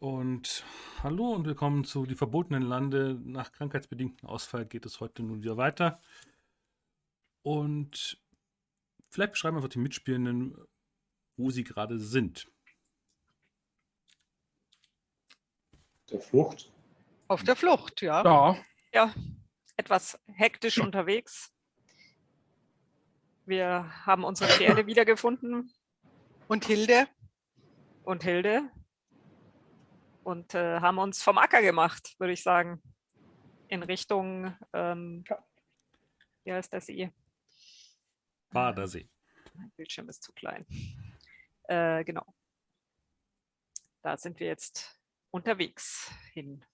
Und hallo und willkommen zu Die verbotenen Lande. Nach krankheitsbedingtem Ausfall geht es heute nun wieder weiter. Und vielleicht beschreiben wir einfach die Mitspielenden, wo sie gerade sind. Der Flucht. Auf der Flucht, ja. Ja, Ja, etwas hektisch unterwegs. Wir haben unsere Pferde wiedergefunden Und Hilde? und Hilde und äh, haben uns vom Acker gemacht, würde ich sagen, in Richtung, ähm, wie heißt der See? Badersee. Mein Bildschirm ist zu klein. Äh, genau. Da sind wir jetzt unterwegs hin,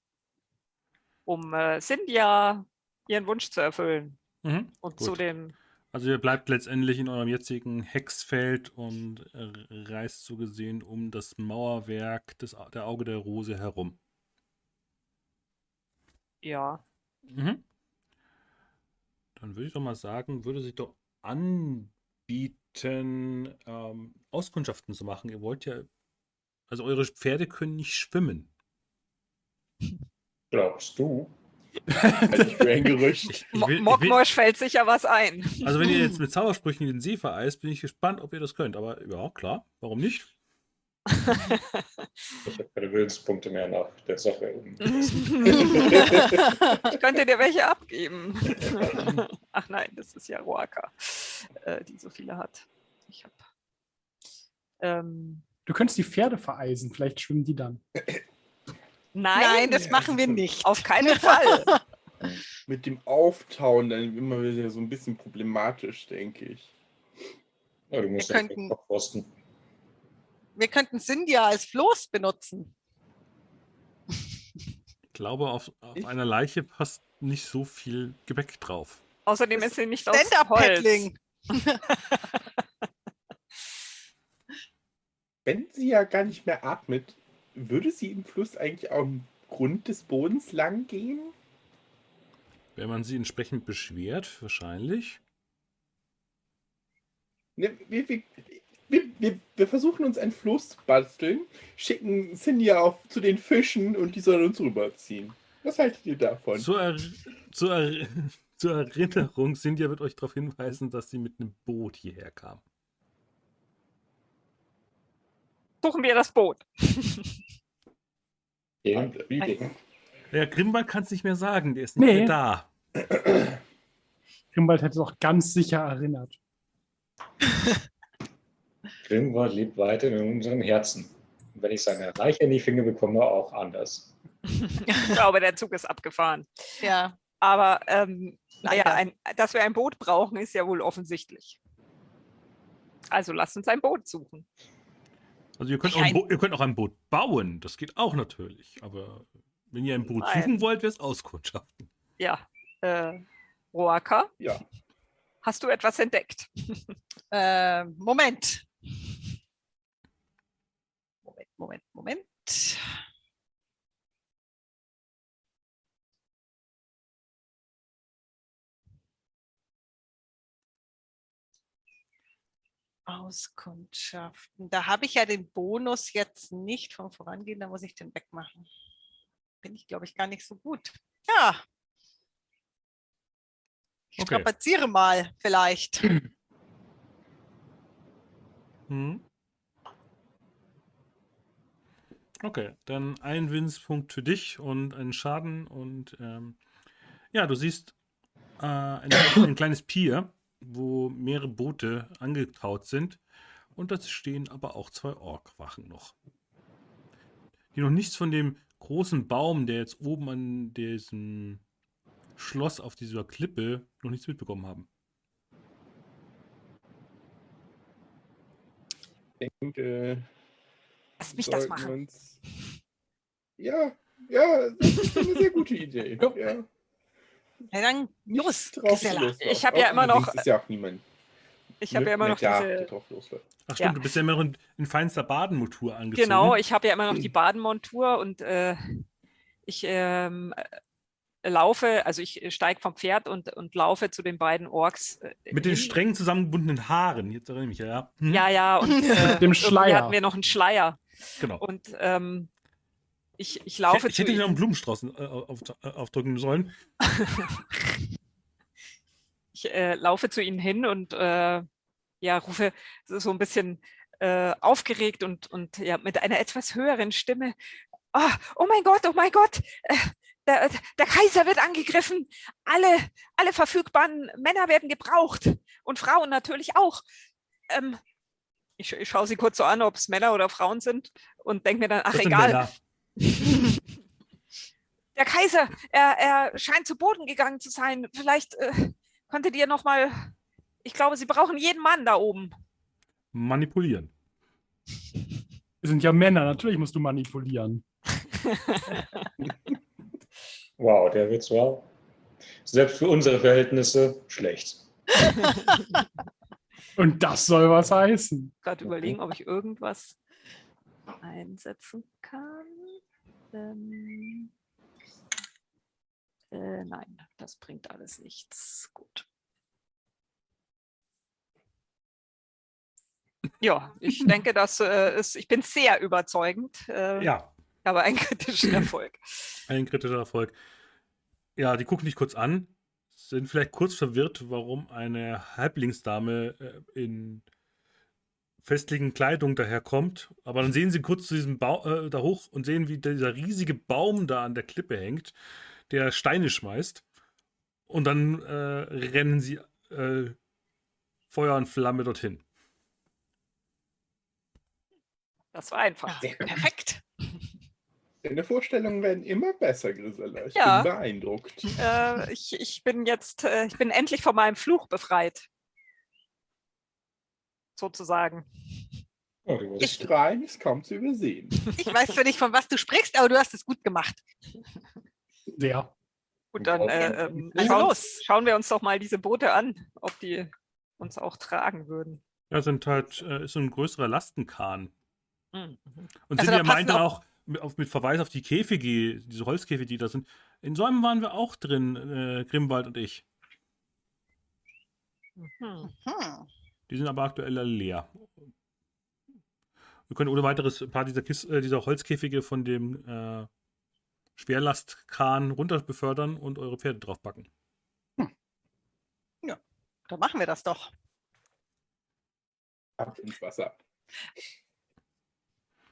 um äh, Cynthia ihren Wunsch zu erfüllen Mhm, und gut. zu dem Also ihr bleibt letztendlich in eurem jetzigen Hexfeld und reist so gesehen um das Mauerwerk des, der Auge der Rose herum. ja, Mhm. Dann würde ich doch mal sagen, würde sich doch anbieten, ähm, Auskundschaften zu machen. Ihr wollt ja, also eure Pferde können nicht schwimmen. Glaubst du? Gerücht. Mockmorsch fällt sicher was ein. also wenn ihr jetzt mit Zaubersprüchen den See vereist, bin ich gespannt, ob ihr das könnt. Aber ja, klar, warum nicht? Ich habe keine Willenspunkte mehr nach der Sache. ich könnte dir welche abgeben. Ach nein, das ist ja Roaka, äh, die so viele hat. Ich habe. Ähm, du könntest die Pferde vereisen, vielleicht schwimmen die dann. Nein, Nein, das machen wir nicht. auf keinen Fall. Mit dem Auftauen dann immer wieder so ein bisschen problematisch, denke ich. Ja, du musst Wir nicht könnten-. Wir könnten Cynthia als Floß benutzen. Ich glaube, auf, auf einer Leiche passt nicht so viel Gebäck drauf. Außerdem ist sie nicht aus Holz. Stand-up-Paddling. Wenn sie ja gar nicht mehr atmet, würde sie im Fluss eigentlich auch am Grund des Bodens lang gehen? Wenn man sie entsprechend beschwert, wahrscheinlich. Ne, wir, wir, wir, wir, versuchen uns ein Floß zu basteln, schicken Cynthia auf zu den Fischen und die sollen uns rüberziehen. Was haltet ihr davon? Zur, er zur, er zur Erinnerung, Cynthia wird euch darauf hinweisen, dass sie mit einem Boot hierher kam. Suchen wir das Boot. Der Grimwald kann es nicht mehr sagen, der ist nicht Nee. mehr da. Grimwald hätte es auch ganz sicher erinnert. Grimwald lebt weiter in unserem Herzen. Und wenn ich seine Leiche in die Finger bekomme, auch anders. Ich glaube, der Zug ist abgefahren. Ja. Aber ähm, naja, ein, dass wir ein Boot brauchen, ist ja wohl offensichtlich. Also lasst uns ein Boot suchen. Also ihr könnt, auch ein Nein. Bo ihr könnt auch ein Boot bauen, das geht auch natürlich. Aber wenn ihr ein Boot Nein. suchen wollt, wäre es Auskundschaften. Ja. Äh, Roaka, Ja. hast du etwas entdeckt? Äh, Moment. Moment, Moment, Moment. Auskundschaften. Da habe ich ja den Bonus jetzt nicht vom Vorangehen, da muss ich den wegmachen. Bin ich, glaube ich, gar nicht so gut. Ja. Ich Okay. strapaziere mal vielleicht. Hm. Okay, dann ein Winspunkt für dich und einen Schaden und ähm, ja, du siehst äh, ein, ein kleines Pier, wo mehrere Boote angetaut sind und da stehen aber auch zwei Orkwachen noch, die noch nichts von dem großen Baum, der jetzt oben an diesem Schloss auf dieser Klippe noch nichts mitbekommen haben. Ich denke, Lass mich das machen. Uns... Ja, ja, das ist eine sehr gute Idee. ja. Na dann, los, Gisela. Ich habe ja immer noch- Ist ja auch niemand. Ich habe ja immer noch Ja, diese. Ach stimmt, Ja. du bist ja immer noch in, in feinster Badenmontur angezogen. Genau, ich habe ja immer noch die Badenmontur und äh, ich ähm, äh, laufe, also ich steige vom Pferd und, und laufe zu den beiden Orks. äh, Mit den streng zusammengebundenen Haaren. Jetzt erinnere ich mich, ja. Hm? Ja, ja, und äh, Dem irgendwie Schleier. hatten wir noch einen Schleier. Genau. Und ähm, ich, ich laufe ich hätte dir noch einen. Blumenstrauß äh, auf, äh, aufdrücken sollen. Ich äh, laufe zu ihnen hin und äh, ja, rufe so ein bisschen aufgeregt und, und ja, mit einer etwas höheren Stimme. Oh, oh mein Gott, oh mein Gott, der, der Kaiser wird angegriffen. Alle, alle verfügbaren Männer werden gebraucht und Frauen natürlich auch. Ähm, ich, ich schaue sie kurz so an, ob es Männer oder Frauen sind und denke mir dann, ach egal. Männer. Der Kaiser, er, er scheint zu Boden gegangen zu sein. Vielleicht äh, könntet ihr noch mal. Ich glaube, sie brauchen jeden Mann da oben. Manipulieren. Wir sind ja Männer, natürlich musst du manipulieren. Wow, der Witz war selbst für unsere Verhältnisse schlecht. Und das soll was heißen. Gerade überlegen, ob ich irgendwas einsetzen kann. Ähm, äh, nein, das bringt alles nichts. Gut. Ja, ich denke, dass äh, ist, ich bin sehr überzeugend. Äh, Ja, Aber einen kritischen Erfolg. ein kritischer Erfolg. Ja, die gucken dich kurz an, sind vielleicht kurz verwirrt, warum eine Halblingsdame äh, in festlichen Kleidung daherkommt. Aber dann sehen sie kurz zu diesem Bau äh, da hoch und sehen, wie dieser riesige Baum da an der Klippe hängt, der Steine schmeißt. Und dann äh, rennen sie äh, Feuer und Flamme dorthin. Das war einfach. Perfekt. Deine Vorstellungen werden immer besser, Grisella. Ich Ja. bin beeindruckt. Äh, ich, ich bin jetzt, äh, ich bin endlich von meinem Fluch befreit. Sozusagen. Oh, du Das Strahlen ist kaum zu übersehen. Ich weiß zwar nicht, von was du sprichst, aber du hast es gut gemacht. Sehr. Gut, dann äh, ähm, Also schauen, los. schauen wir uns doch mal diese Boote an, ob die uns auch tragen würden. Ja, sind halt, äh, ist so ein größerer Lastenkahn. Mhm. Und Also sind da ja meint passen dann auch- mit, auf, mit Verweis auf die Käfige, diese Holzkäfige, die da sind. In so einem waren wir auch drin, äh, Grimwald und ich. Mhm. Hm. Die sind aber aktuell alle leer. Wir können ohne weiteres ein paar dieser, Kis äh, dieser Holzkäfige von dem äh, Schwerlastkahn runter befördern und eure Pferde draufpacken. Dann machen wir das doch. Ab ins Wasser.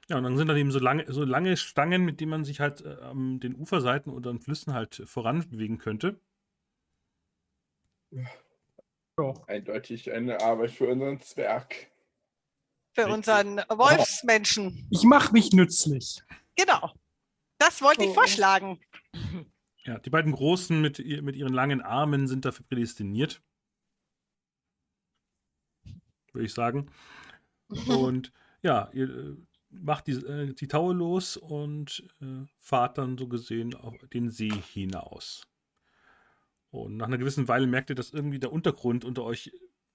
Ja, und dann sind dann eben so lange, so lange Stangen, mit denen man sich halt äh, an den Uferseiten oder an Flüssen halt voran bewegen könnte. Ja. Eindeutig eine Arbeit für unseren Zwerg. Für Richtig. unseren Wolfsmenschen. Ich mache mich nützlich. Genau. Das wollte ich Oh. vorschlagen. Ja, die beiden Großen mit, ihr- mit ihren langen Armen sind dafür prädestiniert. Würde ich sagen. Und ja, ihr äh, macht die, äh, die Taue los und äh, fahrt dann so gesehen auf den See hinaus. Und nach einer gewissen Weile merkt ihr, dass irgendwie der Untergrund unter euch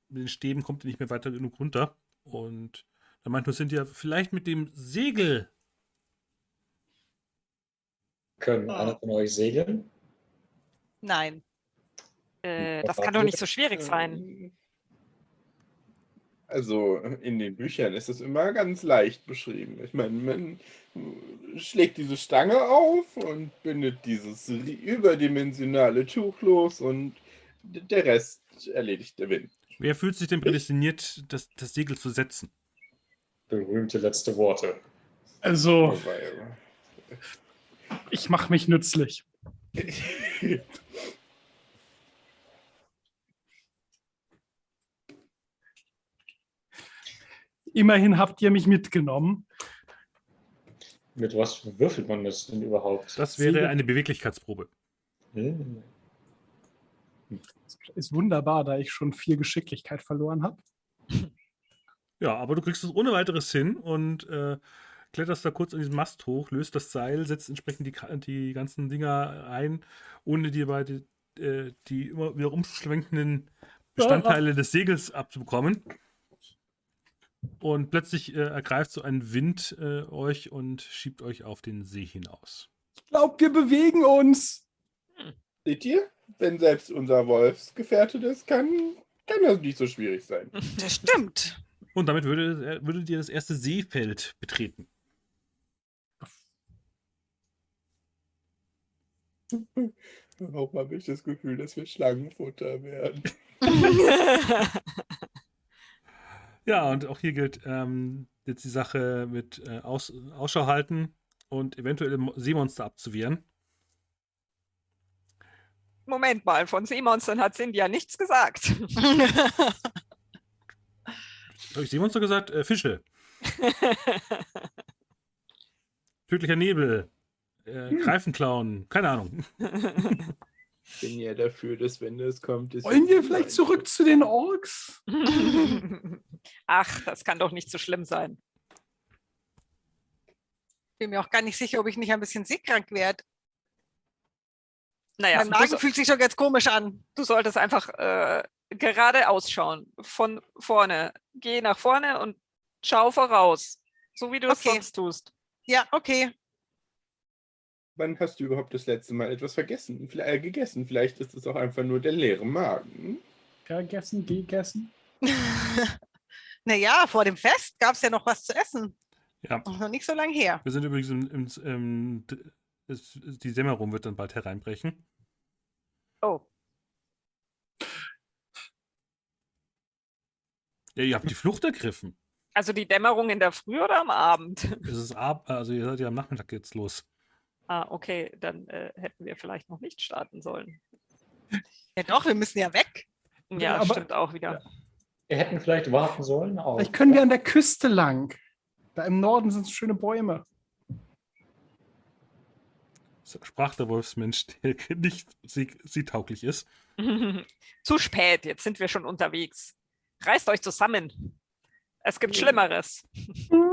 mit den Stäben kommt ihr nicht mehr weiter genug runter. Und da meint nur, sind ja vielleicht mit dem Segel. Können einer von euch segeln? Nein. Äh, das kann doch nicht so schwierig sein. Also in den Büchern ist es immer ganz leicht beschrieben. Ich meine, man schlägt diese Stange auf und bindet dieses überdimensionale Tuch los und der Rest erledigt der Wind. Wer fühlt sich denn prädestiniert, das, das Segel zu setzen? Berühmte letzte Worte. Also, Weil- ich mache mich nützlich. Immerhin habt ihr mich mitgenommen. Mit was würfelt man das denn überhaupt? Das wäre eine Beweglichkeitsprobe. Hm. Ist wunderbar, da ich schon viel Geschicklichkeit verloren habe. Ja, aber du kriegst es ohne weiteres hin und äh, kletterst da kurz an diesen Mast hoch, löst das Seil, setzt entsprechend die, die ganzen Dinger ein, ohne dir bei die, äh, die immer wieder umschwenkenden Bestandteile des Segels abzubekommen. Und plötzlich äh, ergreift so ein Wind äh, euch und schiebt euch auf den See hinaus. Ich glaube, wir bewegen uns. Seht ihr? Wenn selbst unser Wolfsgefährte das kann, kann das nicht so schwierig sein. Das stimmt. Und damit würde, äh, würdet ihr das erste Seefeld betreten. Warum habe ich das Gefühl, dass wir Schlangenfutter werden? Ja, und auch hier gilt ähm, jetzt die Sache mit äh, Aus Ausschau halten und eventuell Mo- Seemonster abzuwehren. Moment mal, von Seemonstern hat Cindy ja nichts gesagt. Habe ich Seemonster gesagt? Äh, Fische. Tödlicher Nebel. Äh, Greifenklauen. Keine Ahnung. Ich bin ja dafür, dass wenn das kommt, ist Wollen wir vielleicht zurück zu den Orks? Ach, das kann doch nicht so schlimm sein. Bin mir auch gar nicht sicher, ob ich nicht ein bisschen seekrank werde. Naja, mein Magen fühlt sich schon ganz komisch an. du solltest einfach äh, geradeaus schauen. Von vorne. Geh nach vorne und schau voraus. So wie du es Okay. sonst tust. Ja, okay. Wann hast du überhaupt das letzte Mal etwas vergessen, Vielleicht- äh, gegessen? Vielleicht ist es auch einfach nur der leere Magen. Vergessen, gegessen. naja, vor dem Fest gab es ja noch was zu essen. Ja. Noch nicht so lange her. Wir sind übrigens im, im, im es, die Dämmerung wird dann bald hereinbrechen. Oh, Ja, ihr habt die Flucht ergriffen. also die Dämmerung in der Früh oder am Abend? Es ist ab, also ihr seid ja am Nachmittag jetzt los. Ah, okay, dann äh, hätten wir vielleicht noch nicht starten sollen. Ja doch, wir müssen ja weg. Ja, aber- stimmt auch wieder. Wir hätten vielleicht warten sollen. Auf. Vielleicht können wir an der Küste lang. Da im Norden sind schöne Bäume. So Sprach der Wolfsmensch, der nicht sie, sie tauglich ist. Zu spät, jetzt sind wir schon unterwegs. Reißt euch zusammen. Es gibt Ja. Schlimmeres.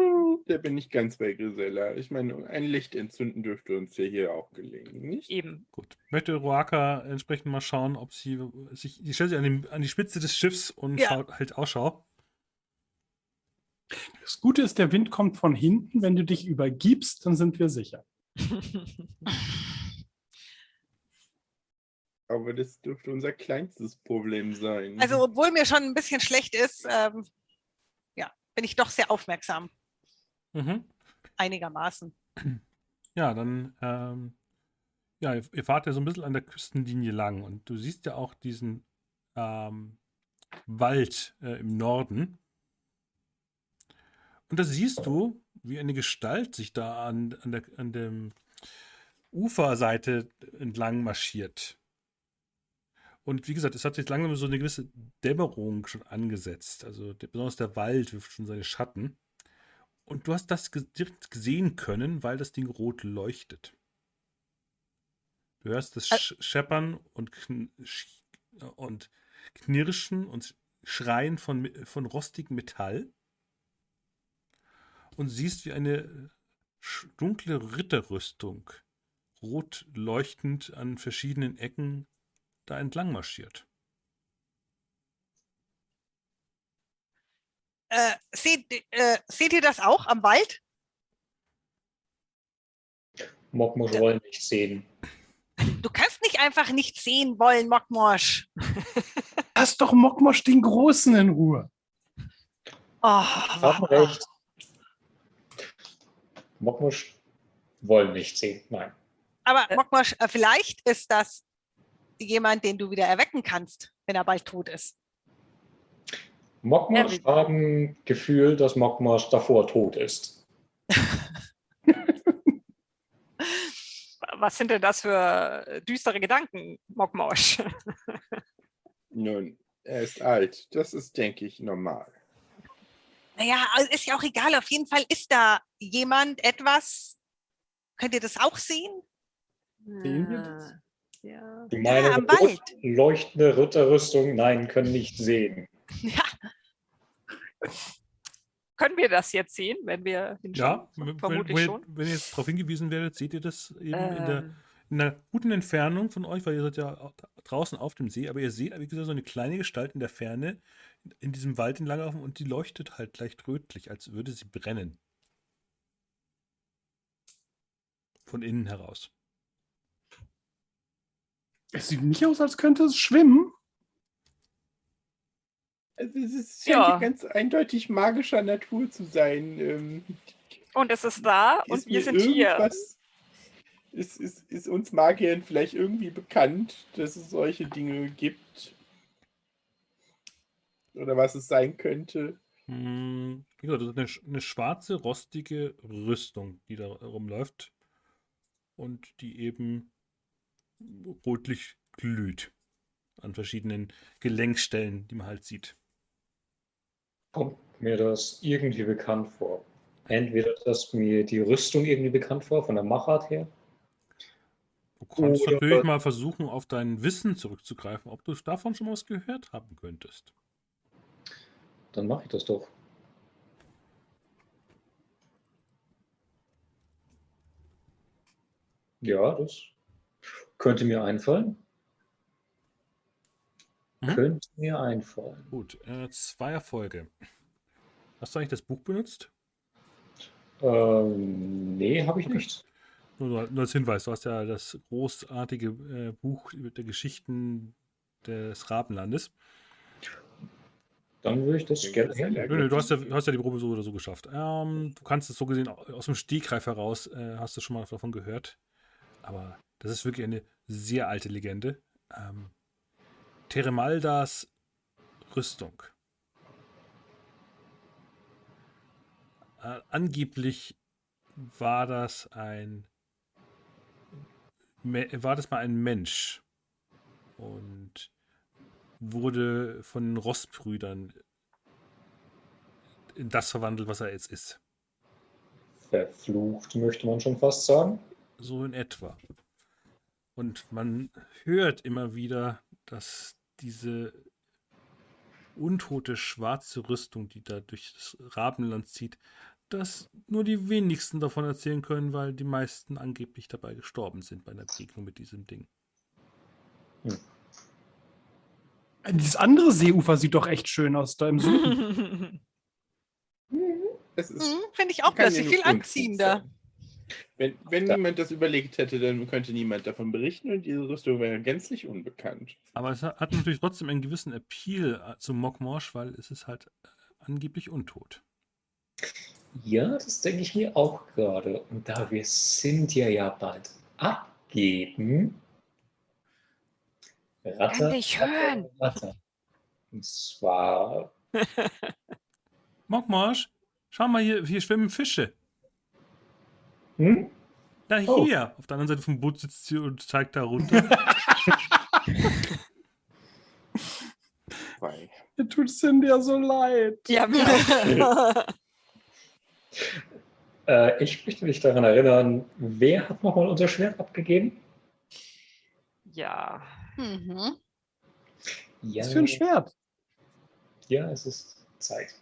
Da bin ich ganz bei Grisella. Ich meine, ein Licht entzünden dürfte uns ja hier auch gelingen, nicht? Eben. Gut. Möchte Roaka entsprechend mal schauen, ob sie sich. Sie stellt sich an, den, an die Spitze des Schiffs und Ja. schaut, hält Ausschau. Das Gute ist, der Wind kommt von hinten. Wenn du dich übergibst, dann sind wir sicher. Aber das dürfte unser kleinstes Problem sein. Also, obwohl mir schon ein bisschen schlecht ist, ähm, ja, bin ich doch sehr aufmerksam. Mhm. Einigermaßen. Ja, dann, ähm, ja, ihr, ihr fahrt ja so ein bisschen an der Küstenlinie lang und du siehst ja auch diesen ähm, Wald äh, im Norden. Und da siehst du, wie eine Gestalt sich da an, an, der, an dem Uferseite entlang marschiert. Und wie gesagt, es hat jetzt langsam so eine gewisse Dämmerung schon angesetzt. Also der, besonders der Wald wirft schon seine Schatten. Und du hast das direkt sehen können, weil das Ding rot leuchtet. Du hörst das Ä- Sch Scheppern und, kn und Knirschen und Schreien von, von rostigem Metall. Und siehst, wie eine dunkle Ritterrüstung rot leuchtend an verschiedenen Ecken da entlang marschiert. Äh, seht, äh, seht ihr das auch am Wald? Mokmos wollen nicht sehen. Du kannst nicht einfach nicht sehen wollen, Mockmorsch. Lass doch Mokmosch den Großen in Ruhe. Oh, Haben recht. Mokmos wollen nicht sehen. Nein. Aber Äh. Mockmorsch, äh, vielleicht ist das jemand, den du wieder erwecken kannst, wenn er bald tot ist. Mokmos Ja, haben Gefühl, dass Mokmos davor tot ist. Was sind denn das für äh, düstere Gedanken, Mockmorsch? Nun, er ist alt. Das ist, denke ich, normal. Naja, also ist ja auch egal. Auf jeden Fall ist da jemand, etwas. Könnt ihr das auch sehen? Sehen wir das? Ja. Du Ja, meine Wald. leuchtende Ritterrüstung? Nein, können nicht sehen. Ja, Können wir das jetzt sehen, wenn wir hinschauen? Ja, wenn, vermutlich wenn, schon. wenn ihr jetzt darauf hingewiesen werdet, seht ihr das eben in, der, Ähm, in einer guten Entfernung von euch, weil ihr seid ja au- draußen auf dem See, aber ihr seht, wie gesagt, so eine kleine Gestalt in der Ferne in diesem Wald entlanglaufen und die leuchtet halt leicht rötlich, als würde sie brennen. Von innen heraus. Es sieht nicht aus, als könnte es schwimmen. Also es ist Ja. ganz eindeutig magischer Natur zu sein. Ähm, und es ist da und ist wir mir sind hier. Ist, ist, ist uns Magiern vielleicht irgendwie bekannt, dass es solche Dinge gibt? Oder was es sein könnte? Hm, wie gesagt, das ist eine, eine schwarze, rostige Rüstung, die da rumläuft und die eben rotlich glüht an verschiedenen Gelenkstellen, die man halt sieht. Kommt mir das irgendwie bekannt vor? Entweder, dass mir die Rüstung irgendwie bekannt vor, von der Machart her. Du kannst Oder- natürlich mal versuchen, auf dein Wissen zurückzugreifen, ob du davon schon mal was gehört haben könntest. Dann mache ich das doch. Ja, das könnte mir einfallen. Mhm. Könnte mir einfallen. Gut, äh, zwei Erfolge. Hast du eigentlich das Buch benutzt? Ähm, nee, habe ich nicht. Nur, nur als Hinweis, du hast ja das großartige äh, Buch über die Geschichten des Rabenlandes. Dann würde ich das gerne hernehmen. Nö, du hast ja, du hast ja die Probe so oder so geschafft. Ähm, du kannst es so gesehen au- aus dem Stegreif heraus, äh, hast du schon mal davon gehört. Aber das ist wirklich eine sehr alte Legende. Ähm, Teremaldas Rüstung. Äh, angeblich war das ein war das mal ein Mensch und wurde von den Rossbrüdern in das verwandelt, was er jetzt ist. Verflucht, möchte man schon fast sagen. So in etwa. Und man hört immer wieder, dass diese untote schwarze Rüstung, die da durch das Rabenland zieht, dass nur die wenigsten davon erzählen können, weil die meisten angeblich dabei gestorben sind bei einer Begegnung mit diesem Ding. Dieses andere Seeufer sieht doch echt schön aus, da im Süden. Ist, Mhm, Finde ich auch nur viel anziehender. Wenn, wenn Ja. niemand das überlegt hätte, dann könnte niemand davon berichten und diese Rüstung wäre gänzlich unbekannt. Aber es hat natürlich trotzdem einen gewissen Appeal äh, zu Mokmorsch, weil es ist halt äh, angeblich untot. Ja, das denke ich mir auch gerade. Und da wir Cynthia ja bald abgeben. Ratter, Kann dich hören. Ratter. Und zwar, Mokmorsch, schau mal, hier, hier schwimmen Fische. Hm? Da Oh. hier. Auf der anderen Seite vom Boot sitzt sie und zeigt da runter. Mir tut Cindy ja so leid. ja, auch. äh, ich möchte mich daran erinnern, wer hat nochmal unser Schwert abgegeben? ja. Mhm. Ja, Was für ein Schwert. ja, es ist Zeit.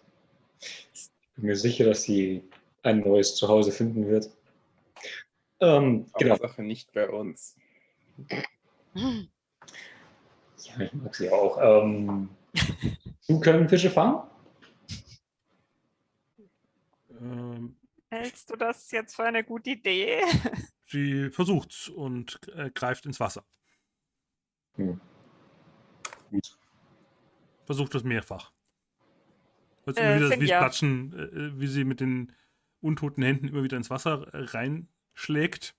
Ich bin mir sicher, dass sie ein neues Zuhause finden wird. Ähm, genau. Hauptsache nicht bei uns. Ja, ich mag sie auch. Ähm, du können Fische fangen? ähm, Hältst du das jetzt für eine gute Idee? sie versucht's und äh, greift ins Wasser. Hm. Gut. Versucht es mehrfach. Hört Äh, immer wieder das Finja. Platschen, äh, wie sie mit den untoten Händen immer wieder ins Wasser äh, reinschlägt.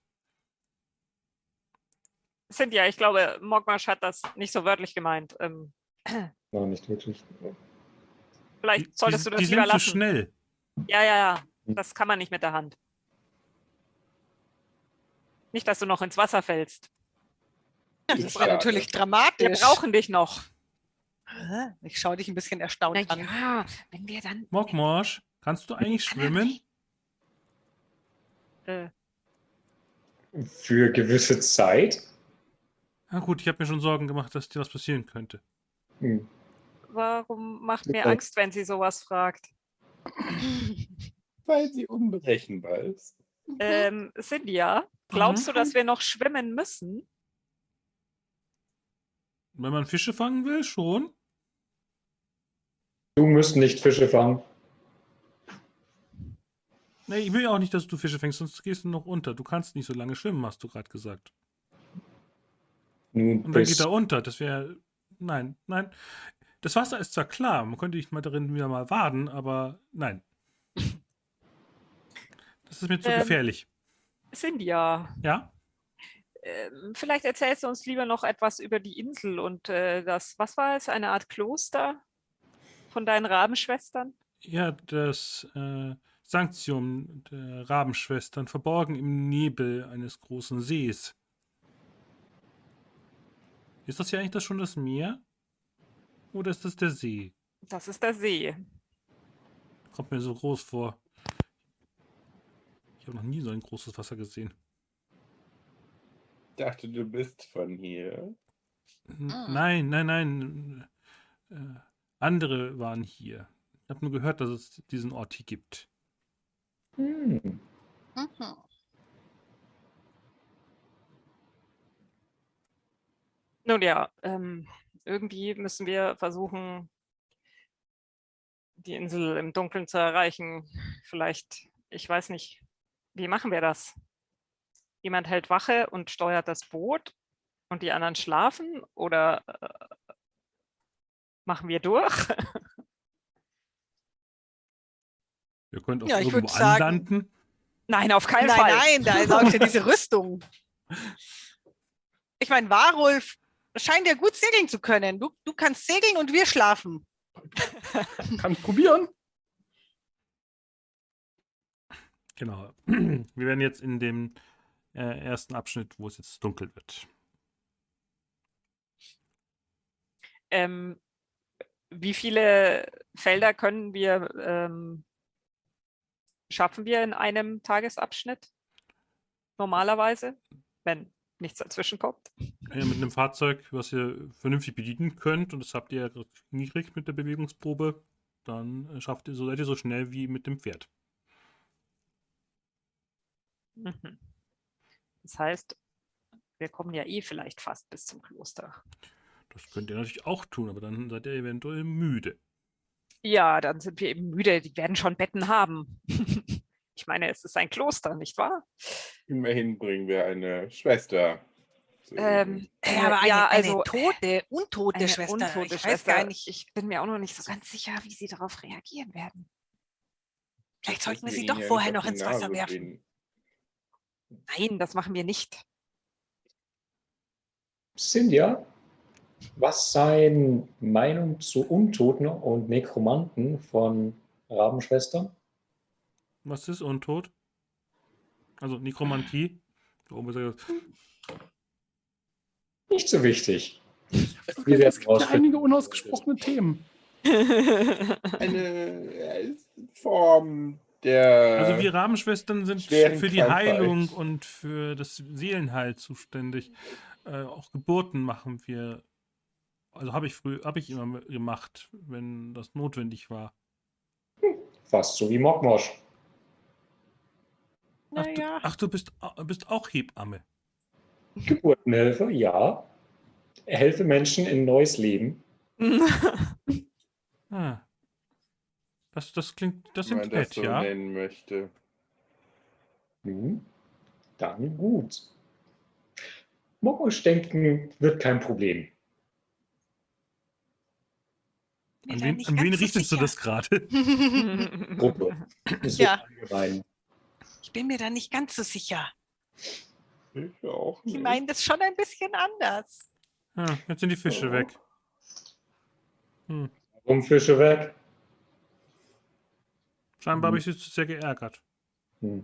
Cynthia, ich glaube, Mogmash hat das nicht so wörtlich gemeint. Ähm, Nein, nicht wirklich. vielleicht Die- solltest die, du das die lieber sind zu lassen. schnell. Ja, ja, ja. Hm. Das kann man nicht mit der Hand. Nicht, dass du noch ins Wasser fällst. Das Ist ist aber schade. natürlich Wir dramatisch. brauchen dich noch. Ich schaue dich ein bisschen erstaunt Na an. ja, wenn wir dann. Mokmorsch, kannst du eigentlich schwimmen? Äh, Für gewisse Zeit. Na gut, ich habe mir schon Sorgen gemacht, dass dir was passieren könnte. Hm. warum macht mir. Angst, wenn sie sowas fragt? Weil sie unberechenbar ist. Ähm, Cynthia, glaubst du, dass wir noch schwimmen müssen? Wenn man Fische fangen will, schon. Du musst nicht Fische fangen. Nee, ich will ja auch nicht, dass du Fische fängst, sonst gehst du noch unter. Du kannst nicht so lange schwimmen, hast du gerade gesagt. Nun Und dann geht er unter. Das wäre. Nein, nein. Das Wasser ist zwar klar, man könnte nicht mal darin wieder mal waden, aber nein. Das ist mir zu Ähm, gefährlich. Cynthia, Ja? Ähm, vielleicht erzählst du uns lieber noch etwas über die Insel und äh, das, was war es, eine Art Kloster von deinen Rabenschwestern? Ja, das äh, Sanktium der Rabenschwestern, verborgen im Nebel eines großen Sees. Ist das ja eigentlich das schon das Meer? Oder ist das der See? Das ist der See. Kommt mir so groß vor. Ich habe noch nie so ein großes Wasser gesehen. Ich dachte, du bist von hier. N- Ah. Nein, nein, nein. Äh, andere waren hier. Ich habe nur gehört, dass es diesen Ort hier gibt. Hm. Mhm. Nun ja, ähm, irgendwie müssen wir versuchen, die Insel im Dunkeln zu erreichen. Vielleicht, ich weiß nicht, wie machen wir das? Jemand hält Wache und steuert das Boot und die anderen schlafen oder äh, machen wir durch? Ihr könnt auch Ja, irgendwo sagen- anlanden. Nein, auf keinen Nein, Fall. nein, da ist auch diese Rüstung. Ich meine, Warulf scheint ja gut segeln zu können. Du, du kannst segeln und wir schlafen. Kann ich probieren? Genau. Wir werden jetzt in dem äh, ersten Abschnitt, wo es jetzt dunkel wird. Ähm, wie viele Felder können wir ähm, schaffen wir in einem Tagesabschnitt normalerweise, wenn nichts dazwischen kommt? Ja, mit einem Fahrzeug, was ihr vernünftig bedienen könnt, und das habt ihr ja hingekriegt mit der Bewegungsprobe, dann äh, schafft ihr so, seid ihr so schnell wie mit dem Pferd. Mhm. Das heißt, wir kommen ja eh vielleicht fast bis zum Kloster. Das könnt ihr natürlich auch tun, aber dann seid ihr eventuell müde. Ja, dann sind wir eben müde. Die werden schon Betten haben. ich meine, es ist ein Kloster, nicht wahr? Immerhin bringen wir eine Schwester. Ähm, Ihnen. äh, Ja, aber eine, ja, also eine tote, untote eine Schwester. untote ich weiß Schwester. gar nicht. Ich bin mir auch noch nicht so ganz sicher, wie sie darauf reagieren werden. Vielleicht Das sollten wir sie doch ja vorher noch ins Wasser Nase werfen. binden. Nein, das machen wir nicht. Cynthia, was seien Meinung zu Untoten und Nekromanten von Rabenschwestern? Was ist Untot? Also Nekromantie. Da oben ist er- Nicht so wichtig. Es Wir werden gibt ja einige unausgesprochene Themen. Eine Form der. Also wir Rabenschwestern sind für die. Heilung und für das Seelenheil zuständig. Äh, auch Geburten machen wir. Also habe ich früh, habe ich immer gemacht, wenn das notwendig war. Fast so wie Mokmosch. Ach, du, Naja. ach, du bist, bist auch Hebamme. Geburtenhilfe, ja. Helfe Menschen in neues Leben. Ah. Das, das klingt, das wenn man sind das nett, so ja. nennen möchte. Hm, dann gut. Mokmosch denken wird kein Problem. Bin An wen, an wen ganz so richtest du das gerade? Gruppe. Ja. allgemein. Ich bin mir da nicht ganz so sicher. Ich auch Die nicht. meinen das schon ein bisschen anders. Ah, jetzt sind die Fische Oh. weg. Hm. Warum Fische weg? Scheinbar Mhm. habe ich sie zu sehr geärgert. Hm.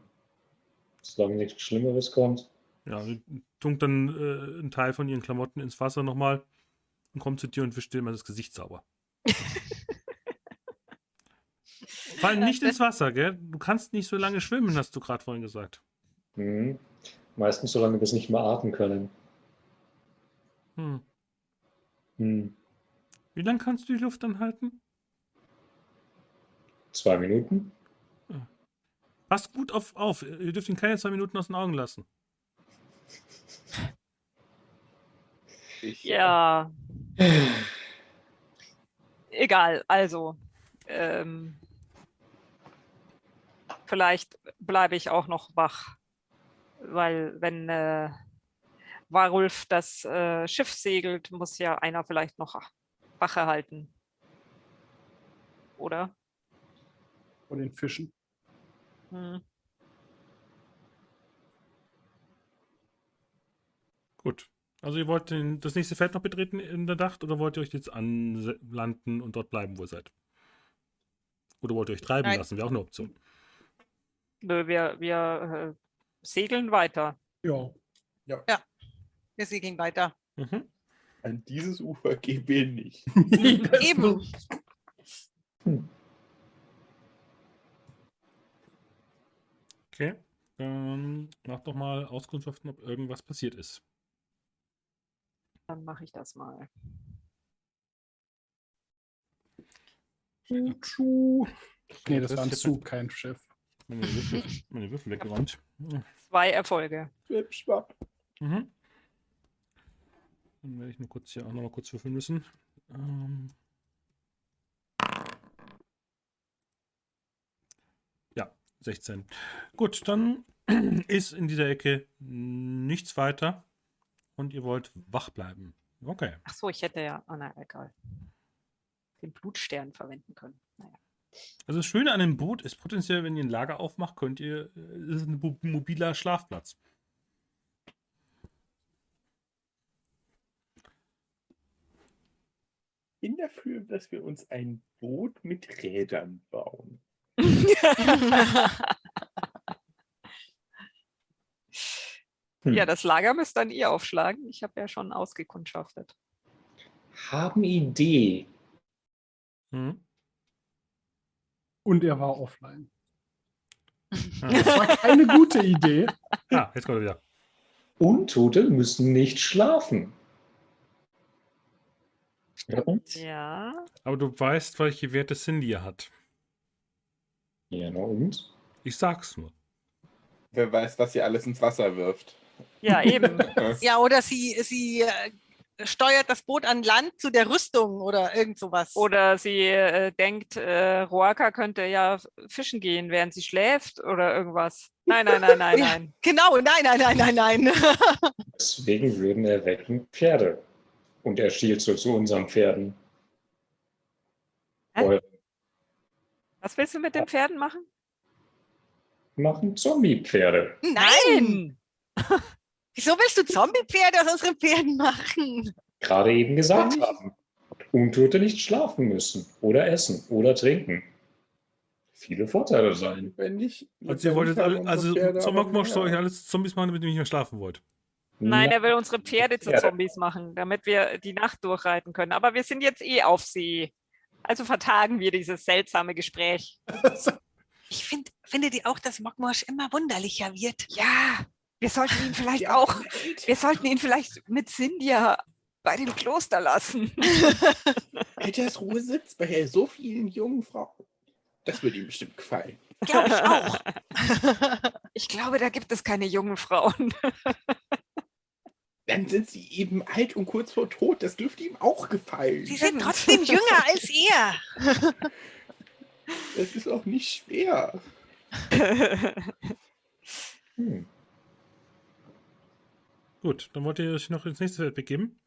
Solange nichts Schlimmeres kommt. Ja, sie tunkt dann äh, einen Teil von ihren Klamotten ins Wasser nochmal und kommt zu dir und wischt dir mal das Gesicht sauber. Vor allem nicht ins Wasser, gell? Du kannst nicht so lange schwimmen, hast du gerade vorhin gesagt. Hm. Meistens solange wir es nicht mehr atmen können. Hm. Hm. Wie lange kannst du die Luft anhalten? Zwei Minuten? Pass gut auf, auf. Ihr dürft ihn keine zwei Minuten aus den Augen lassen. Ich, ja, egal. Also, ähm, vielleicht bleibe ich auch noch wach, weil wenn äh, Warulf das äh, Schiff segelt, muss ja einer vielleicht noch Wache halten. Oder? Von den Fischen. Hm. Gut. Also ihr wollt den, das nächste Feld noch betreten in der Nacht oder wollt ihr euch jetzt anlanden und dort bleiben, wo ihr seid? Oder wollt ihr euch treiben Nein. lassen? Wäre auch eine Option. Nö, wir, wir äh, segeln weiter. Ja. Wir segeln weiter. Mhm. An dieses Ufer gehen wir nicht. Eben. Okay. Dann macht doch mal Auskundschaften, ob irgendwas passiert ist. Dann mache ich das mal. Tschu. Nee, das war ein Zug, kein Schiff. Meine Würfel, meine Würfel weggeräumt. Zwei Erfolge. Schwapp. Mhm. Dann werde ich nur kurz hier auch noch mal kurz würfeln müssen. Ähm ja, 16. Gut, dann ist in dieser Ecke nichts weiter und ihr wollt wach bleiben. Okay. Ach so, ich hätte ja, oh nein, egal. Den Blutstern verwenden können. Naja. Also das Schöne an dem Boot ist potenziell, wenn ihr ein Lager aufmacht, könnt ihr, äh, es ist ein mo- mobiler Schlafplatz. bin dafür, dass wir uns ein Boot mit Rädern bauen. Hm. Ja, das Lager müsst dann ihr aufschlagen. Ich habe ja schon ausgekundschaftet. Haben Idee. Mhm. Und er war offline. Ah, Das war keine gute Idee. ah, jetzt kommt er wieder. Untote müssen nicht schlafen. Und? Ja. Aber du weißt, welche Werte Cindy hat. Ja, na und? Ich sag's nur. Wer weiß, was ihr alles ins Wasser wirft. Ja, eben. Ja, oder sie, sie äh, steuert das Boot an Land zu der Rüstung oder irgend sowas. Oder sie äh, denkt, äh, Roaka könnte ja fischen gehen, während sie schläft oder irgendwas. Nein, nein, nein, nein, Ja. nein. Genau, nein, nein, nein, nein, nein. Deswegen würden erwecken Pferde. Und er stiehlt so zu unseren Pferden. Hä? Was willst du mit den Pferden machen? machen Zombie-Pferde. Nein! Wieso willst du Zombie-Pferde aus unseren Pferden machen? Gerade eben gesagt haben. Untote nicht schlafen müssen. Oder essen. Oder trinken. Viele Vorteile sein. Wenn nicht. Also ihr wolltet alle, also aber soll euch alles Zombies machen, damit ihr nicht mehr schlafen wollt. Nein, Na, er will unsere Pferde zu. Zombies machen, damit wir die Nacht durchreiten können. Aber wir sind jetzt eh auf See. Also vertagen wir dieses seltsame Gespräch. Ich find, finde die auch, dass Mockmorsch immer wunderlicher wird. Ja, wir sollten ihn vielleicht Ja, auch, wir sollten ihn vielleicht mit Cynthia bei dem Kloster lassen. Alters Ruhe sitzt bei so vielen jungen Frauen. Das würde ihm bestimmt gefallen. Glaube ich auch. Ich glaube, da gibt es keine jungen Frauen. Dann sind sie eben alt und kurz vor Tod. Das dürfte ihm auch gefallen. Sie sind trotzdem jünger als er. Das ist auch nicht schwer. Hm. Gut, dann wollt ihr euch noch ins nächste Feld begeben.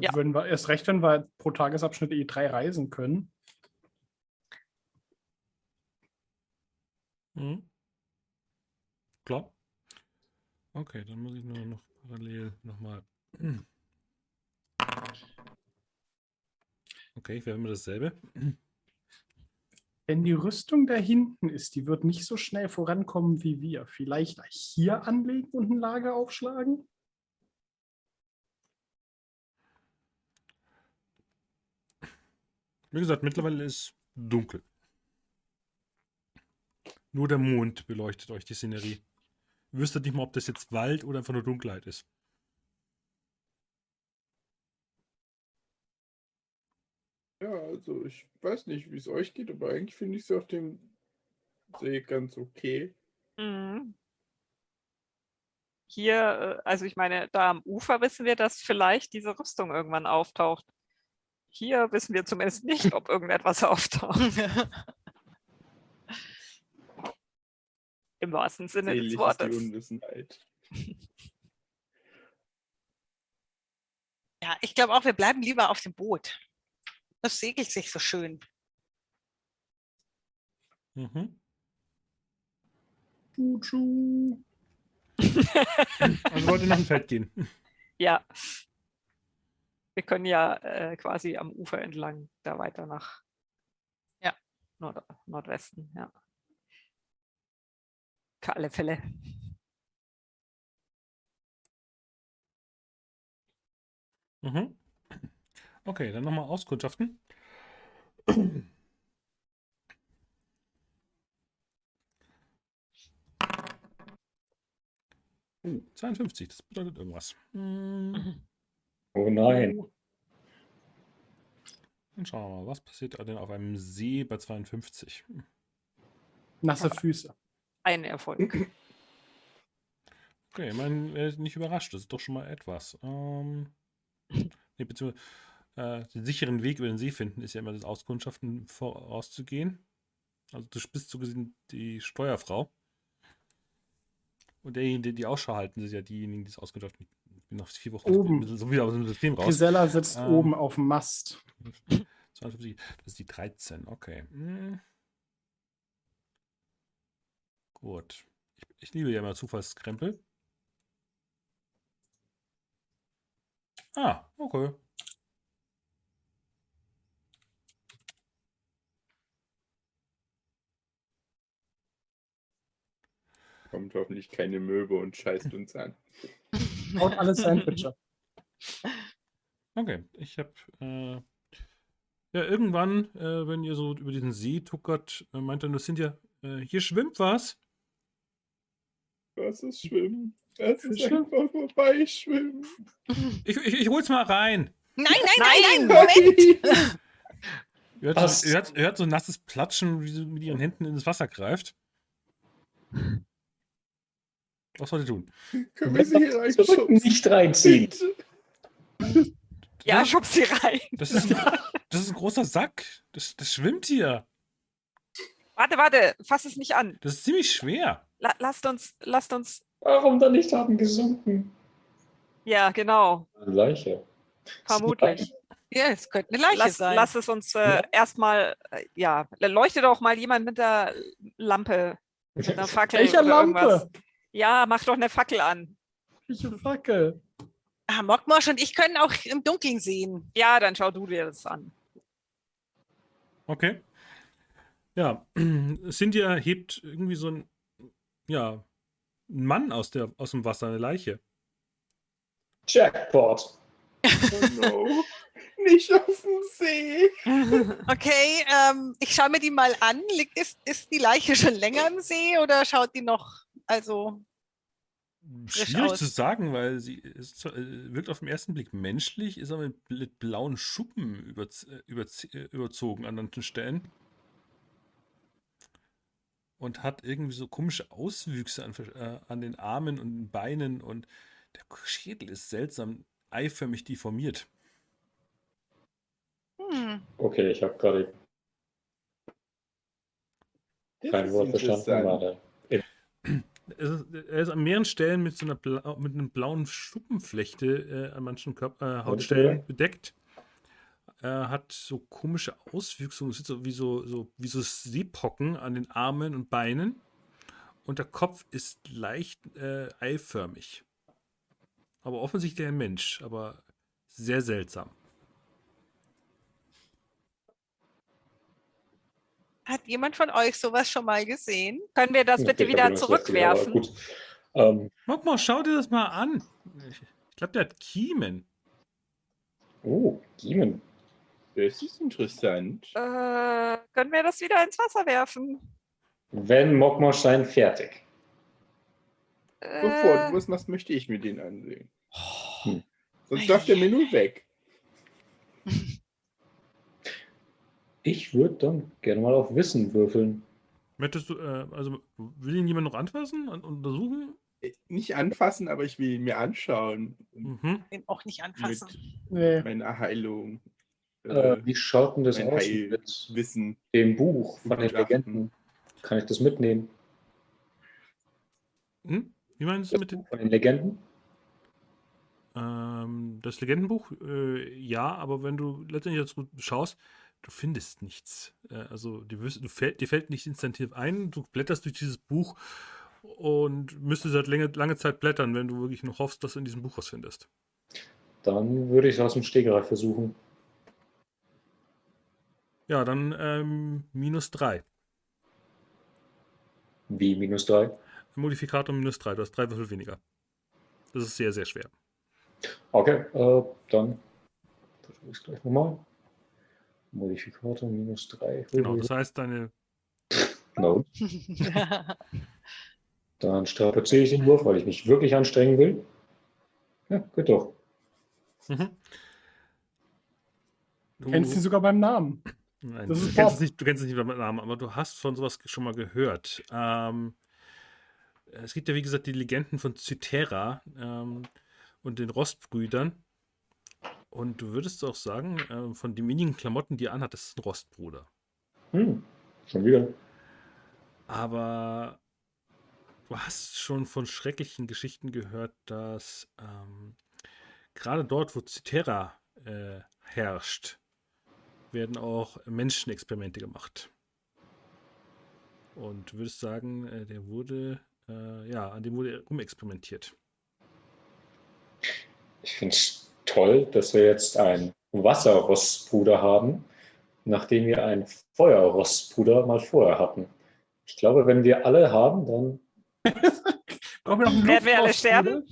Ja. Wenn wir, erst recht, wenn wir pro Tagesabschnitt eh drei reisen können. Mhm. Klar. Okay, dann muss ich nur noch parallel nochmal. Okay, ich werde immer dasselbe. Wenn die Rüstung da hinten ist, die wird nicht so schnell vorankommen wie wir. Vielleicht hier anlegen und ein Lager aufschlagen? Wie gesagt, mittlerweile ist dunkel. Nur der Mond beleuchtet euch die Szenerie. Ihr wüsstet nicht mal, ob das jetzt Wald oder einfach nur Dunkelheit ist. Ja, also ich weiß nicht, wie es euch geht, aber eigentlich finde ich es auf dem See ganz okay. Mhm. Hier, äh, also ich meine, da am Ufer wissen wir, dass vielleicht diese Rüstung irgendwann auftaucht. Hier wissen wir zumindest nicht, ob irgendetwas auftaucht. Im wahrsten Sinne des Selig ist die Wortes. Unwissenheit. Ja, ich glaube auch, wir bleiben lieber auf dem Boot. Das segelt sich so schön. Mhm. Tschu. Also wollt ihr nach dem Feld gehen. Ja. Wir können ja äh, quasi am Ufer entlang da weiter nach Ja. Nord Nordwesten, ja. Für alle Fälle. Mhm. Okay, dann nochmal Auskundschaften. Uh, 52, das bedeutet irgendwas. Oh nein. Dann schauen wir mal, was passiert denn auf einem See bei 52? Nasse Füße. Ein Erfolg. Okay, ich meine, nicht überrascht, das ist doch schon mal etwas. Ähm, nee, beziehungsweise äh, den sicheren Weg über den See finden, ist ja immer das Auskundschaften vorauszugehen. Also du bist so gesehen die Steuerfrau. Und derjenige, die die Ausschau halten, sind ja diejenigen, die das Auskundschaften. Ich bin noch vier Wochen Oben. so wieder aus dem System raus. Grisella sitzt Ähm. oben auf dem Mast. 52, das ist die 13, okay. Hm. Gut. Ich, ich liebe ja immer Zufallskrempel. Ah, okay. Kommt hoffentlich keine Möwe und scheißt uns an. Haut alles Sandwiche. Okay, ich habe äh, ja irgendwann, äh, wenn ihr so über diesen See tuckert, äh, meint dann, das sind ja, äh, hier schwimmt was. Was ist Schwimmen? Das ist Fische? einfach vorbeischwimmen. Ich, ich, ich hol's mal rein. Nein, nein, nein, nein, Moment. Ihr hört, so, ihr, hört, ihr hört so ein nasses Platschen, wie sie mit ihren Händen ins Wasser greift. Was soll sie tun? Können wir sie hier reinschubsen? nicht reinziehen. Ja, schub sie rein. Das ist, ein, das ist ein großer Sack. Das, das schwimmt hier. Warte, warte, fass es nicht an. Das ist ziemlich schwer. La lasst uns, lasst uns. Warum dann nicht haben gesunken? Ja, genau. Eine Leiche. Vermutlich. Ja, es könnte eine Leiche Lass, sein. lass es uns äh, Ja. erstmal, äh, ja, leuchte doch mal jemand mit der Lampe, mit einer Fackel. Welcher Lampe? irgendwas. Ja, mach doch eine Fackel an. Welche Fackel? Ah, Mockmosch und ich können auch im Dunkeln sehen. Ja, dann schau du dir das an. Okay. Ja, Cynthia hebt irgendwie so ein, ja, ein Mann aus, der, aus dem Wasser, eine Leiche. Jackpot. Oh no. Nicht auf dem See. Okay, ähm, ich schaue mir die mal an. Ist, ist die Leiche schon länger im See oder schaut die noch, also, Frisch Schwierig aus. zu sagen, weil sie ist, äh, wirkt auf den ersten Blick menschlich, ist aber mit, mit blauen Schuppen über, über, überzogen an manchen Stellen. Und hat irgendwie so komische Auswüchse an, äh, an den Armen und den Beinen und der Schädel ist seltsam eiförmig deformiert. hm, Okay, ich habe gerade kein Wort verstanden. Warte. Er ist an mehreren Stellen mit so einer blau, mit einem blauen Schuppenflechte äh, an manchen Körper, äh, Hautstellen Okay. bedeckt. Er hat so komische Auswüchse, es sieht so wie so, so wie so Seepocken an den Armen und Beinen. Und der Kopf ist leicht äh, eiförmig. Aber offensichtlich ein Mensch, aber sehr seltsam. Hat jemand von euch sowas schon mal gesehen? Können wir das bitte wieder zurückwerfen? Gut. Ähm, Mogmo, schau dir das mal an. Ich, glaube, der hat Kiemen. oh, Giemen. Das ist interessant. Äh, können wir das wieder ins Wasser werfen? Wenn Mokmosch sein, fertig. Bevor Äh, du was machst, möchte ich mir den ansehen. Hm. Sonst läuft der mir nur weg. Ich würde dann gerne mal auf Wissen würfeln. Möchtest du, äh, also will ihn jemand noch anfassen und untersuchen? Äh, Nicht anfassen, aber ich will ihn mir anschauen. Mhm. Den auch nicht anfassen. mit Nee. meiner Heilung. Äh, Äh, wie schaut denn das aus Heil- mit Wissen. dem Buch von den. Legenden? Kann ich das mitnehmen? Hm? Wie meinst du Das mit dem? Buch von den Legenden? Ähm, das Legendenbuch, äh, ja, aber wenn du letztendlich dazu schaust, du findest nichts. Äh, also die, wirst- du fällt, dir fällt nicht instantiv ein, du blätterst durch dieses Buch und müsstest halt lange, lange Zeit blättern, wenn du wirklich noch hoffst, dass du in diesem Buch was findest. Dann würde ich es aus dem Stegreif versuchen. Ja, dann ähm, minus 3. Wie minus 3? Modifikator minus 3. Du hast drei Würfel weniger. Das ist sehr, sehr schwer. Okay, äh, dann versuche ich es gleich nochmal. Modifikator minus 3. Genau, das heißt, deine. No. Dann strapaziere ich den Wurf, weil ich mich wirklich anstrengen will. Ja, geht doch. Mhm. Du kennst ihn sogar beim Namen. Nein, Das du, ist kennst es nicht, du kennst es nicht beim Namen, aber du hast von sowas schon mal gehört. Ähm, es gibt ja, wie gesagt, die Legenden von Cythera ähm, und den Rostbrüdern. Und du würdest auch sagen, ähm, von den wenigen Klamotten, die er anhat, das ist ein Rostbruder. Hm, schon wieder. Aber du hast schon von schrecklichen Geschichten gehört, dass ähm, gerade dort, wo Cythera äh, herrscht, werden auch Menschenexperimente gemacht. Und du würdest sagen, äh, der wurde, äh, ja, an dem wurde rumexperimentiert. Ich finde es toll, dass wir jetzt einen Wasserrostbruder haben, nachdem wir einen Feuerrostbruder mal vorher hatten. Ich glaube, wenn wir alle haben, dann Brauchen wir noch einen Werden wir alle sterben?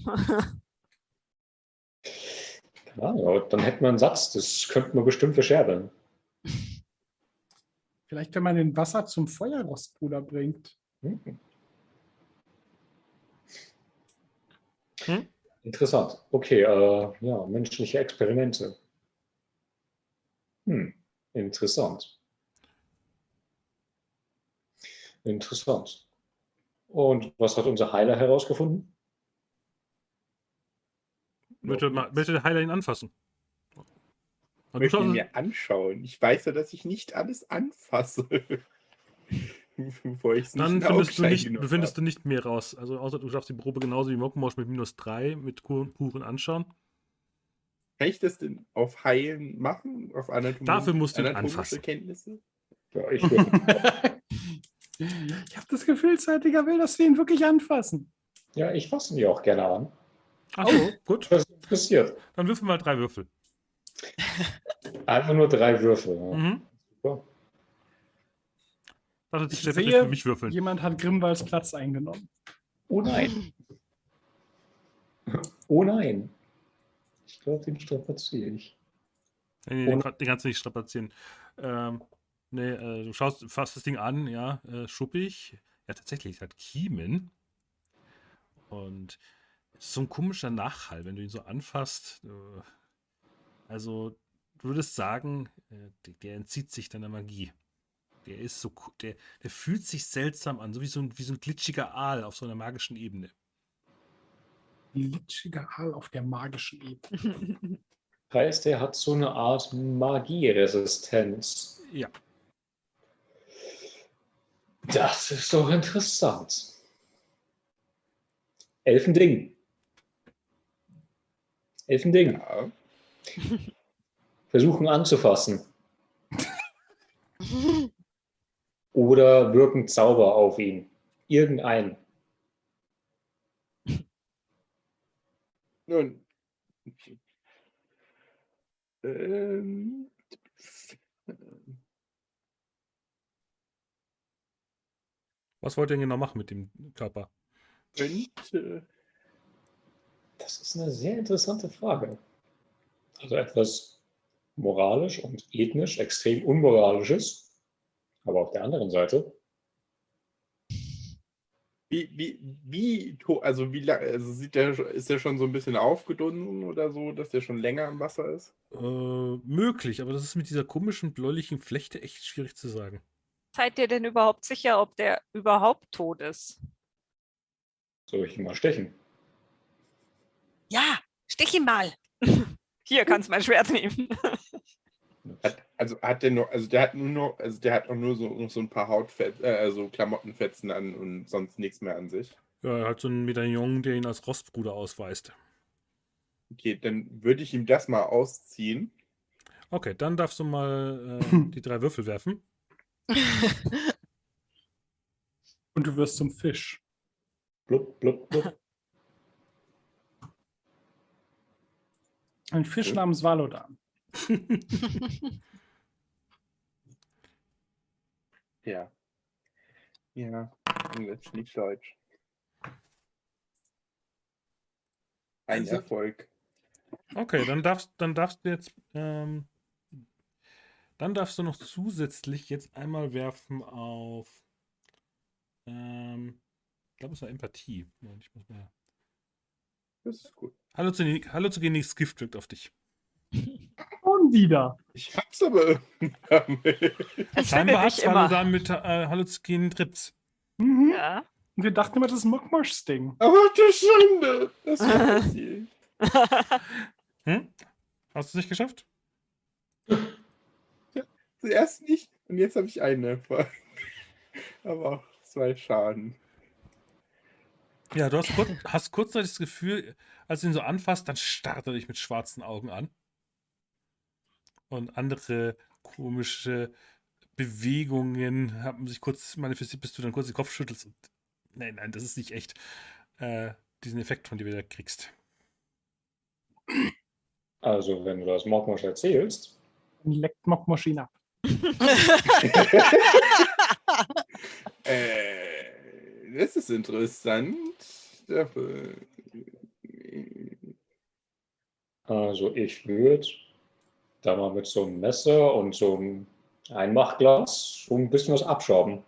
keine Ahnung, dann hätten wir einen Satz, das könnten wir bestimmt verscherbeln. Vielleicht, wenn man den Wasser zum Feuerrostbruder bringt. Hm. Hm? Interessant. Okay, äh, ja, menschliche Experimente. Hm, interessant. Interessant. Und was hat unser Heiler herausgefunden? Möchte, der Heiler ihn anfassen? Ich möchte ihn mir anschauen. Ich weiß ja, dass ich nicht alles anfasse. Bevor ich es dann nicht in findest du nicht, findest du nicht mehr raus. Also außer du schaffst die Probe genauso wie Mockenmosch mit minus 3 mit puren Anschauen. Kann ich das denn auf Heilen machen? Auf Anatomie? Dafür musst du ihn anatomische anfassen. Kenntnisse? Ja, ich Ich habe das Gefühl, Zeitiger will, dass wir ihn wirklich anfassen. ja, ich fasse ihn ja auch gerne an. Achso, gut. Was interessiert? Dann würfeln wir mal drei Würfel. Einfach nur drei Würfel. Ja. Mhm. Warte, Ich Stefan, sehe, für mich würfeln. jemand hat Grimwalds Platz eingenommen. Oh nein. Oh nein. Ich glaube, den strapaziere ich. Nee, nee, den, Und- kann- den kannst du nicht strapazieren. Ähm, nee, äh, du schaust, fasst das Ding an, ja, äh, schuppig. Ja, tatsächlich, es hat Kiemen. Und es ist so ein komischer Nachhall, wenn du ihn so anfasst. Äh, also, du würdest sagen, äh, der, der entzieht sich deiner Magie. Der ist so, der, der fühlt sich seltsam an, so wie so ein, wie so ein glitschiger Aal auf so einer magischen Ebene. Glitschiger Aal auf der magischen Ebene. Heißt, er hat so eine Art Magieresistenz. Ja. Das ist doch interessant. Elfending. Elfending. Ja. Versuchen anzufassen. Oder wirken Zauber auf ihn. Irgendein. Nun. Ähm, Was wollt ihr denn genau machen mit dem Körper? könnte. Das ist eine sehr interessante Frage. Also etwas moralisch und ethnisch extrem unmoralisches. Aber auf der anderen Seite, Wie, wie, wie, also wie lange, also sieht der, ist der schon so ein bisschen aufgedunsen oder so, dass der schon länger im Wasser ist? Äh, möglich, aber das ist mit dieser komischen bläulichen Flechte echt schwierig zu sagen. Seid ihr denn überhaupt sicher, ob der überhaupt tot ist? soll ich ihn mal stechen? Ja, stich ihn mal. Hier kannst du mein Schwert nehmen. Hat, also hat der nur, also der hat nur noch, also der hat auch nur so, noch so ein paar Hautfett, äh, also Klamottenfetzen an und sonst nichts mehr an sich. Ja, er hat so einen Medaillon, der ihn als Rostbruder ausweist. Okay, dann würde ich ihm das mal ausziehen. Okay, dann darfst du mal äh, die drei Würfel werfen. Und du wirst zum Fisch. Blub, blub, blub. Ein Fisch namens Valodan. Ja. Ja, Englisch, nicht Deutsch. Ein Also- Erfolg. Okay, dann darfst, dann darfst du jetzt, ähm, dann darfst du noch zusätzlich jetzt einmal werfen auf, ähm, ich glaube, es war Empathie. Ich muss mal. Das ist gut. Halluzini- Halluzogeniges Gift wirkt auf dich. Und wieder. Ich hab's aber irgendwann. Es Scheinbar findet hat dich immer. Valodan mit äh, Halluzigen Trips. Mhm. Ja. Und wir dachten immer, das ist ein Mockmosch-Ding. Aber du Schande! Das war passiert. Hm? Hast du es nicht geschafft? Zuerst nicht und jetzt habe ich einen Erfolg. Aber auch zwei Schaden. Ja, du hast, kurz, hast kurzzeitig das Gefühl, als du ihn so anfasst, dann starrt er dich mit schwarzen Augen an. Und andere komische Bewegungen haben sich kurz manifestiert, bis du dann kurz den Kopf schüttelst. Und, nein, nein, das ist nicht echt. Äh, diesen Effekt von dir wieder kriegst. Also, wenn du das Mordmosch erzählst, Dann leckt Mockmosch ihn ab. Äh, das ist interessant. Also ich würde da mal mit so einem Messer und so einem Einmachglas so ein bisschen was abschrauben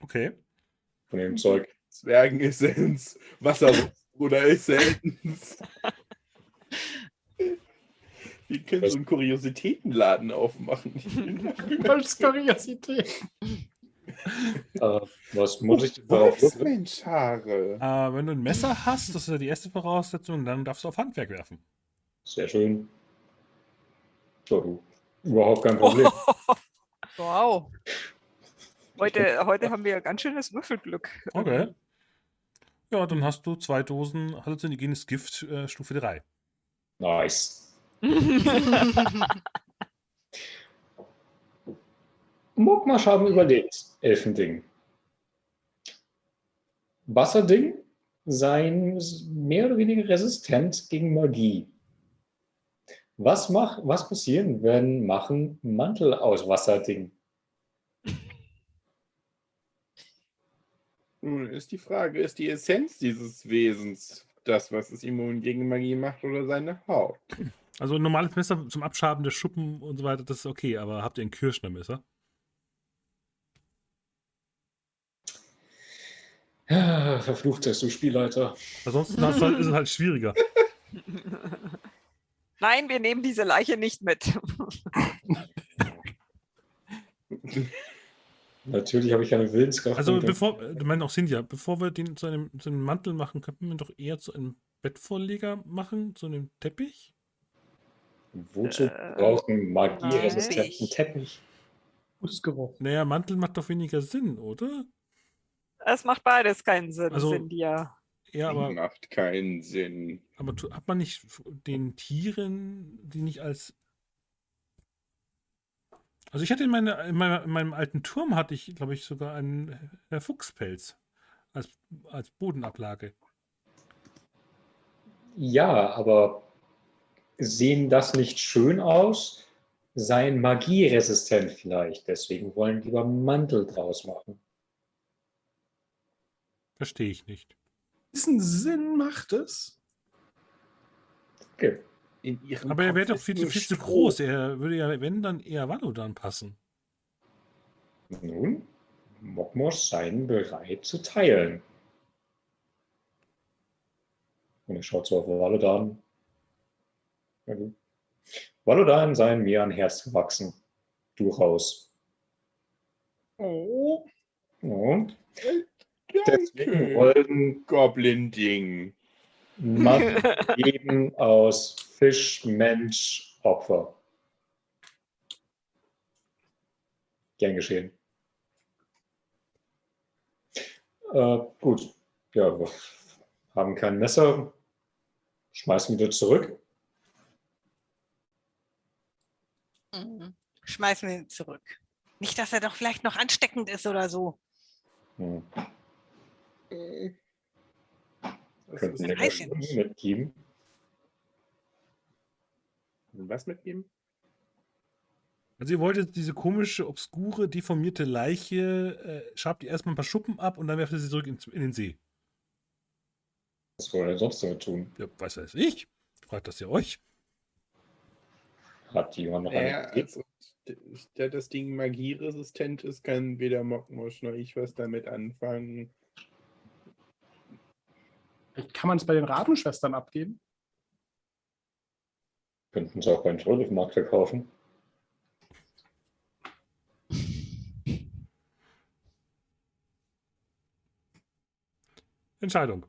Okay. von dem Zeug. Zwergenessenz, Wasserbruder Essenz. Wir können so einen Kuriositätenladen aufmachen. Als Kuriosität. Äh, was muss ich denn darauf mein Schare? Äh, wenn du ein Messer hast, das ist ja die erste Voraussetzung, dann darfst du auf Handwerk werfen. Sehr schön. So, du. Überhaupt kein Problem. Wow. Heute, heute haben wir ganz schönes Würfelglück. Okay. Ja, dann hast du zwei Dosen halluzinogenes Gift äh, Stufe 3. Nice. Muckmasch haben überlebt. Elfending. Wasserding seien mehr oder weniger resistent gegen Magie. Was, mach, was passieren, wenn machen Mantel aus Wasserding? Nun ist die Frage, ist die Essenz dieses Wesens das, was es immun gegen Magie macht oder seine Haut? Also ein normales Messer zum Abschaben der Schuppen und so weiter, das ist okay, aber habt ihr ein Kirschnermesser? Ah, Verflucht bist du Spielleiter. Ansonsten ist es halt, ist es halt schwieriger. Nein, wir nehmen diese Leiche nicht mit. Natürlich habe ich keine Willenskraft. Also bevor, du meinst auch Cynthia, bevor wir den zu einem, zu einem Mantel machen, könnten wir doch eher zu einem Bettvorleger machen, zu einem Teppich? Wozu Äh, brauchen magieresistenten nein. Teppich? Fußgeruch. Naja, Mantel macht doch weniger Sinn, oder? Es macht beides keinen Sinn, Also- sind ja. Aber, macht keinen Sinn. aber hat man nicht den Tieren, die nicht als. Also ich hatte in, meine, in, meiner, in meinem alten Turm hatte ich, glaube ich, sogar einen Fuchspelz als, als Bodenablage. Ja, aber sehen das nicht schön aus? Seien magieresistent vielleicht. Deswegen wollen lieber Mantel draus machen. Verstehe ich nicht. Diesen Sinn macht es. Okay. In ihrem Aber er wäre doch viel, viel zu groß. Er würde ja, wenn, dann eher Valodan passen. Nun, Mokmos seien bereit zu teilen. Und er schaut so auf Valodan. Ja. Valodan seien mir ein Herz gewachsen. Du Oh. Und deswegen wollen Goblin-Ding. Mann geben aus Fisch, Mensch, Opfer. Gern geschehen. Äh, gut. Ja, wir haben kein Messer. Schmeißen wieder zurück. Mhm. Schmeißen wir ihn zurück. Nicht, dass er doch vielleicht noch ansteckend ist oder so. Hm. Äh, Was, Könnten wir das mitgeben? was mitgeben? Also ihr wolltet diese komische, obskure, deformierte Leiche, äh, schabt ihr erstmal ein paar Schuppen ab und dann werft ihr sie zurück in, in den See. Was wollen wir denn sonst damit tun? Ja, weiß weiß ich. Fragt das ja euch. Hat jemand noch Naja, eine Idee? also, da das Ding magieresistent ist, kann weder Mockmosch noch ich was damit anfangen. Vielleicht kann man es bei den Rabenschwestern abgeben. Könnten sie auch beim Trollhofmarkt verkaufen. Entscheidung.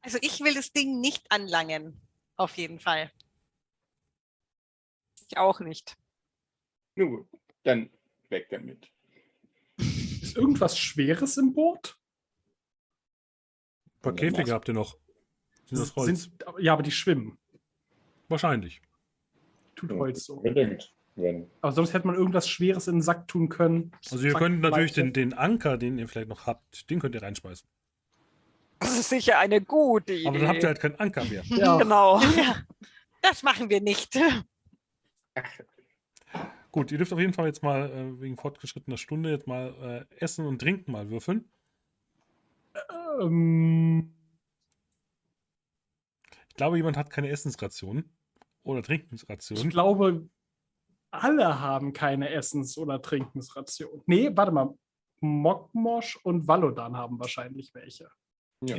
Also ich will das Ding nicht anlangen. Auf jeden Fall. Ich auch nicht. Nun gut, dann weg damit. Ist irgendwas Schweres im Boot? Ein paar Käfige habt ihr noch. Sind das Holz? Sind, ja, aber die schwimmen. Wahrscheinlich. Tut Ja, Holz so. Unbedingt. Wenn Aber sonst hätte man irgendwas Schweres in den Sack tun können. Also ihr Sack- könnt natürlich den, den Anker, den ihr vielleicht noch habt, den könnt ihr reinschmeißen. Das ist sicher eine gute Idee. Aber dann habt ihr halt keinen Anker mehr. Ja, Genau. Ja, das machen wir nicht. Gut, ihr dürft auf jeden Fall jetzt mal äh, wegen fortgeschrittener Stunde jetzt mal äh, Essen und Trinken mal würfeln. Ähm, Ich glaube, jemand hat keine Essensration oder ich Trinkensration. glaube, alle haben keine Essens- oder Trinkensration. Nee, warte mal. Mokmosch und Valodan haben wahrscheinlich welche. Ja.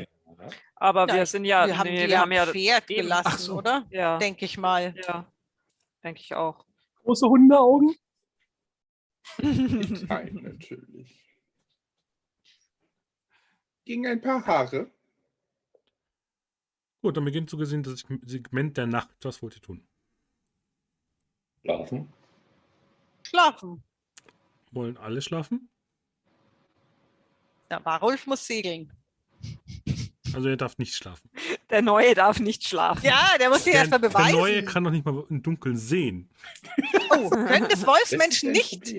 Aber Ja, wir sind ja, wir haben nee, die wir ja haben ja, Pferd eben. gelassen, so. oder? ja, Denke ich mal. ja, denke ich auch. Große Hundeaugen? Nein, natürlich. Gegen ein paar Haare. Gut, dann beginnt so gesehen das Segment der Nacht. Was wollt ihr tun? schlafen. Schlafen. Wollen alle schlafen? Der Warulf muss segeln. Also ihr darf nicht schlafen. Der Neue darf nicht schlafen. Ja, der muss sich Der, erstmal der beweisen. Neue kann doch nicht mal im Dunkeln sehen. oh, können das Wolfsmenschen nicht?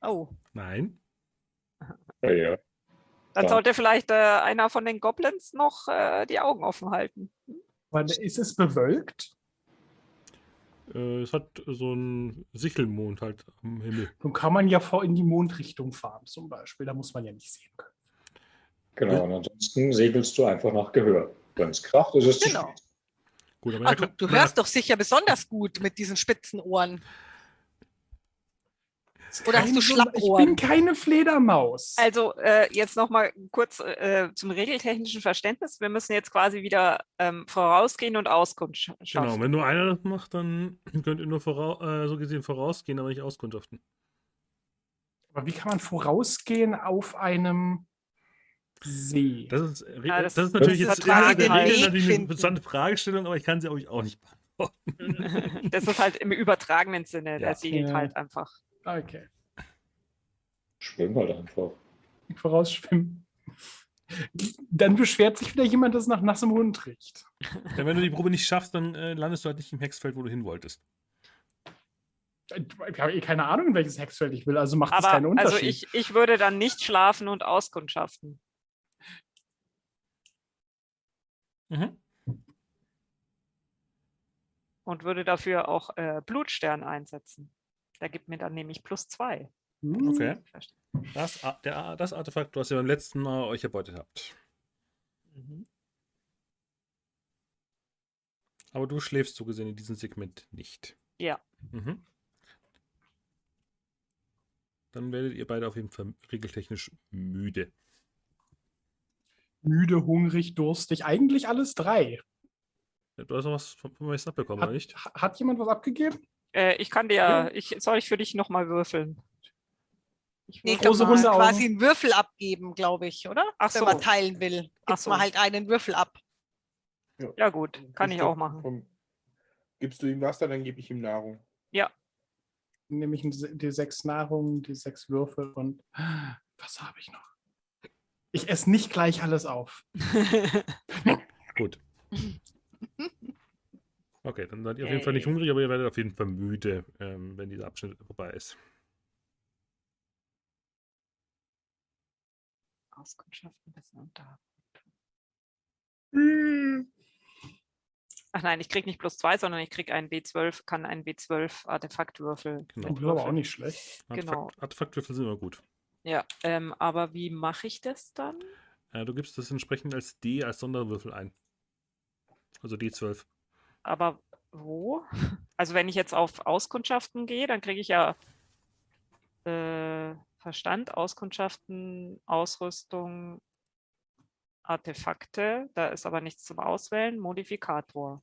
Oh, Nein. Ja, ja. Dann Ja. sollte vielleicht äh, einer von den Goblins noch äh, die Augen offen halten. Weil ist es bewölkt? Äh, es hat so einen Sichelmond halt am Himmel. Nun kann man ja vor in die Mondrichtung fahren, zum Beispiel. Da muss man ja nicht sehen können. Genau. Und ansonsten segelst du einfach nach Gehör. Wenn es kracht, ist es zu Genau. spät. Gut, aber Ah, du, du hörst doch sicher besonders gut mit diesen spitzen Ohren. Oder hast du so- Schlappohren? Ich bin keine Fledermaus. Also äh, jetzt nochmal kurz äh, zum regeltechnischen Verständnis. Wir müssen jetzt quasi wieder ähm, vorausgehen und Auskunft sch- Genau, schaffen. wenn nur einer das macht, dann könnt ihr nur äh, so gesehen vorausgehen, aber nicht auskundschaften. Aber wie kann man vorausgehen auf einem See? Das ist, äh, Ja, das, das- ist natürlich das jetzt ist halt in der Regel natürlich eine finden. interessante Fragestellung, aber ich kann sie euch auch nicht beantworten. das ist halt im übertragenen Sinne. Ja. Der segelt Ja. halt einfach. Okay. Schwimm halt einfach. Vorausschwimmen. Dann beschwert sich wieder jemand, dass es nach nassem Hund riecht. Denn wenn du die Probe nicht schaffst, dann äh, landest du halt nicht im Hexfeld, wo du hin wolltest. Ich habe eh keine Ahnung, in welches Hexfeld ich will, also macht es Aber keinen Unterschied. also ich, ich würde dann nicht schlafen und auskundschaften. Mhm. Und würde dafür auch äh, Blutstern einsetzen. Der gibt mir dann nämlich plus zwei. Hm, Okay. Das, der, das Artefakt, was ihr beim letzten Mal euch erbeutet habt. Mhm. Aber du schläfst so gesehen in diesem Segment nicht. Ja. Mhm. Dann werdet ihr beide auf jeden Fall regeltechnisch müde. Müde, hungrig, durstig. Eigentlich alles drei. Du hast noch was vom vom Meister abbekommen, Hat, oder nicht? ha- hat jemand was abgegeben? Äh, ich kann dir, Ja. ich, soll ich für dich nochmal würfeln? Ich Nee, ich glaube, man muss quasi einen Würfel abgeben, glaube ich, oder? Ach Wenn man so. teilen will, Ach gibt so. man halt einen Würfel ab. Ja gut, kann ich du- auch machen. komm, Gibst du ihm Wasser, dann gebe ich ihm Nahrung. Nämlich die sechs Nahrung, die sechs Würfel und was habe ich noch? Ich esse nicht gleich alles auf. Gut. Okay, dann seid ihr auf jeden Fall nicht hungrig, aber ihr werdet auf jeden Fall müde, ähm, wenn dieser Abschnitt vorbei ist. Auskundschaften wissen und da. Hm. Ach nein, ich krieg nicht plus zwei, sondern ich krieg einen W12, kann einen W12 Artefaktwürfel. Genau. Das ist aber auch nicht schlecht. Genau. Artefakt, Artefaktwürfel sind immer gut. Ja, ähm, aber wie mache ich das dann? Äh, du gibst das entsprechend als D, als Sonderwürfel ein. Also D12. Aber wo? Also wenn ich jetzt auf Auskundschaften gehe, dann kriege ich ja äh, Verstand, Auskundschaften, Ausrüstung, Artefakte. Da ist aber nichts zum Auswählen. Modifikator.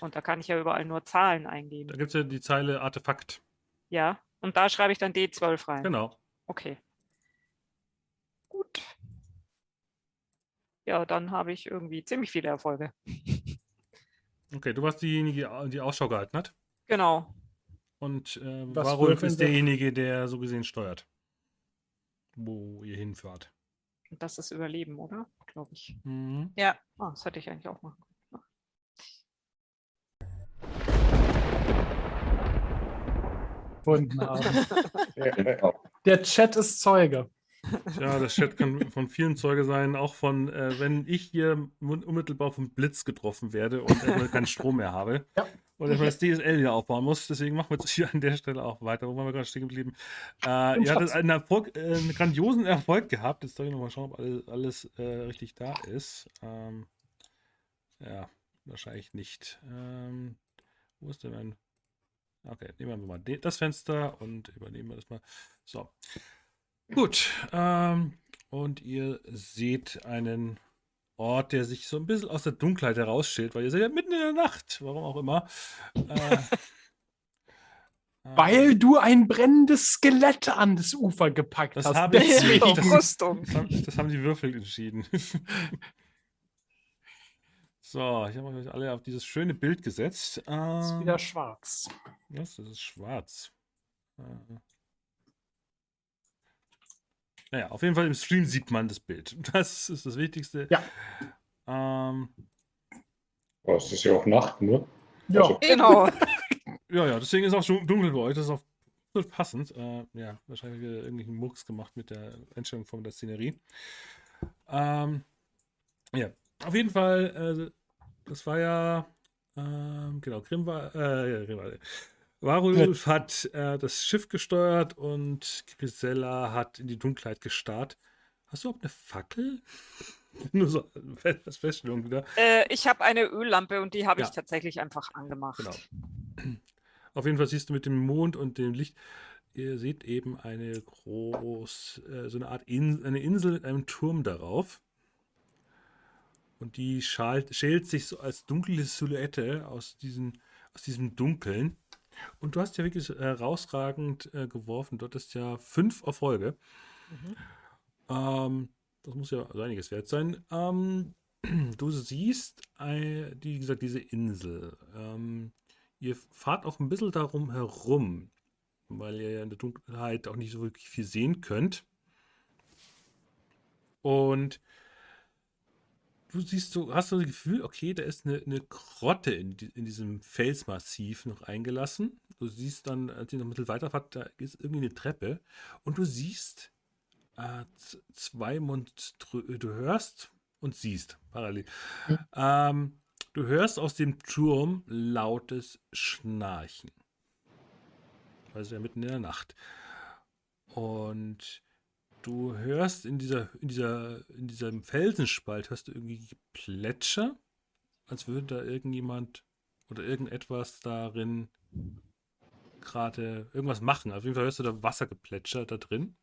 Und da kann ich ja überall nur Zahlen Da eingeben. gibt es ja die Zeile Artefakt. Ja, und da schreibe ich dann D12 rein. Genau. Okay. Gut. Ja, dann habe ich irgendwie ziemlich viele Erfolge. Okay, du warst diejenige, die Ausschau gehalten hat. Genau. Und äh, Warulf ist derjenige, der so gesehen steuert. Wo ihr hinfahrt. Und das ist Überleben, oder? Glaube ich. Mhm. Ah, das hätte ich eigentlich auch machen können. Wunderbar. Ja, Der Chat ist Zeuge. Ja, das Chat kann von vielen Zeuge sein, auch von, äh, wenn ich hier un- unmittelbar vom Blitz getroffen werde und erstmal keinen Strom mehr habe. Ja. Und erstmal das DSL wieder aufbauen muss. Deswegen machen wir jetzt hier an der Stelle auch weiter. Wo waren wir gerade stehen geblieben? Äh, ihr hattet einen, Erfolg, äh, einen grandiosen Erfolg gehabt. Jetzt soll ich nochmal schauen, ob alles, alles äh, richtig da ist. Ähm, ja, wahrscheinlich nicht. Ähm, wo ist denn mein. Okay, nehmen wir mal das Fenster und übernehmen wir das mal. So. Gut. Ähm, und ihr seht einen Ort, der sich so ein bisschen aus der Dunkelheit herausstellt, weil ihr seid ja mitten in der Nacht, warum auch immer. Äh, Weil du ein brennendes Skelett an das Ufer gepackt Das hast. habe ich Deswegen. Das-. Das haben, das haben die Würfel entschieden. so, ich habe euch alle auf dieses schöne Bild gesetzt. ist Ähm, wieder schwarz. Was? Das ist schwarz. Äh. Naja, auf jeden Fall im Stream sieht man das Bild. Das ist das Wichtigste. Ja. Ähm, Oh, es ist ja auch Nacht, ne? Ja. Also, Genau. ja, ja, deswegen ist auch schon dunkel bei euch. Das ist auch passend. Äh, ja, wahrscheinlich wieder irgendwelchen Mucks gemacht mit der Einstellung von der Szenerie. Ähm, ja, auf jeden Fall, äh, das war ja, ähm, genau, Grimm war, äh, ja, Grimm war, Varulf hat äh, das Schiff gesteuert und Grisella hat in die Dunkelheit gestarrt. Hast du überhaupt eine Fackel? Nur so als Feststellung wieder. äh, ich habe eine Öllampe und die habe Ja. ich tatsächlich einfach angemacht. Genau. Auf jeden Fall siehst du mit dem Mond und dem Licht, ihr seht eben eine groß, äh, so eine Art In eine Insel mit einem Turm darauf. Und die schalt, schält sich so als dunkle Silhouette aus, diesen, aus diesem Dunkeln. Und du hast ja wirklich herausragend äh, geworfen. Dort ist ja fünf Erfolge. Mhm. Ähm, das muss ja also einiges wert sein. Ähm, du siehst, äh, die, wie gesagt, diese Insel. Ähm, ihr fahrt auch ein bisschen darum herum, weil ihr ja in der Dunkelheit auch nicht so wirklich viel sehen könnt. Und du siehst so, hast so das Gefühl, okay, da ist eine, eine Grotte in, in diesem Felsmassiv noch eingelassen. Du siehst dann, als ihr noch ein bisschen weiterfahrt, da ist irgendwie eine Treppe. Und du siehst äh, zwei Monströ du hörst und siehst parallel. Ähm, du hörst aus dem Turm lautes Schnarchen. Also ja mitten in der Nacht. Und du hörst in dieser, in dieser, in diesem Felsenspalt hörst du irgendwie Plätscher, als würde da irgendjemand oder irgendetwas darin gerade irgendwas machen. Auf jeden Fall hörst du da Wassergeplätscher da drin.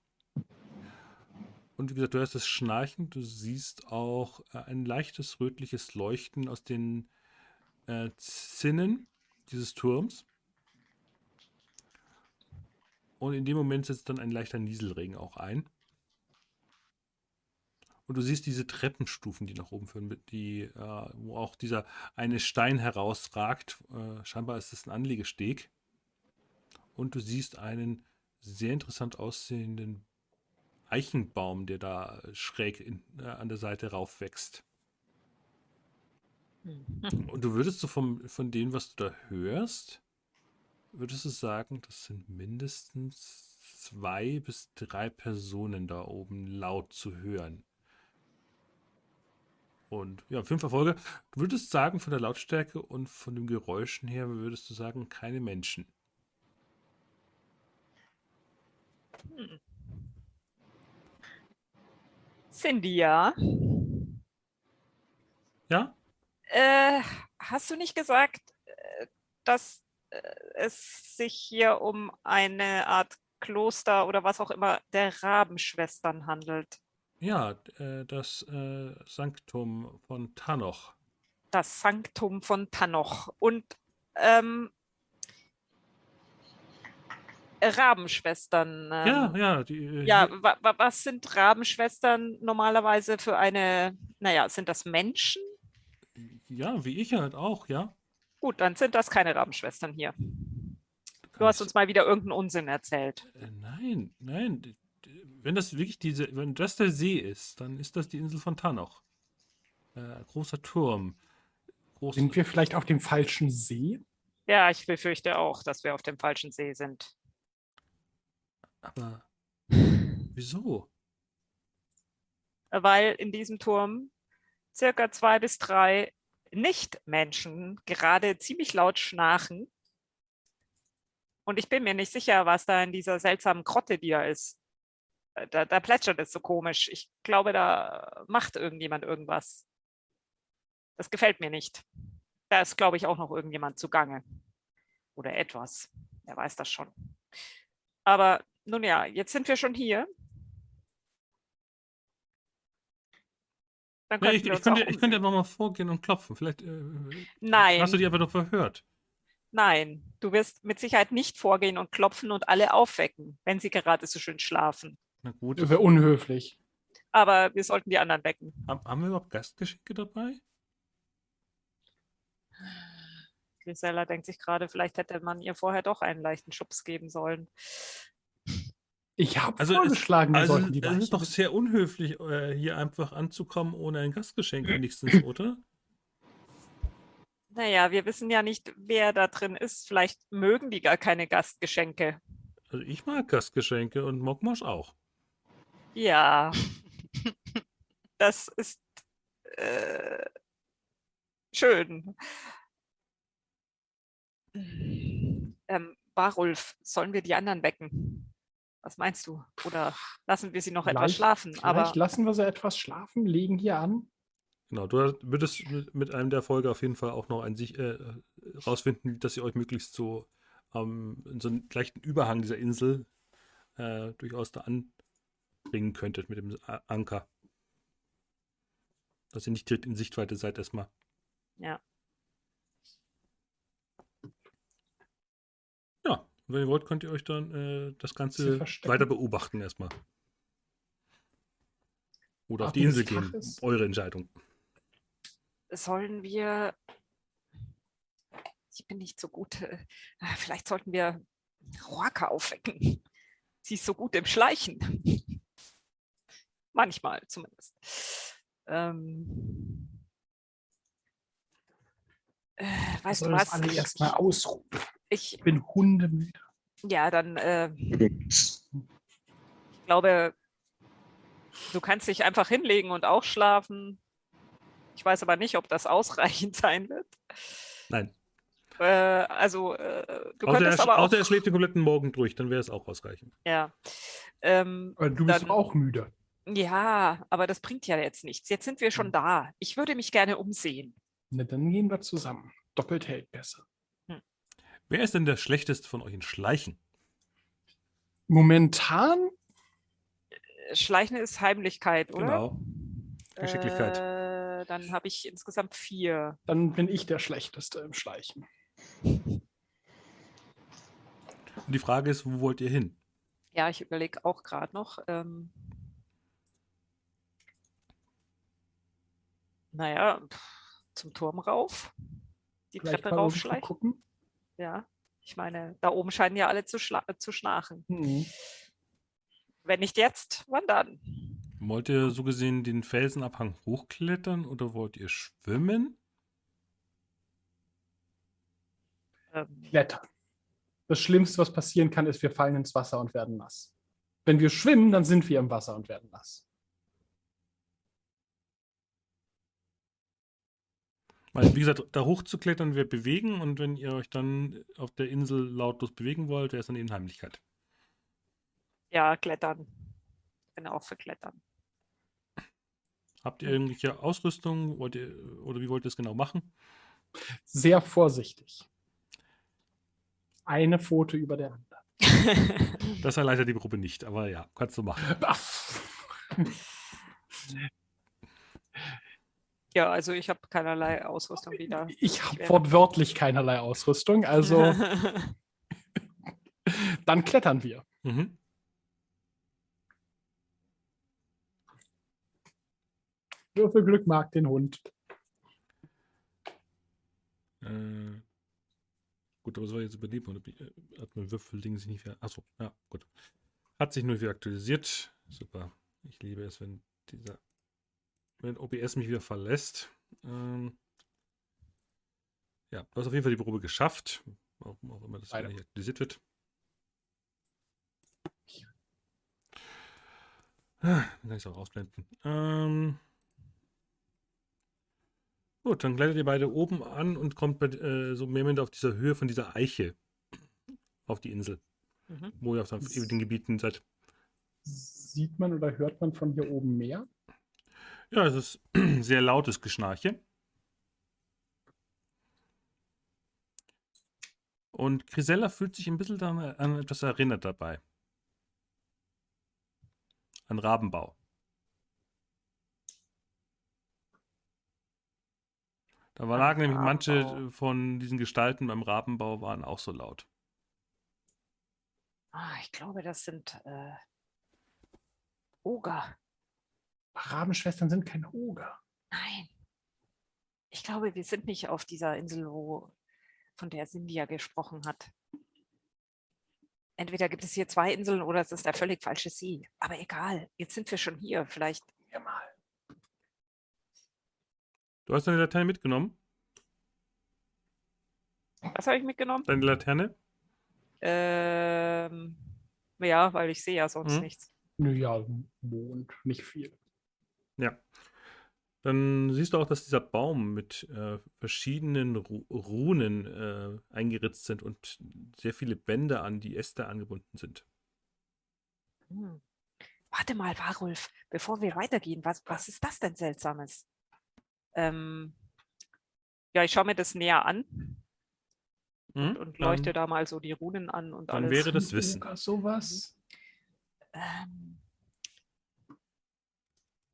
Und wie gesagt, du hörst das Schnarchen, du siehst auch äh, ein leichtes rötliches Leuchten aus den äh, Zinnen dieses Turms. Und in dem Moment setzt dann ein leichter Nieselregen auch ein. Und du siehst diese Treppenstufen, die nach oben führen, die, äh, wo auch dieser eine Stein herausragt. Äh, scheinbar ist es ein Anlegesteg. Und du siehst einen sehr interessant aussehenden Eichenbaum, der da schräg in, äh, an der Seite raufwächst. Mhm. Und du würdest so vom, von dem, was du da hörst, würdest du sagen, das sind mindestens zwei bis drei Personen da oben laut zu hören. Und ja, fünf Erfolge. Du würdest sagen, von der Lautstärke und von den Geräuschen her, würdest du sagen, keine Menschen. Hm. Cindy, ja. Ja? Äh, hast du nicht gesagt, äh, dass äh, es sich hier um eine Art Kloster oder was auch immer der Rabenschwestern handelt? Ja, äh, das äh, Sanktum von Tanoch. Das Sanktum von Tanoch. Und ähm, Rabenschwestern. Ähm, Ja, ja, die, äh, Ja, wa wa was sind Rabenschwestern normalerweise für eine, naja, sind das Menschen? ja, wie ich halt auch, ja. Gut, dann sind das keine Rabenschwestern hier. Du hast uns mal wieder irgendeinen Unsinn erzählt. Äh, nein, nein. Wenn das wirklich diese, wenn das der See ist, dann ist das die Insel von Tanoch. Äh, großer Turm. Groß, Sind wir vielleicht auf dem falschen See? Ja, ich befürchte auch, dass wir auf dem falschen See sind. aber wieso? Weil in diesem Turm circa zwei bis drei Nicht-Menschen gerade ziemlich laut schnarchen. Und ich bin mir nicht sicher, was da in dieser seltsamen Grotte, die da ist. Da, da plätschert es so komisch. Ich glaube, da macht irgendjemand irgendwas. Das gefällt mir nicht. Da ist, glaube ich, auch noch irgendjemand zugange. Oder etwas. Wer weiß das schon. Aber nun ja, jetzt sind wir schon hier. Könnten ich, ich, könnte, ich könnte einfach mal vorgehen und klopfen. Vielleicht äh, Nein. hast du die einfach noch verhört. Nein, du wirst mit Sicherheit nicht vorgehen und klopfen und alle aufwecken, wenn sie gerade so schön schlafen. Na gut. Das wäre unhöflich. Aber wir sollten die anderen wecken. Haben, haben wir überhaupt Gastgeschenke dabei? Grisella denkt sich gerade, vielleicht hätte man ihr vorher doch einen leichten Schubs geben sollen. Ich habe Also es- vorgeschlagen, wir Also, sollten die es ist doch sehr unhöflich, äh, hier einfach anzukommen ohne ein Gastgeschenk wenigstens, oder? Naja, wir wissen ja nicht, wer da drin ist. Vielleicht mögen die gar keine Gastgeschenke. Also ich mag Gastgeschenke und Mokmosch auch. Ja, das ist äh, schön. Ähm, Barulf, sollen wir die anderen wecken? Was meinst du? Oder lassen wir sie noch etwas Vielleicht- schlafen? Vielleicht Aber lassen wir sie etwas schlafen, legen hier an. Genau, du würdest mit, einem der Folge auf jeden Fall auch noch ein sich äh, rausfinden, dass ihr euch möglichst so ähm, in so einen leichten Überhang dieser Insel äh, durchaus da anbringen könntet mit dem Anker. Dass ihr nicht direkt in Sichtweite seid erstmal. ja, Ja, wenn ihr wollt, könnt ihr euch dann äh, das Ganze weiter beobachten erstmal. Oder auf die Insel gehen. ist. Eure Entscheidung. sollen wir. Ich bin nicht so gut. äh, Vielleicht sollten wir Roaka aufwecken. Sie ist so gut im Schleichen. Manchmal zumindest. Ähm, äh, weißt du Soll das was? alle Ich, erstmal ausruhen. ich, Ich bin hundemüde. ja, dann, äh, ich glaube, du kannst dich einfach hinlegen und auch schlafen. Ich weiß aber nicht, ob das ausreichend sein wird. Nein. Äh, also, äh, du Außer er, könntest aber auch. außer er schläft den kompletten Morgen durch, dann wäre es auch ausreichend. Ja. Ähm, Aber du bist Dann- auch müde. Ja, aber das bringt ja jetzt nichts. Jetzt sind wir schon Hm. da. Ich würde mich gerne umsehen. Na, dann gehen wir zusammen. Doppelt hält besser. Wer ist denn der schlechteste von euch in Schleichen? Momentan Äh, Schleichen ist Heimlichkeit, oder? Genau. Geschicklichkeit. Äh, dann habe ich insgesamt vier. dann bin ich der Schlechteste im Schleichen. Und die Frage ist, wo wollt ihr hin? Ja, ich überlege auch gerade noch. Ähm, naja, zum Turm rauf. Die Vielleicht Treppe raufschleichen. Ja. Ich meine, da oben scheinen ja alle zu, schla- äh, zu schnarchen. Mhm. Wenn nicht jetzt, wann dann? Wollt ihr so gesehen den Felsenabhang hochklettern oder wollt ihr schwimmen? Ähm, Klettern. Das Schlimmste, was passieren kann, ist, wir fallen ins Wasser und werden nass. Wenn wir schwimmen, dann sind wir im Wasser und werden nass. Weil, wie gesagt, da hochzuklettern wir bewegen und wenn ihr euch dann auf der Insel lautlos bewegen wollt, wäre es dann eben Heimlichkeit. Ja, klettern. Bin auch für Klettern. Habt ihr irgendwelche Ausrüstung? Wollt ihr, oder wie wollt ihr es genau machen? Sehr vorsichtig. Eine Pfote über der andere. Das erleichtert die Gruppe nicht, aber ja, kannst du machen. Ja, also ich habe keinerlei Ausrüstung wieder. Ich habe wortwörtlich keinerlei Ausrüstung, also dann klettern wir. Mhm. Würfelglück mag den Hund. Äh, gut, aber es war jetzt überlebt. Oder äh, hat mein Würfelding sich nicht wieder. Achso, ja, gut. Hat sich nur wieder aktualisiert. Super. Ich liebe es, wenn dieser. Wenn OBS mich wieder verlässt. Ähm, ja, du hast auf jeden Fall die Probe geschafft. Warum auch immer das nicht aktualisiert wird. Ah, Dann kann ich es auch ausblenden. Ähm, Gut, dann gleitet ihr beide oben an und kommt mit, äh, so mehr oder auf dieser Höhe von dieser Eiche auf die Insel, Mhm. wo ihr auf den Gebieten seid. Sieht man oder hört man von hier oben mehr? Ja, es ist sehr lautes Geschnarche. Und Grisella fühlt sich ein bisschen daran, an etwas erinnert dabei. An Rabenbau. Da lagen nämlich manche von diesen Gestalten beim Rabenbau waren auch so laut. Ah, ich glaube, das sind äh, Oger. Rabenschwestern sind kein Oger. Nein. Ich glaube, wir sind nicht auf dieser Insel, wo, von der Cindy gesprochen hat. Entweder gibt es hier zwei Inseln oder es ist der völlig falsche See. Aber egal, jetzt sind wir schon hier. Vielleicht. Ja, mal. Du hast deine Laterne mitgenommen? Was habe ich mitgenommen? Deine Laterne? Ähm, ja, weil ich sehe ja sonst Mhm. nichts. Naja, Mond, nicht viel. Ja. Dann siehst du auch, dass dieser Baum mit äh, verschiedenen Ru Runen äh, eingeritzt sind und sehr viele Bänder an die Äste angebunden sind. Hm. Warte mal, Warulf, bevor wir weitergehen, was, was ist das denn Seltsames? Ähm, ja, ich schaue mir das näher an Mhm. und Dann- leuchte da mal so die Runen an und dann alles. wäre das Wissen. Sowas? Ähm,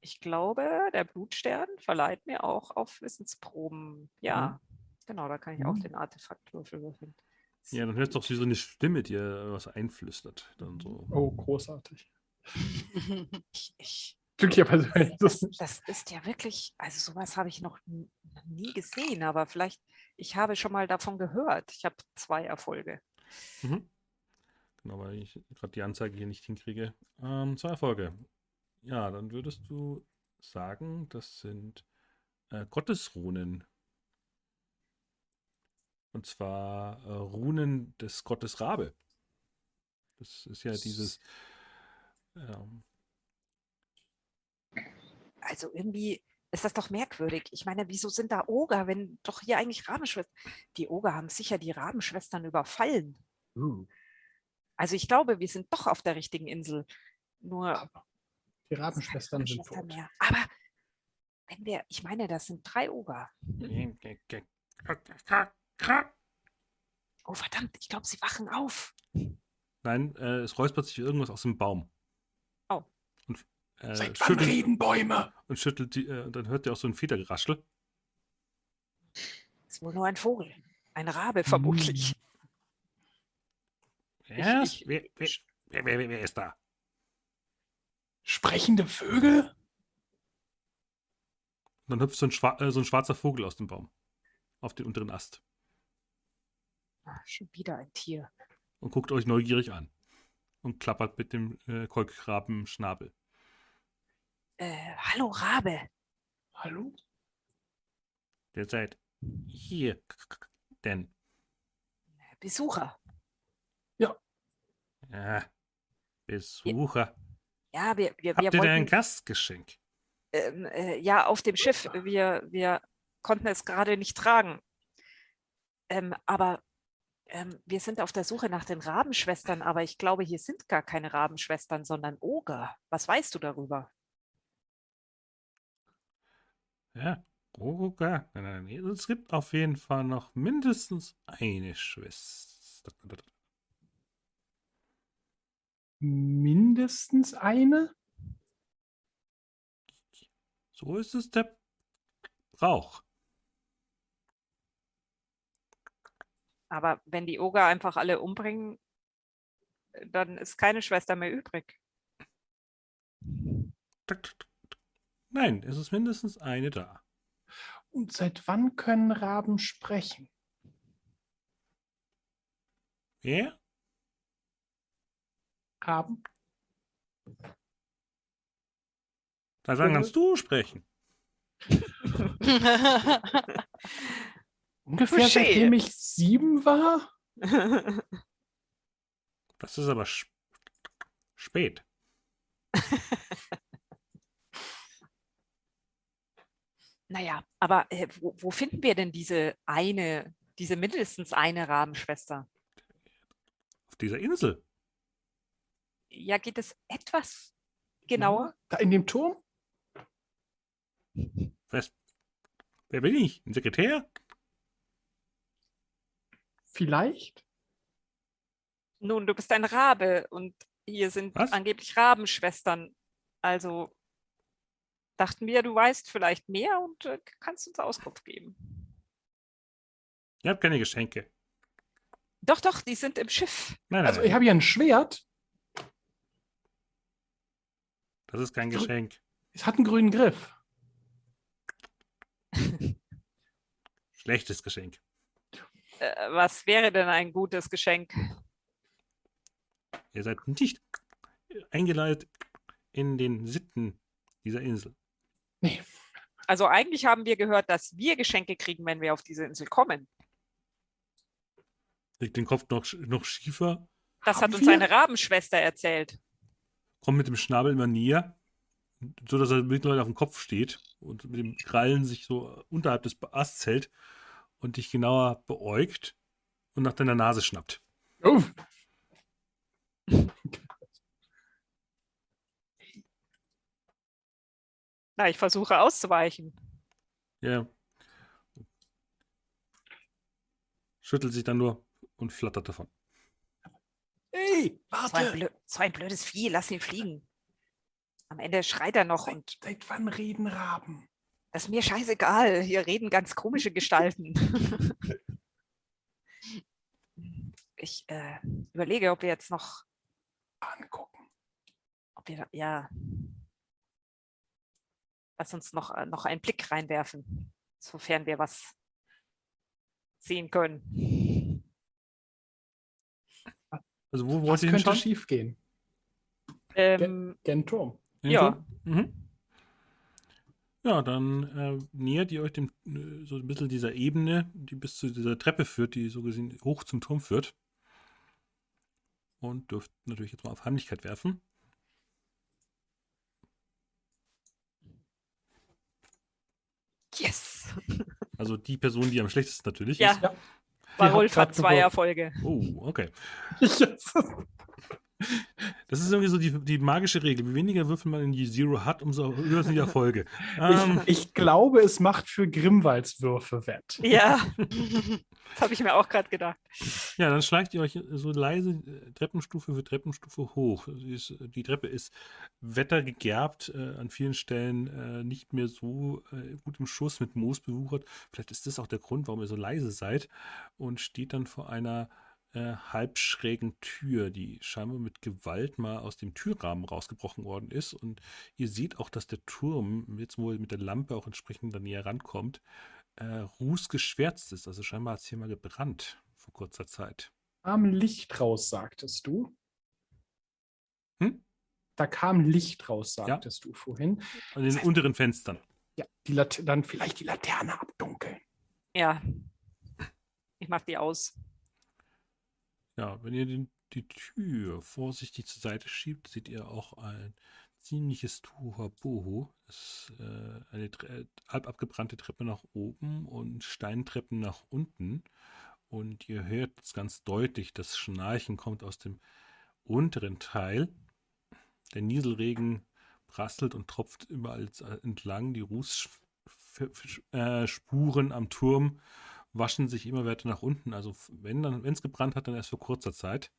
ich glaube, der Blutstern verleiht mir auch auf Wissensproben. Ja, genau, da kann ich auch Mhm. den Artefaktwürfel würfeln. Ja, dann hörst du auch wie so eine Stimme dir was einflüstert. Dann so. Oh, großartig. Ich, ich, Glücklicherweise das das, ist ja wirklich, also sowas habe ich noch nie gesehen, aber vielleicht, ich habe schon mal davon gehört. Ich habe zwei Erfolge. Mhm. Genau, weil ich gerade die Anzeige hier nicht hinkriege. Ähm, zwei Erfolge. Ja, dann würdest du sagen, das sind äh, Gottesrunen. Und zwar äh, Runen des Gottes Rabe. Das ist ja dieses. Ähm, Also irgendwie ist das doch merkwürdig. Ich meine, wieso sind da Oger, wenn doch hier eigentlich Rabenschwestern. Die Oger haben sicher die Rabenschwestern überfallen. Uh, Also ich glaube, wir sind doch auf der richtigen Insel. Nur die es sind tot. mehr. Aber wenn wir, ich meine, das sind drei Oger. Oh verdammt, ich glaube, sie wachen auf. Nein, äh, es räuspert sich irgendwas aus dem Baum. Oh. Und, äh, Seit wann schüttelt, reden Bäume? und schüttelt die, äh, dann hört ihr auch so ein Federgeraschel. Ist wohl nur ein Vogel. Ein Rabe vermutlich. Wer, Ich- ich- wer, wer, wer, wer, wer ist da? Sprechende Vögel? Und dann hüpft so ein, schwa äh, so ein schwarzer Vogel aus dem Baum. Auf den unteren Ast. Ah, schon wieder ein Tier. Und guckt euch neugierig an. Und klappert mit dem äh, Kolkrabenschnabel. Äh, hallo Rabe. Hallo? Der seid hier. Denn. Besucher. Ja. Besucher. Ja, wir, wir, Habt wir ihr denn ein wollten, Gastgeschenk? ähm, äh, ja, auf dem Schiff, wir, wir konnten es gerade nicht tragen. Ähm, aber ähm, wir sind auf der Suche nach den Rabenschwestern, aber ich glaube, hier sind gar keine Rabenschwestern, sondern Oger. Was weißt du darüber? Ja, nein. Es gibt auf jeden Fall noch mindestens eine Schwester. Mindestens eine? So ist es der Brauch. Aber wenn die Oger einfach alle umbringen, äh, dann ist keine Schwester mehr übrig. Nein, es ist mindestens eine da. Und seit wann können Raben sprechen? Wer? Raben? Seit wann kannst du sprechen? Ungefähr Touché. seitdem ich sieben war? Das ist aber sp spät. naja, aber äh, wo, wo finden wir denn diese eine, diese mindestens eine Rabenschwester? Auf dieser Insel. Ja, geht es etwas genauer? Da in dem Turm? Wer, ist- wer bin ich? Ein Sekretär? Vielleicht? Nun, du bist ein Rabe und hier sind Was? angeblich Rabenschwestern. Also dachten wir, du weißt vielleicht mehr und äh, kannst uns Auskunft geben. Ihr habt keine Geschenke. Doch, doch, die sind im Schiff. Nein, nein, Also ich nein. habe hier ein Schwert. Das ist kein Geschenk. Es hat einen grünen Griff. Schlechtes Geschenk. Äh, was wäre denn ein gutes Geschenk? Ihr seid nicht eingeleitet in den Sitten dieser Insel. Also eigentlich haben wir gehört, dass wir Geschenke kriegen, wenn wir auf diese Insel kommen. Legt den Kopf noch, noch schiefer, Das Haben hat uns wir? eine Rabenschwester erzählt. Kommt mit dem Schnabel immer näher, so dass er mittlerweile auf dem Kopf steht und mit dem Krallen sich so unterhalb des Asts hält und dich genauer beäugt und nach deiner Nase schnappt. Oh, Na, ich versuche auszuweichen. Ja. Schüttelt sich dann nur und flattert davon. Hey, So ein, warte. blö so ein blödes Vieh, lass ihn fliegen. Am Ende schreit er noch und Seit, seit wann reden Raben? das ist mir scheißegal. Hier reden ganz komische Gestalten. ich äh, überlege, ob wir jetzt noch, Angucken. ob wir, ja, lass uns noch, äh, noch einen Blick reinwerfen, sofern wir was sehen können. Also wo wollt Was ihr könnte hinschauen? schief gehen? Ähm, Gen Turm. Ja. Mhm. Ja, dann äh, nähert ihr euch dem, äh, so ein bisschen dieser Ebene, die bis zu dieser Treppe führt, die so gesehen hoch zum Turm führt. Und dürft natürlich jetzt mal auf Heimlichkeit werfen. yes! Also die Person, die am schlechtesten natürlich Ja, ist. Ja. Die Rolf hat zwei. Erfolge. Oh, okay. Das ist irgendwie so die, die magische Regel. Je weniger Würfel man in die Zero hat, umso höher sind die Erfolge. Ähm, Ich, ich glaube, es macht für Grimwalds Würfe wett. Ja, das habe ich mir auch gerade gedacht. Ja, dann schleicht ihr euch so leise Treppenstufe für Treppenstufe hoch. Ist, die Treppe ist wettergegerbt, äh, an vielen Stellen äh, nicht mehr so äh, gut im Schuss, mit Moos bewuchert. Vielleicht ist das auch der Grund, warum ihr so leise seid. Und steht dann vor einer äh, halbschrägen Tür, die scheinbar mit Gewalt mal aus dem Türrahmen rausgebrochen worden ist. Und ihr seht auch, dass der Turm, jetzt wo ihr mit der Lampe auch entsprechend da näher rankommt, äh, rußgeschwärzt ist. Also scheinbar hat es hier mal gebrannt vor kurzer Zeit. Kam Licht raus, sagtest du. Hm? Da kam Licht raus, Ja. sagtest du vorhin. An den unteren Fenstern. Ja, dann vielleicht die Laterne abdunkeln. Ja, ich mache die aus. Ja, wenn ihr den, die Tür vorsichtig zur Seite schiebt, seht ihr auch ein ziemliches Tuhabohu. Es ist äh, eine Tre halb abgebrannte Treppe nach oben und Steintreppen nach unten. Und ihr hört es ganz deutlich, das Schnarchen kommt aus dem unteren Teil. Der Nieselregen prasselt und tropft überall entlang. Die Rußspuren am Turm waschen sich immer weiter nach unten. Also wenn es gebrannt hat, dann erst für kurzer Zeit.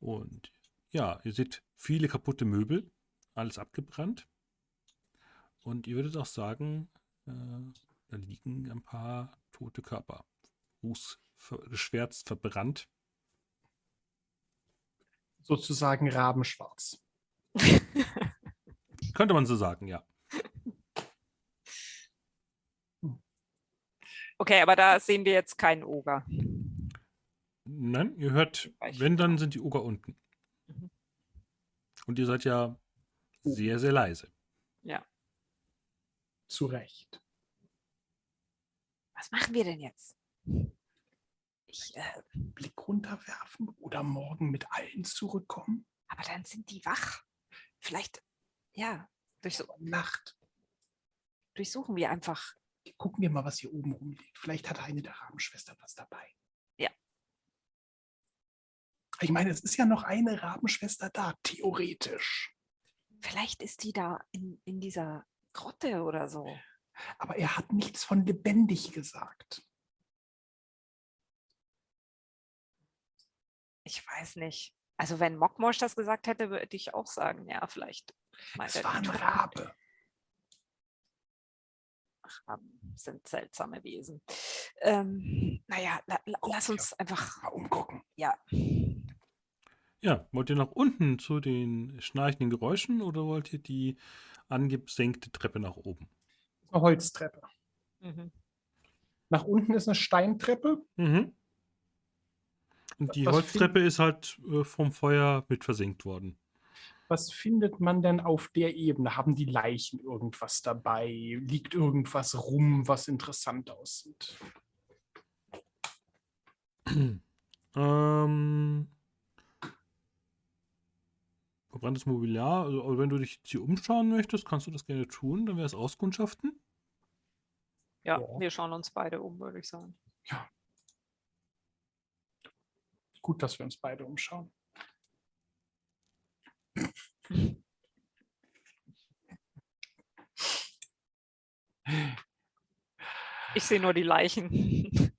Und ja, ihr seht viele kaputte Möbel, alles abgebrannt. Und ihr würdet auch sagen, äh, da liegen ein paar tote Körper. Rußgeschwärzt, verbrannt. Sozusagen rabenschwarz. Könnte man so sagen, ja. Okay, aber da sehen wir jetzt keinen Oger. Nein, ihr hört, wenn, dann sind die Oger unten. Mhm. Und ihr seid ja sehr, sehr leise. Ja. Zu Recht. Was machen wir denn jetzt? Ich, äh, Blick runterwerfen oder morgen mit allen zurückkommen? aber dann sind die wach. Vielleicht, ja, durchsu Nacht. durchsuchen wir einfach. Gucken wir mal, was hier oben rumliegt. Vielleicht hat eine der Rabenschwestern was dabei. Ja. Ich meine, es ist ja noch eine Rabenschwester da, theoretisch. Vielleicht ist die da in, in dieser Grotte oder so. Aber er hat nichts von lebendig gesagt. Ich weiß nicht. Also wenn Mockmosch das gesagt hätte, würde ich auch sagen, ja, vielleicht. Es war ein. Rabe. Raben sind seltsame Wesen. Ähm, naja, la, la, lass uns einfach, Mal umgucken. ja. Ja, wollt ihr nach unten zu den schnarchenden Geräuschen oder wollt ihr die angesenkte Treppe nach oben? Eine Holztreppe. Mhm. Nach unten ist eine Steintreppe. Mhm. Und die Was Holztreppe ist halt äh, vom Feuer mit versenkt worden. Was findet man denn auf der Ebene? Haben die Leichen irgendwas dabei? Liegt irgendwas rum, was interessant aussieht? ähm, verbranntes Mobiliar, also aber wenn du dich hier umschauen möchtest, kannst du das gerne tun, dann wäre es Auskundschaften. ja, Ja. wir schauen uns beide um, würde ich sagen. Gut, dass wir uns beide umschauen. Ich sehe nur die Leichen.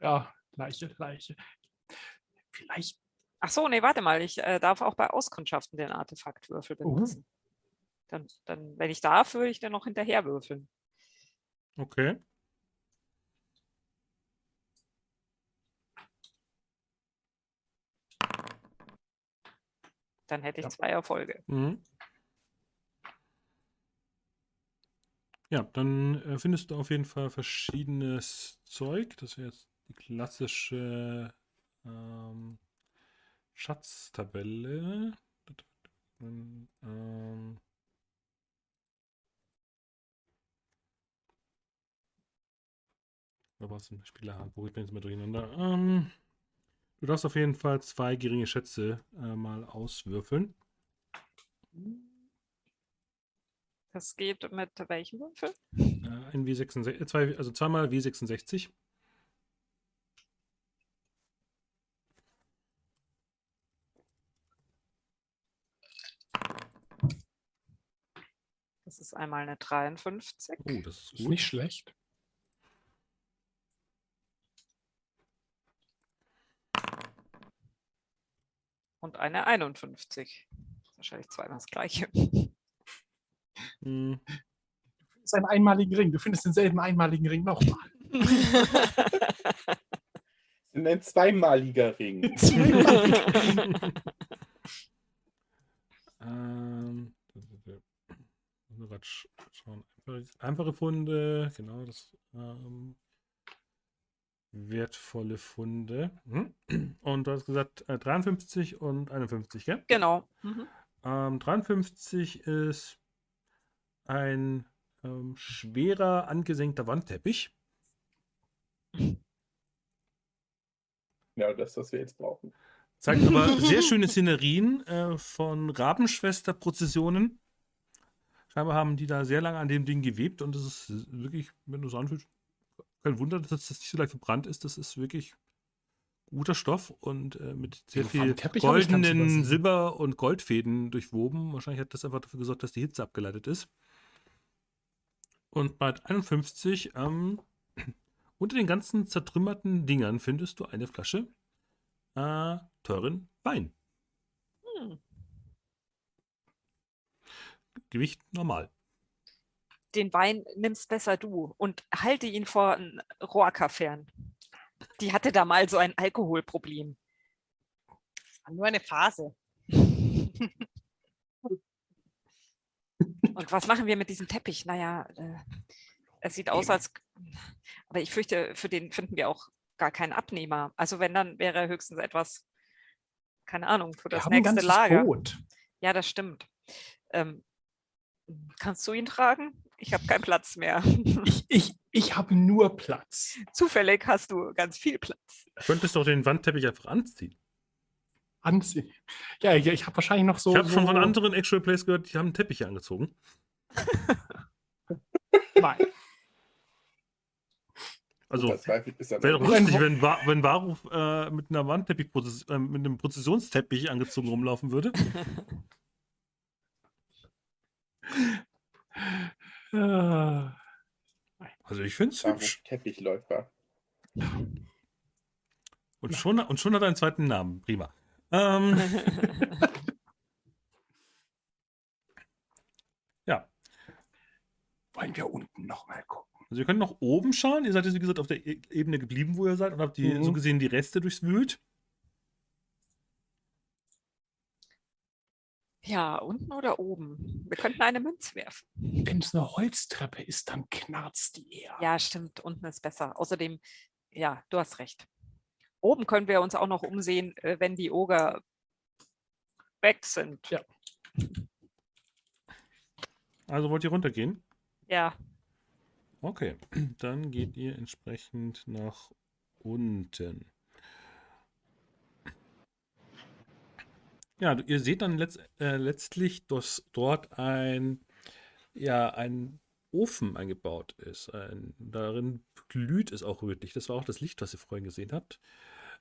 Ja, Leiche, Leiche. Vielleicht Ach so, nee, warte mal. Ich äh, darf auch bei Auskundschaften den Artefaktwürfel Oh. benutzen. Dann, dann, wenn ich darf, würde ich dann noch hinterher würfeln. Okay. Dann hätte ich Ja. zwei Erfolge. Mhm. Ja, dann äh, findest du auf jeden Fall verschiedenes Zeug. Das wäre jetzt die klassische ähm, Schatztabelle. Ähm, da war es ein Spielerhandbuch, ich bin jetzt mal durcheinander. Ähm, du darfst auf jeden Fall zwei geringe Schätze äh, mal auswürfeln. Das geht mit welchem Würfel? Äh, ein W66, äh, zwei, also zweimal W66. Das ist einmal eine 53 Oh, das ist ist gut. nicht schlecht. Und eine 51. Wahrscheinlich zweimal das gleiche. Hm, Das ist ein einmaliger Ring. Du findest denselben einmaligen Ring nochmal. Sind ein zweimaliger Ring. ähm, Einfache Funde, genau, das ähm, wertvolle Funde. Hm. Und du hast gesagt äh, 53 und 51, gell? genau. Mhm. Ähm, 53 ist ein ähm, schwerer, angesenkter Wandteppich. Ja, das, was wir jetzt brauchen. Zeigt aber sehr schöne Szenerien äh, von Rabenschwester-Prozessionen. Scheinbar haben die da sehr lange an dem Ding gewebt und das ist wirklich, wenn du es anfühlst, kein Wunder, dass das nicht so leicht verbrannt ist. Das ist wirklich guter Stoff und äh, mit sehr Den viel goldenen. Silber- und Goldfäden durchwoben. Wahrscheinlich hat das einfach dafür gesorgt, dass die Hitze abgeleitet ist. Und bei 51, ähm, unter den ganzen zertrümmerten Dingern findest du eine Flasche äh, teuren Wein. Hm. Gewicht normal. Den Wein nimmst besser du und halte ihn vor Roaka fern. Die hatte da mal so ein Alkoholproblem. War Nur eine Phase. Und was machen wir mit diesem Teppich? Naja, äh, es sieht aus, als. Aber ich fürchte, für den finden wir auch gar keinen Abnehmer. Also, wenn, dann wäre höchstens etwas, keine Ahnung, für das ein nächste Lager. Boot. Ja, das stimmt. Ähm, kannst du ihn tragen? Ich habe keinen Platz mehr. Ich, ich, ich habe nur Platz. Zufällig hast du ganz viel Platz. Du könntest doch den Wandteppich einfach anziehen. Anziehen. Ja, ja ich habe wahrscheinlich noch so. ich habe schon so, von anderen Actual Plays gehört, die haben Teppiche angezogen. Nein. Also, wäre doch lustig, wenn, wenn Varuf äh, mit einer Wandteppich, äh, mit einem Prozessionsteppich angezogen rumlaufen würde. Äh, Also, ich finde es hübsch. Teppichläufer. Und schon, und schon hat er einen zweiten Namen. Prima. Ähm, ja, wollen wir unten nochmal gucken? also ihr könnt noch oben schauen. Ihr seid jetzt, wie gesagt, auf der E- Ebene geblieben, wo ihr seid und habt die, Mhm. so gesehen die Reste durchwühlt. Ja, unten oder oben? Wir könnten eine Münze werfen. Wenn es eine Holztreppe ist, dann knarzt die eher. Ja, stimmt. Unten ist besser. Außerdem, ja, du hast recht. Oben können wir uns auch noch umsehen, äh, wenn die Oger weg sind. Ja. Also wollt ihr runtergehen? Ja. Okay, dann geht ihr entsprechend nach unten. Ja, ihr seht dann letzt, äh, letztlich, dass dort ein, ja, ein Ofen eingebaut ist. Ein, darin glüht es auch rötlich. Das war auch das Licht, was ihr vorhin gesehen habt.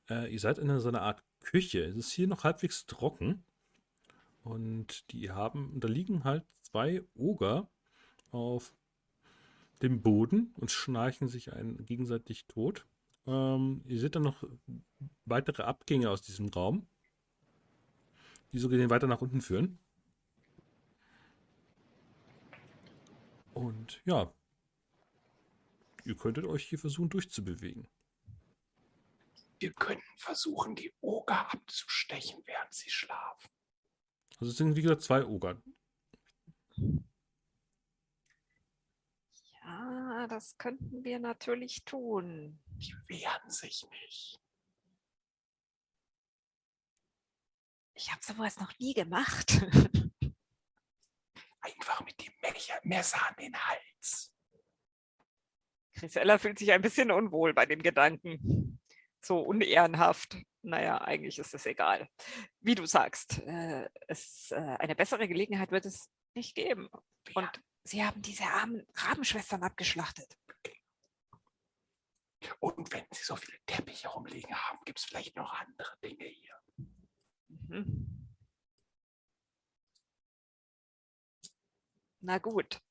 Äh, ihr seid in so einer Art Küche. Es ist hier noch halbwegs trocken. Und die haben, da liegen halt zwei Oger auf dem Boden und schnarchen sich einen gegenseitig tot. Ähm, ihr seht dann noch weitere Abgänge aus diesem Raum, die so gesehen weiter nach unten führen. Und ja, ihr könntet euch hier versuchen durchzubewegen. Wir können versuchen, die Oger abzustechen, während sie schlafen. Also es sind wie gesagt zwei Oger. Ja, das könnten wir natürlich tun. Die wehren sich nicht. Ich habe sowas noch nie gemacht. Einfach mit dem Messer- an den Hals. Grisella fühlt sich ein bisschen unwohl bei dem Gedanken. So unehrenhaft. Naja, eigentlich ist es egal. Wie du sagst, äh, es, äh, eine bessere Gelegenheit wird es nicht geben. Und sie haben diese armen Rabenschwestern abgeschlachtet. Und wenn sie so viele Teppiche rumliegen haben, gibt es vielleicht noch andere Dinge hier. Mhm. Na gut.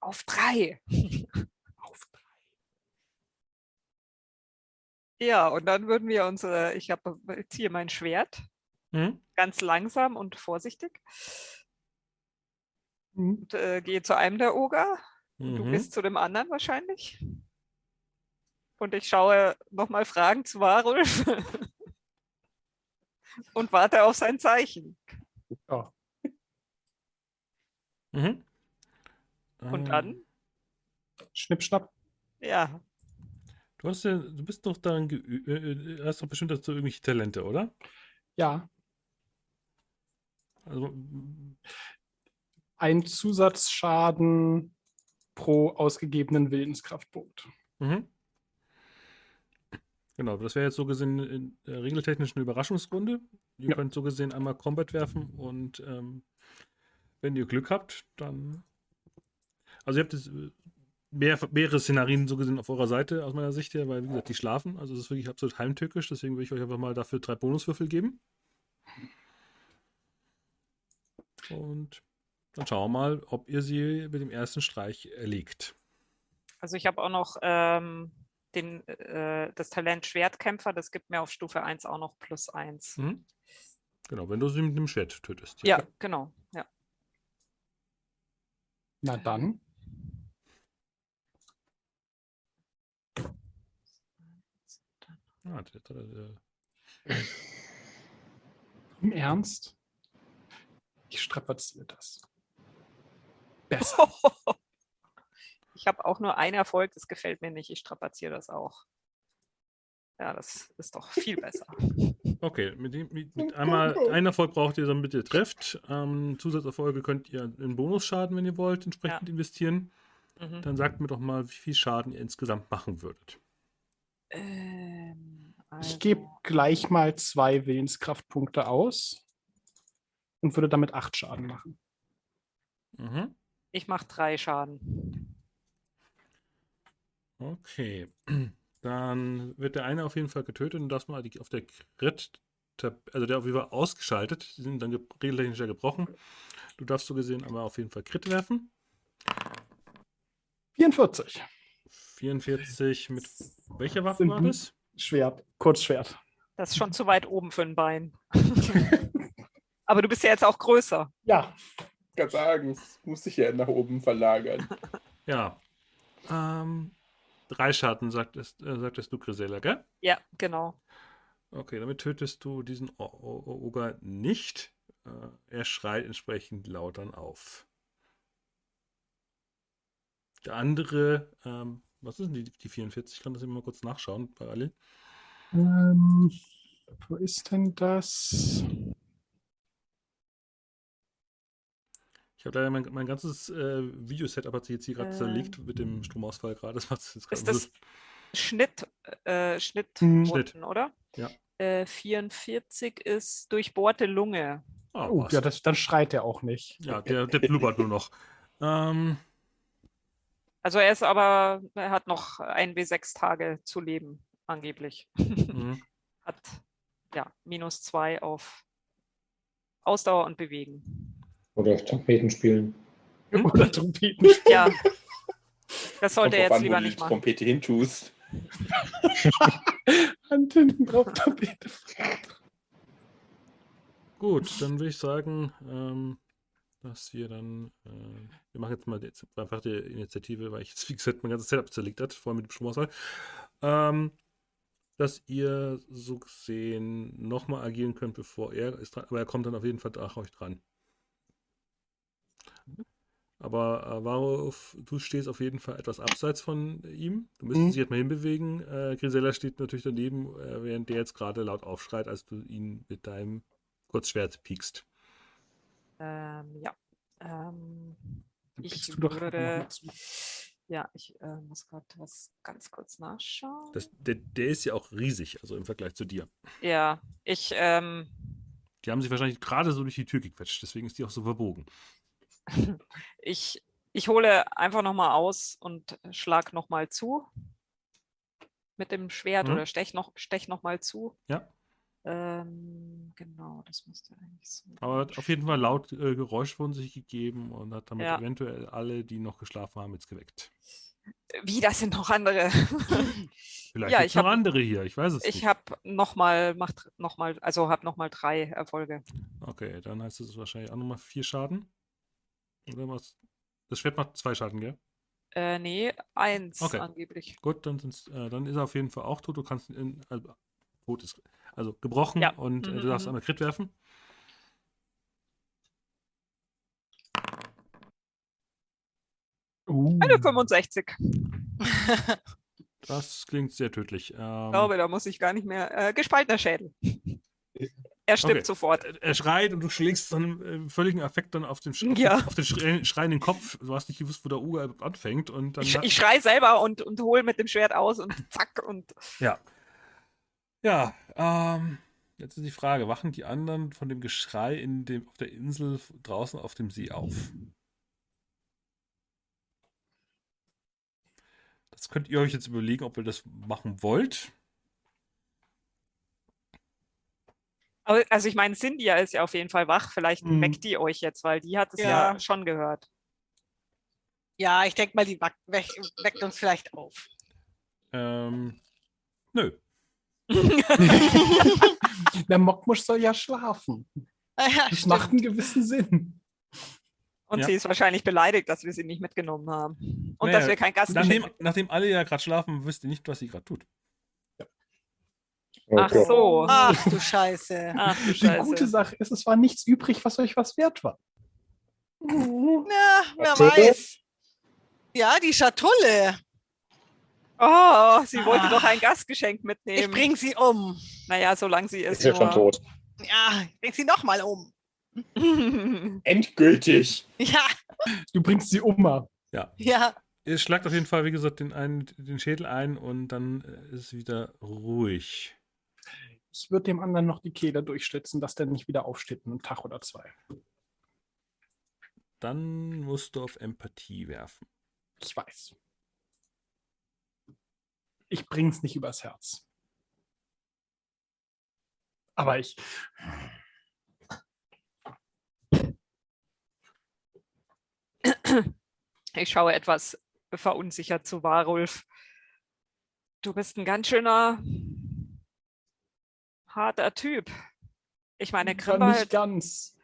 Auf drei. Auf drei. Ja, und dann würden wir uns, äh, ich habe jetzt hier mein Schwert, Mhm. ganz langsam und vorsichtig, Mhm. und äh, gehe zu einem der Oger. Du Mhm. bist zu dem anderen wahrscheinlich. Und ich schaue nochmal Fragen zu Warulf und warte auf sein Zeichen. Ja. Mhm. Und Ähm, dann, Schnipp, schnapp. ja, Du hast ja, du bist doch darin geübt, äh, hast doch bestimmt dazu irgendwelche Talente, oder? Ja. Also, ein Zusatzschaden pro ausgegebenen Willenskraftpunkt. Mhm. Genau, das wäre jetzt so gesehen in der regeltechnisch eine Überraschungsrunde. Ihr Ja. könnt so gesehen einmal Combat werfen und ähm, wenn ihr Glück habt, dann. Also ihr habt jetzt äh, mehr, mehrere Szenarien so gesehen auf eurer Seite aus meiner Sicht her, weil wie gesagt, die schlafen. Also es ist wirklich absolut heimtückisch, deswegen würde ich euch einfach mal dafür drei Bonuswürfel geben. Und dann schauen wir mal, ob ihr sie mit dem ersten Streich erlegt. Also ich habe auch noch ähm, den, äh, das Talent Schwertkämpfer, das gibt mir auf Stufe 1 auch noch plus 1. Mhm. Genau, wenn du sie mit dem Schwert tötest. Ja, genau. Ja. Na dann. Ah, Im Ernst? Ich strapaziere das. Besser. Ich habe auch nur einen Erfolg, das gefällt mir nicht. Ich strapaziere das auch. Ja, das ist doch viel besser. Okay, mit, dem, mit, mit einmal einen Erfolg braucht ihr, damit ihr trefft. Ähm, Zusatzerfolge könnt ihr in Bonusschaden, wenn ihr wollt, entsprechend investieren. Mhm. Dann sagt mir doch mal, wie viel Schaden ihr insgesamt machen würdet. Ähm, Ich gebe also, gleich mal zwei Willenskraftpunkte aus und würde damit acht Schaden machen. Mhm. ich mache drei Schaden. Okay. Dann wird der eine auf jeden Fall getötet und das mal die, auf der Crit, also der auf jeden Fall ausgeschaltet. Die sind dann ge regeltechnisch ja gebrochen. Du darfst so gesehen aber auf jeden Fall Crit werfen. 44. 44 mit welcher Waffe war das? Schwert, Kurzschwert. Das ist schon zu weit oben für ein Bein. Aber du bist ja jetzt auch größer. Ja, Ich kann sagen, es muss sich ja nach oben verlagern. Ja. Ähm, drei Schaden, sagtest, äh, sagtest du, Grisella, gell? Ja, genau. Okay, damit tötest du diesen Oger nicht. Äh, er schreit entsprechend laut dann auf. Der andere, ähm, was ist denn die, die 44? Ich kann das immer mal kurz nachschauen, parallel. ähm, wo ist denn das? Habe leider mein, mein ganzes äh, Videosetup hat sich jetzt hier gerade Ähm. zerlegt mit dem Stromausfall gerade. Das macht jetzt gerade Ist das Schnitt, äh, Schnitt, Mhm. Schnitt. oder? Ja. Äh, 44 ist durchbohrte Lunge. Ah, Oh, ja, das, dann schreit er auch nicht. ja, der, der blubbert nur noch. Ähm, Also er ist aber, er hat noch ein bis sechs Tage zu leben, angeblich. mhm. Hat ja minus zwei auf Ausdauer und Bewegen. Oder Trompeten spielen. Oder Trompeten. Ja. Das sollte er jetzt an, wo lieber du die nicht machen. Trompete hintust. Hand hinten drauf Trompete. Gut, dann würde ich sagen, ähm, dass wir dann, äh, wir machen jetzt mal jetzt einfach die Initiative, weil ich jetzt, wie gesagt, mein ganzes Setup zerlegt hat, vor allem mit dem Stromausfall, ähm, dass ihr so gesehen nochmal agieren könnt, bevor er ist dran, aber er kommt dann auf jeden Fall nach euch dran. Aber äh, Varuf, du stehst auf jeden Fall etwas abseits von ihm. Du müsstest Mhm. dich jetzt mal hinbewegen. Äh, Grisella steht natürlich daneben, äh, während der jetzt gerade laut aufschreit, als du ihn mit deinem Kurzschwert piekst. Ähm, ja. Ähm, ich würde, ja, ich äh, muss gerade was ganz kurz nachschauen. Das, der, der ist ja auch riesig, also im Vergleich zu dir. ja, ich, ähm, Die haben sich wahrscheinlich gerade so durch die Tür gequetscht, deswegen ist die auch so verbogen. Ich, ich hole einfach nochmal aus und schlag nochmal zu. Mit dem Schwert Mhm. oder stech noch, stech nochmal zu. Ja. Ähm, genau, das müsste eigentlich so. Aber hat auf jeden Fall laut äh, Geräusch von sich gegeben und hat damit Ja. eventuell alle, die noch geschlafen haben, jetzt geweckt. Wie, das sind noch andere. Vielleicht Ja, ich noch hab- andere hier, ich weiß es ich nicht. habe nochmal, macht nochmal, also habe nochmal drei Erfolge. Okay, dann heißt es wahrscheinlich auch nochmal vier Schaden. Das Schwert macht zwei Schaden, gell? Äh, nee, eins Okay. angeblich. Gut, dann, sind's, äh, dann ist er auf jeden Fall auch tot. Du kannst ihn, also, tot ist, also gebrochen Ja. und äh, Mhm, du darfst mhm. einmal Crit werfen. Uh, Eine 65. Das klingt sehr tödlich. Ähm, Ich glaube, da muss ich gar nicht mehr. Äh, gespaltener Schädel. Er stimmt Okay. sofort. Er- schreit und du schlägst dann im völligen Affekt dann auf den, Sch- auf, Ja. den, auf den schre- schreienden Kopf. Du hast nicht gewusst, wo der Uga anfängt. Und dann Ich, ich schrei selber und, und hole mit dem Schwert aus und zack und Ja. Ja, ähm, jetzt ist die Frage, wachen die anderen von dem Geschrei in dem, auf der Insel draußen auf dem See auf? Das könnt ihr euch jetzt überlegen, ob ihr das machen wollt. Also ich meine, Cynthia ist ja auf jeden Fall wach. Vielleicht Mhm. weckt die euch jetzt, weil die hat es ja, Ja. schon gehört. Ja, ich denke mal, die weck, weckt uns vielleicht auf. Ähm, nö. Der Mockmusch soll ja schlafen. Ah ja, Das stimmt. macht einen gewissen Sinn. Und Ja. sie ist wahrscheinlich beleidigt, dass wir sie nicht mitgenommen haben. Und Naja, dass wir kein Gast Nachdem, nachdem alle ja gerade schlafen, wisst ihr nicht, was sie gerade tut. Ach so. Ach du Scheiße. Ach du Die gute Scheiße. Sache ist, es war nichts übrig, was euch was wert war. Na, wer Schatulle? weiß. Ja, die Schatulle. Oh, sie wollte Ah. doch ein Gastgeschenk Ich mitnehmen. bring sie um. naja, solange sie ist. Ist ja schon tot. Ja, ich bring sie nochmal um. Endgültig. Ja, Du bringst sie um. Ja. ja. Ihr schlagt auf jeden Fall, wie gesagt, den, einen, den Schädel ein und dann ist es wieder ruhig. Ich würde dem anderen noch die Kehle durchschlitzen, dass der nicht wieder aufsteht in einem Tag oder zwei. Dann musst du auf Empathie werfen. Ich weiß. Ich bring's nicht übers Herz. Aber ich. Ich schaue etwas verunsichert zu Warulf. Du bist ein ganz schöner harter Typ. Ich meine, Ja, nicht Grimwald, ganz.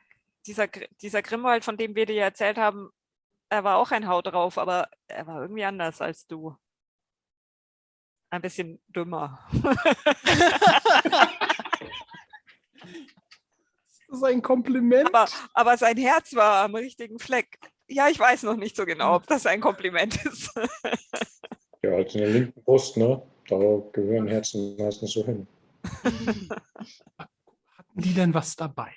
dieser, dieser Grimwald, von dem wir dir erzählt haben, er war auch ein Haut drauf, aber er war irgendwie anders als du. Ein bisschen dümmer. Das ist ein Kompliment. aber, aber sein Herz war am richtigen Fleck. Ja, ich weiß noch nicht so genau, ob das ein Kompliment ist. Ja, halt in der linken Brust, ne? Da gehören Herzen meistens so hin. Hatten die denn was dabei?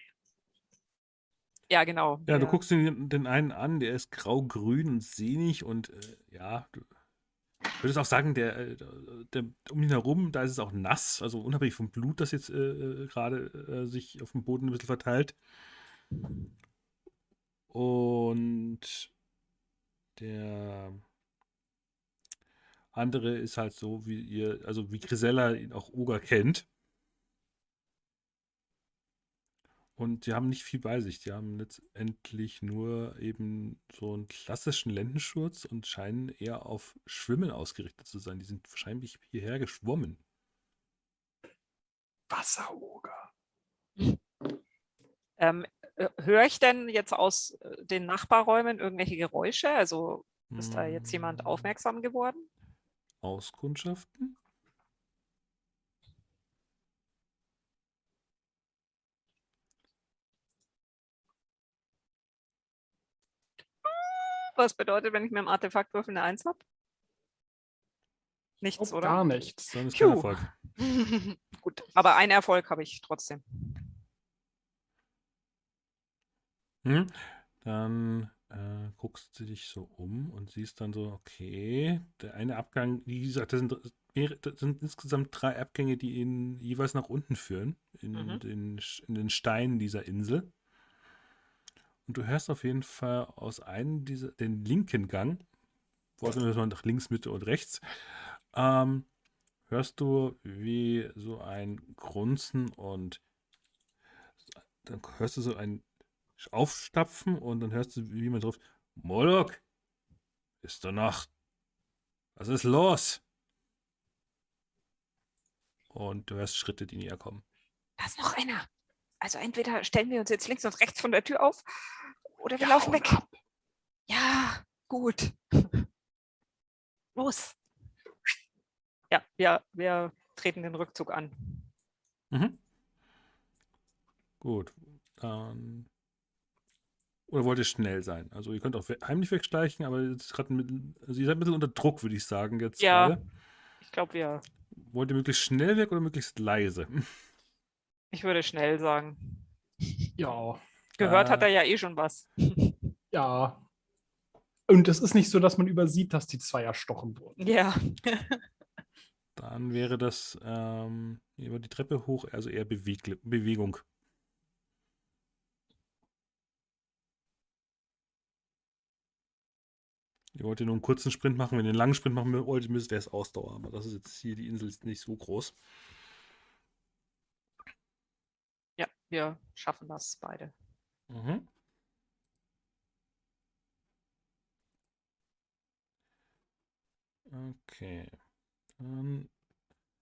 ja, genau. Ja, du Ja. guckst den, den einen an, der ist grau-grün und sehnig und äh, ja, du würdest auch sagen, der, äh, der um ihn herum, da ist es auch nass, also unabhängig vom Blut, das jetzt äh, äh, gerade äh, sich auf dem Boden ein bisschen verteilt. Und der andere ist halt so, wie ihr, also wie Grisella ihn auch Oger kennt. Und die haben nicht viel bei sich. Die haben letztendlich nur eben so einen klassischen Lendenschurz und scheinen eher auf Schwimmen ausgerichtet zu sein. Die sind wahrscheinlich hierher geschwommen. Wasseroger. Ähm, äh, höre ich denn jetzt aus äh, den Nachbarräumen irgendwelche Geräusche? Also ist da jetzt jemand Hm, aufmerksam geworden? Auskundschaften? Was bedeutet, wenn ich mit dem Artefaktwürfel eine Eins habe? Nichts, Oh, oder? gar nichts. Dann ist kein. Erfolg. Gut, aber einen Erfolg habe ich trotzdem. Hm? Dann äh, guckst du dich so um und siehst dann so, okay, der eine Abgang, wie gesagt, das sind, das sind insgesamt drei Abgänge, die ihn jeweils nach unten führen, in, Mhm. den, in den Steinen dieser Insel. Und du hörst auf jeden Fall aus einem dieser, den linken Gang, wortwörtlich mal nach links, Mitte und rechts, ähm, hörst du wie so ein Grunzen und dann hörst du so ein Aufstapfen und dann hörst du, wie jemand drauf, Moloch, ist doch Nacht. Was ist los? Und du hörst Schritte, die näher kommen. Da ist noch einer. Also entweder stellen wir uns jetzt links und rechts von der Tür auf oder wir Ja, laufen weg. ab. Ja, gut. Los. Ja, wir, wir treten den Rückzug an. Mhm. Gut, dann. Oder wollt ihr schnell sein? Also ihr könnt auch heimlich wegschleichen, aber jetzt gerade also ihr seid ein bisschen unter Druck, würde ich sagen, jetzt Ja. gerade. Ich glaube, wir. Wollt ihr möglichst schnell weg oder möglichst leise? Ich würde schnell sagen. Ja, Gehört hat Äh. er ja eh schon was. ja. Und es ist nicht so, dass man übersieht, dass die zwei erstochen wurden. Ja. Dann wäre das ähm, über die Treppe hoch, also eher Beweg Bewegung. Ihr wollt nur einen kurzen Sprint machen. Wenn ihr einen langen Sprint machen wollt, müsst wäre es Ausdauer. Aber das ist jetzt hier, die Insel ist nicht so groß. Ja, wir schaffen das beide. Mhm. Okay. Dann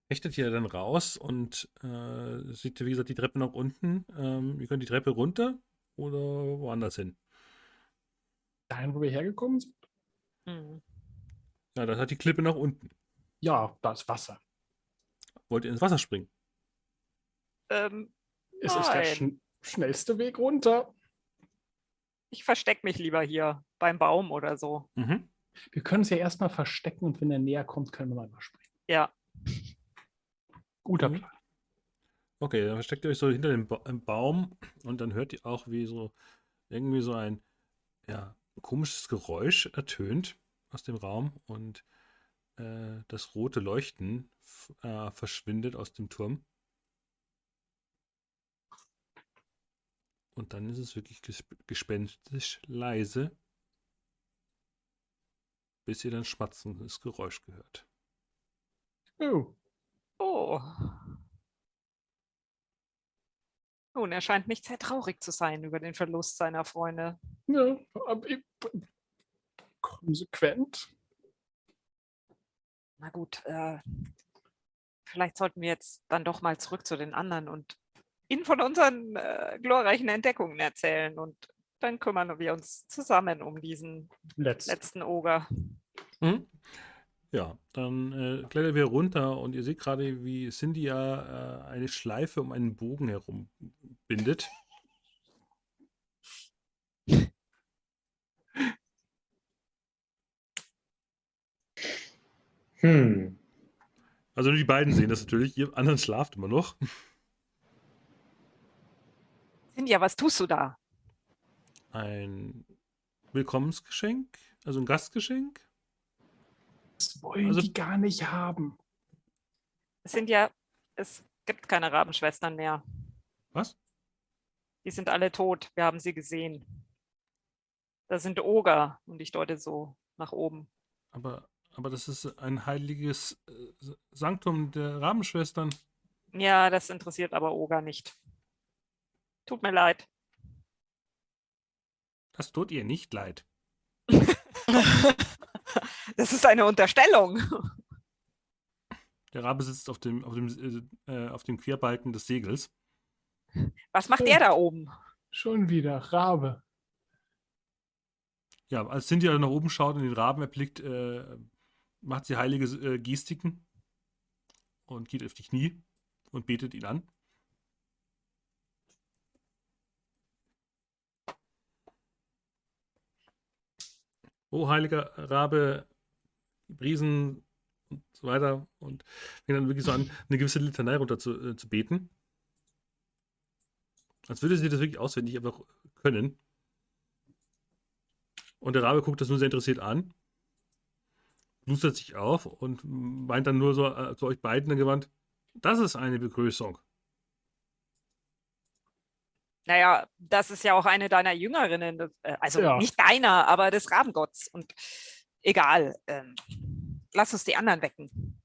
hechtet ihr dann raus und äh, seht, wie gesagt, die Treppe nach unten. Ähm, ihr könnt die Treppe runter oder woanders hin. Dahin, wo wir hergekommen sind? Hm. Ja, das hat die Klippe nach unten. Ja, da ist Wasser. Wollt ihr ins Wasser springen? Ähm, Es ist der Nein. schn schnellste Weg runter. ich verstecke mich lieber hier beim Baum oder so. Mhm. Wir können es ja erstmal verstecken und wenn er näher kommt, können wir mal überspringen. Ja. Guter Mhm. Plan. Okay, dann versteckt ihr euch so hinter dem ba Baum und dann hört ihr auch, wie so irgendwie so ein ja, komisches Geräusch ertönt aus dem Raum und äh, das rote Leuchten äh, verschwindet aus dem Turm. Und dann ist es wirklich gesp gespenstisch leise, bis ihr dann schmatzendes Geräusch gehört. Oh, Oh. Nun, er scheint nicht sehr traurig zu sein über den Verlust seiner Freunde. ja, aber ich- konsequent. Na gut, äh, vielleicht sollten wir jetzt dann doch mal zurück zu den anderen und ihnen von unseren äh, glorreichen Entdeckungen erzählen. Und dann kümmern wir uns zusammen um diesen Letzt. letzten Oger. Mhm. Ja, dann äh, klettert wir runter und ihr seht gerade, wie Cynthia äh, eine Schleife um einen Bogen herum bindet. Hm. Also nur die beiden sehen das natürlich, ihr anderen schlaft immer noch. Sinja, was tust du da? Ein Willkommensgeschenk, also ein Gastgeschenk. Das wollen Also- die gar nicht haben. Es sind ja, es gibt keine Rabenschwestern mehr. Was? Die sind alle tot. Wir haben sie gesehen. Das sind Oger und ich deute so nach oben. Aber, aber das ist ein heiliges äh, Sanktum der Rabenschwestern. Ja, das interessiert aber Oger nicht. Tut mir leid. Das tut ihr nicht leid. Das ist eine Unterstellung. Der Rabe sitzt auf dem, auf dem, äh, äh, auf dem Querbalken des Segels. Was macht Oh. der da oben? Schon wieder, Rabe. Ja, als Cynthia dann nach oben schaut und den Raben erblickt, äh, macht sie heilige äh, Gestiken und geht auf die Knie und betet ihn an. O heiliger Rabe, die Briesen und so weiter und fängt dann wirklich so an, eine gewisse Litanei runter zu, äh, zu beten. Als würde sie das wirklich auswendig einfach können. Und der Rabe guckt das nur sehr interessiert an, lustert sich auf und meint dann nur so äh, zu euch beiden gewandt, das ist eine Begrüßung. Naja, das ist ja auch eine deiner Jüngerinnen. äh, Also Ja. nicht deiner, aber des Rabengotts. Und egal, ähm, lass uns die anderen wecken.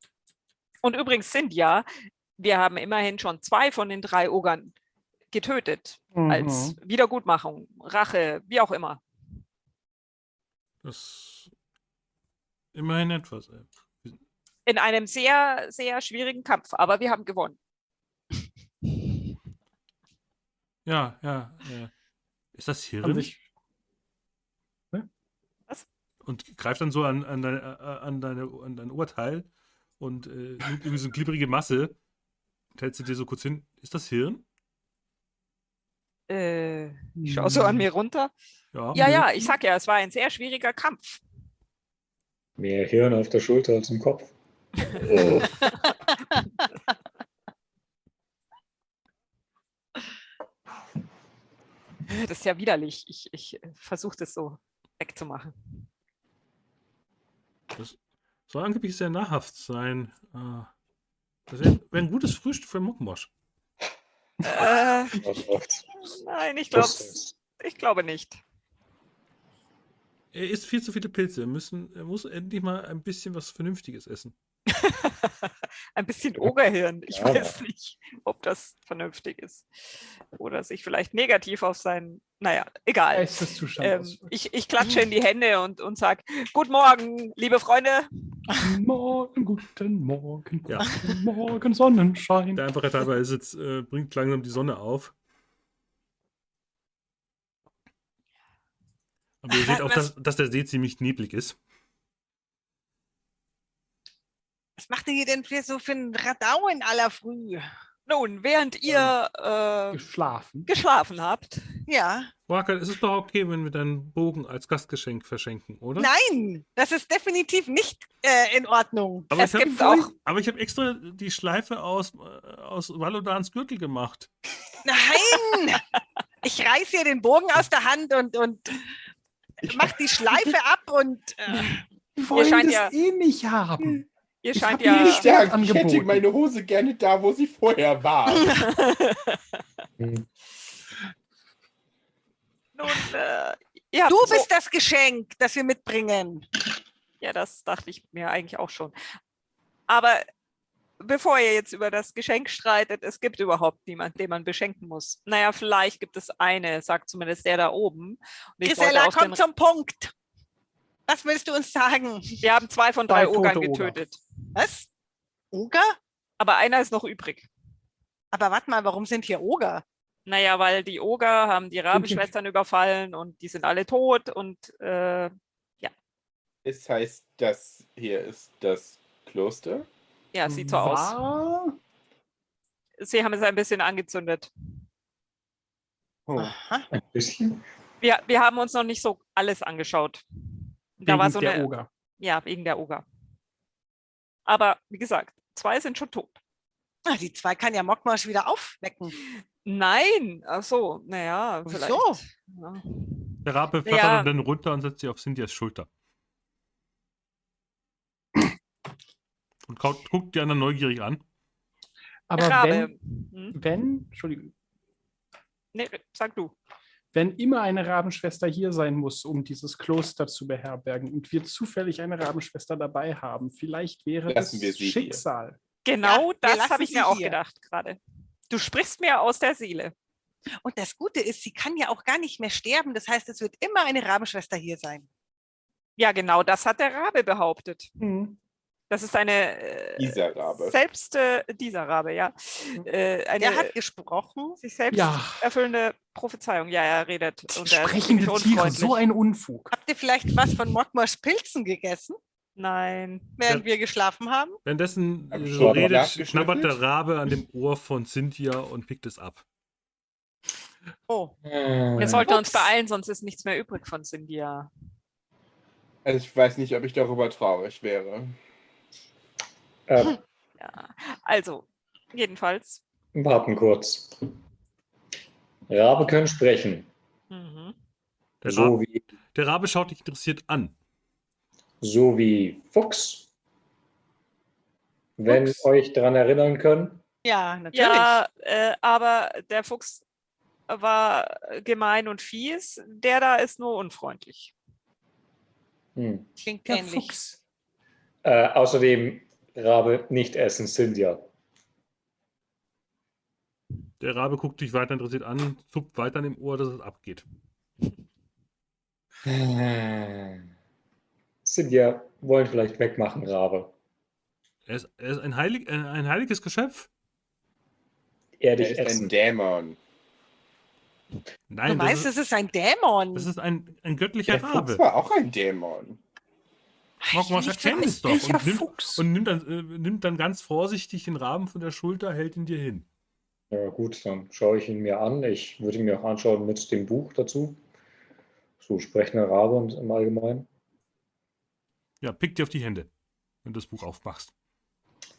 Und übrigens, Cynthia, wir haben immerhin schon zwei von den drei Ogern getötet. Als Mhm. Wiedergutmachung, Rache, wie auch immer. Das immerhin etwas. In einem sehr, sehr schwierigen Kampf. Aber wir haben gewonnen. Ja, ja. Äh, ist das Hirn? Sich, und greift dann so an, an, deine, äh, an, deine, an dein Oberteil und äh, nimmt irgendwie so eine glibberige Masse und hält sie dir so kurz hin. Ist das Hirn? Äh, ich schaue so an mir runter. Ja. Ja, ja, ich sag ja, es war ein sehr schwieriger Kampf. Mehr Hirn auf der Schulter als im Kopf. Oh. das ist ja widerlich. Ich, ich versuche das so wegzumachen. Das soll angeblich sehr nahrhaft sein. Äh, Das wäre wär ein gutes Frühstück für Muckmosch. Äh, nein, ich ich glaube nicht. Er isst viel zu viele Pilze. Er, müssen, er muss endlich mal ein bisschen was Vernünftiges essen. Ein bisschen Ogerhirn. Ich Ja. weiß nicht, ob das vernünftig ist. Oder sich vielleicht negativ auf sein. Naja, egal. Ähm, ich, ich klatsche in die Hände und, und sage: Guten Morgen, liebe Freunde. Guten Morgen, guten Morgen, Ja. guten Morgen, Sonnenschein. Der Einfachheit halber ist jetzt, äh, bringt langsam die Sonne auf. Aber ihr seht auch, dass, dass der See ziemlich neblig ist. Was macht ihr hier denn für so für ein Radau in aller Früh? Nun, während ihr äh, Geschlafen. geschlafen habt, Ja. Waka, es ist doch okay, wenn wir deinen Bogen als Gastgeschenk verschenken, oder? Nein, das ist definitiv nicht äh, in Ordnung. Aber Es ich gibt habe auch- aber ich habe extra die Schleife aus, äh, aus Valodans Gürtel gemacht. Nein! Ich reiß hier den Bogen aus der Hand und, und mach die Schleife ab und äh, Wir wollen scheint das ja- eh nicht haben. Ihr Ich scheint hab ja. mir Ich, Schwert sag, ich hätte meine Hose gerne da, wo sie vorher war. Nun, äh, ihr habt du so- bist das Geschenk, das wir mitbringen. Ja, das dachte ich mir eigentlich auch schon. Aber bevor ihr jetzt über das Geschenk streitet, es gibt überhaupt niemanden, den man beschenken muss. Naja, vielleicht gibt es eine, sagt zumindest der da oben. Und ich Gisela, komm zum Punkt. Was willst du uns sagen? wir haben zwei von drei tote Ogern Oger. getötet. Was? Oger? Aber einer ist noch übrig. Aber warte mal, warum sind hier Oger? Naja, weil die Oger haben die Rabenschwestern überfallen und die sind alle tot und äh, Es heißt, das hier ist das Kloster. ja, sieht so aus. War- Sie haben es ein bisschen angezündet. Oh. Aha. Ein bisschen. Wir, wir haben uns noch nicht so alles angeschaut. Da Wegen war so der eine, Oger. Ja, wegen der Oger. Aber wie gesagt, zwei sind schon tot. Ah, die zwei kann ja Mockmarsch wieder aufwecken. Nein, ach so, naja, Ach vielleicht. so. Ja. Der Rabe flattert Ja. dann runter und setzt sich auf Cynthias Schulter. Und kaut, guckt die anderen neugierig an. Aber Rabe. wenn, Hm? wenn, Entschuldigung, Nee, sag du. Wenn immer eine Rabenschwester hier sein muss, um dieses Kloster zu beherbergen und wir zufällig eine Rabenschwester dabei haben, vielleicht wäre Lassen das wir sie hier. Schicksal. Genau wir das habe ich mir auch hier. gedacht gerade. Du sprichst mir aus der Seele. Und das Gute ist, sie kann ja auch gar nicht mehr sterben. Das heißt, es wird immer eine Rabenschwester hier sein. Ja, genau, das hat der Rabe behauptet. Hm. Das ist eine äh, Dieser Rabe. selbst äh, dieser Rabe, ja. Äh, eine Der hat gesprochen. sich selbst Ja. erfüllende Prophezeiung. Ja, er redet. Sprechende Tiere, so ein Unfug. Habt ihr vielleicht was von Mockmarsch Pilzen gegessen, Nein. während Ja. wir geschlafen haben? Währenddessen Hab äh, so redet, knabbert der Rabe an dem Ohr von Cynthia und pickt es ab. Oh, Wir sollten uns beeilen, sonst ist nichts mehr übrig von Cynthia. Also ich weiß nicht, ob ich darüber traurig wäre. Äh, Ja. Also, jedenfalls. warten kurz. Rabe können sprechen. Mhm. Der, So Rabe, wie, der Rabe schaut dich interessiert an. so wie Fuchs. Wenn Fuchs. euch daran erinnern können. ja, natürlich. Ja, äh, aber der Fuchs war gemein und fies. Der da ist nur unfreundlich. Hm. Klingt ähnlich. Äh, außerdem Rabe nicht essen, Cynthia. Der Rabe guckt dich weiter interessiert an, zupft weiter an dem Ohr, dass es abgeht. Cynthia wollen vielleicht wegmachen, Rabe. Er ist, er ist ein, heilig, ein, ein heiliges Geschöpf. Er Er ist ein essen. Dämon. Du Nein, meinst, das, ist, es ist ein Dämon? das ist ein, ein göttlicher Der Rabe. Fuchs war auch ein Dämon. Nicht erkennt es doch und, nimmt, Fuchs? und nimmt, dann, äh, nimmt dann ganz vorsichtig den Raben von der Schulter, hält ihn dir hin. Ja, gut, dann schaue ich ihn mir an. Ich würde ihn mir auch anschauen mit dem Buch dazu. So sprechender Rabe und im Allgemeinen. Ja, pick dir auf die Hände, wenn du das Buch aufmachst.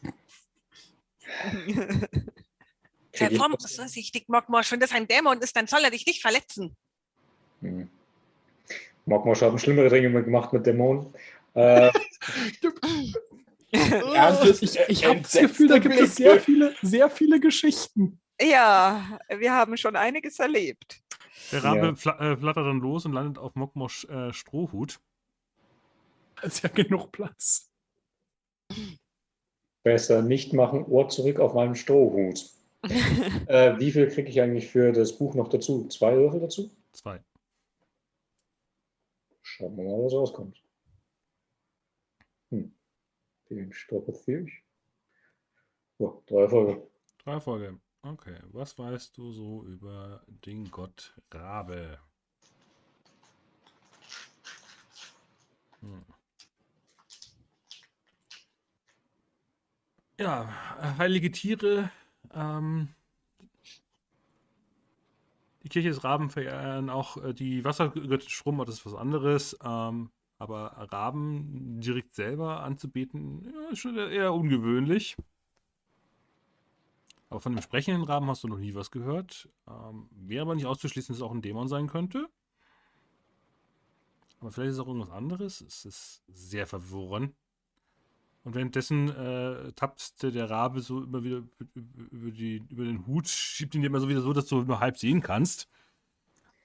Sei vorsichtig, Mockmarsch. Wenn das ein Dämon ist, dann soll er dich nicht verletzen. Hm. Mogmosch haben schlimmere Dinge gemacht mit Dämonen. Äh, Ernstes, Ich, ich habe das Gefühl, da gibt es sehr viele, sehr viele Geschichten. Ja, wir haben schon einiges erlebt. Der Rabe Ja. fla äh, flattert dann los und landet auf Mokmosch äh, Strohhut. Da ist ja genug Platz. besser nicht machen, Ohr zurück auf meinem Strohhut. Äh, wie viel kriege ich eigentlich für das Buch noch dazu? Zwei Würfel dazu? Zwei. Schauen wir mal, was rauskommt. Den ich. Oh, drei Erfolge. Drei Erfolge. Okay. Was weißt du so über den Gott Rabe? Hm. Ja, heilige Tiere. Ähm, die Kirche des Raben verehren auch äh, die Wassergöttin aber das ist was anderes. Ähm, aber Raben direkt selber anzubeten, ja, ist schon eher ungewöhnlich. Aber von dem sprechenden Raben hast du noch nie was gehört. Ähm, wäre aber nicht auszuschließen, dass es auch ein Dämon sein könnte. Aber vielleicht ist es auch irgendwas anderes. Es ist sehr verworren. Und währenddessen äh, tappt der Rabe so immer wieder über, die, über den Hut, schiebt ihn dir immer so wieder so, dass du nur halb sehen kannst.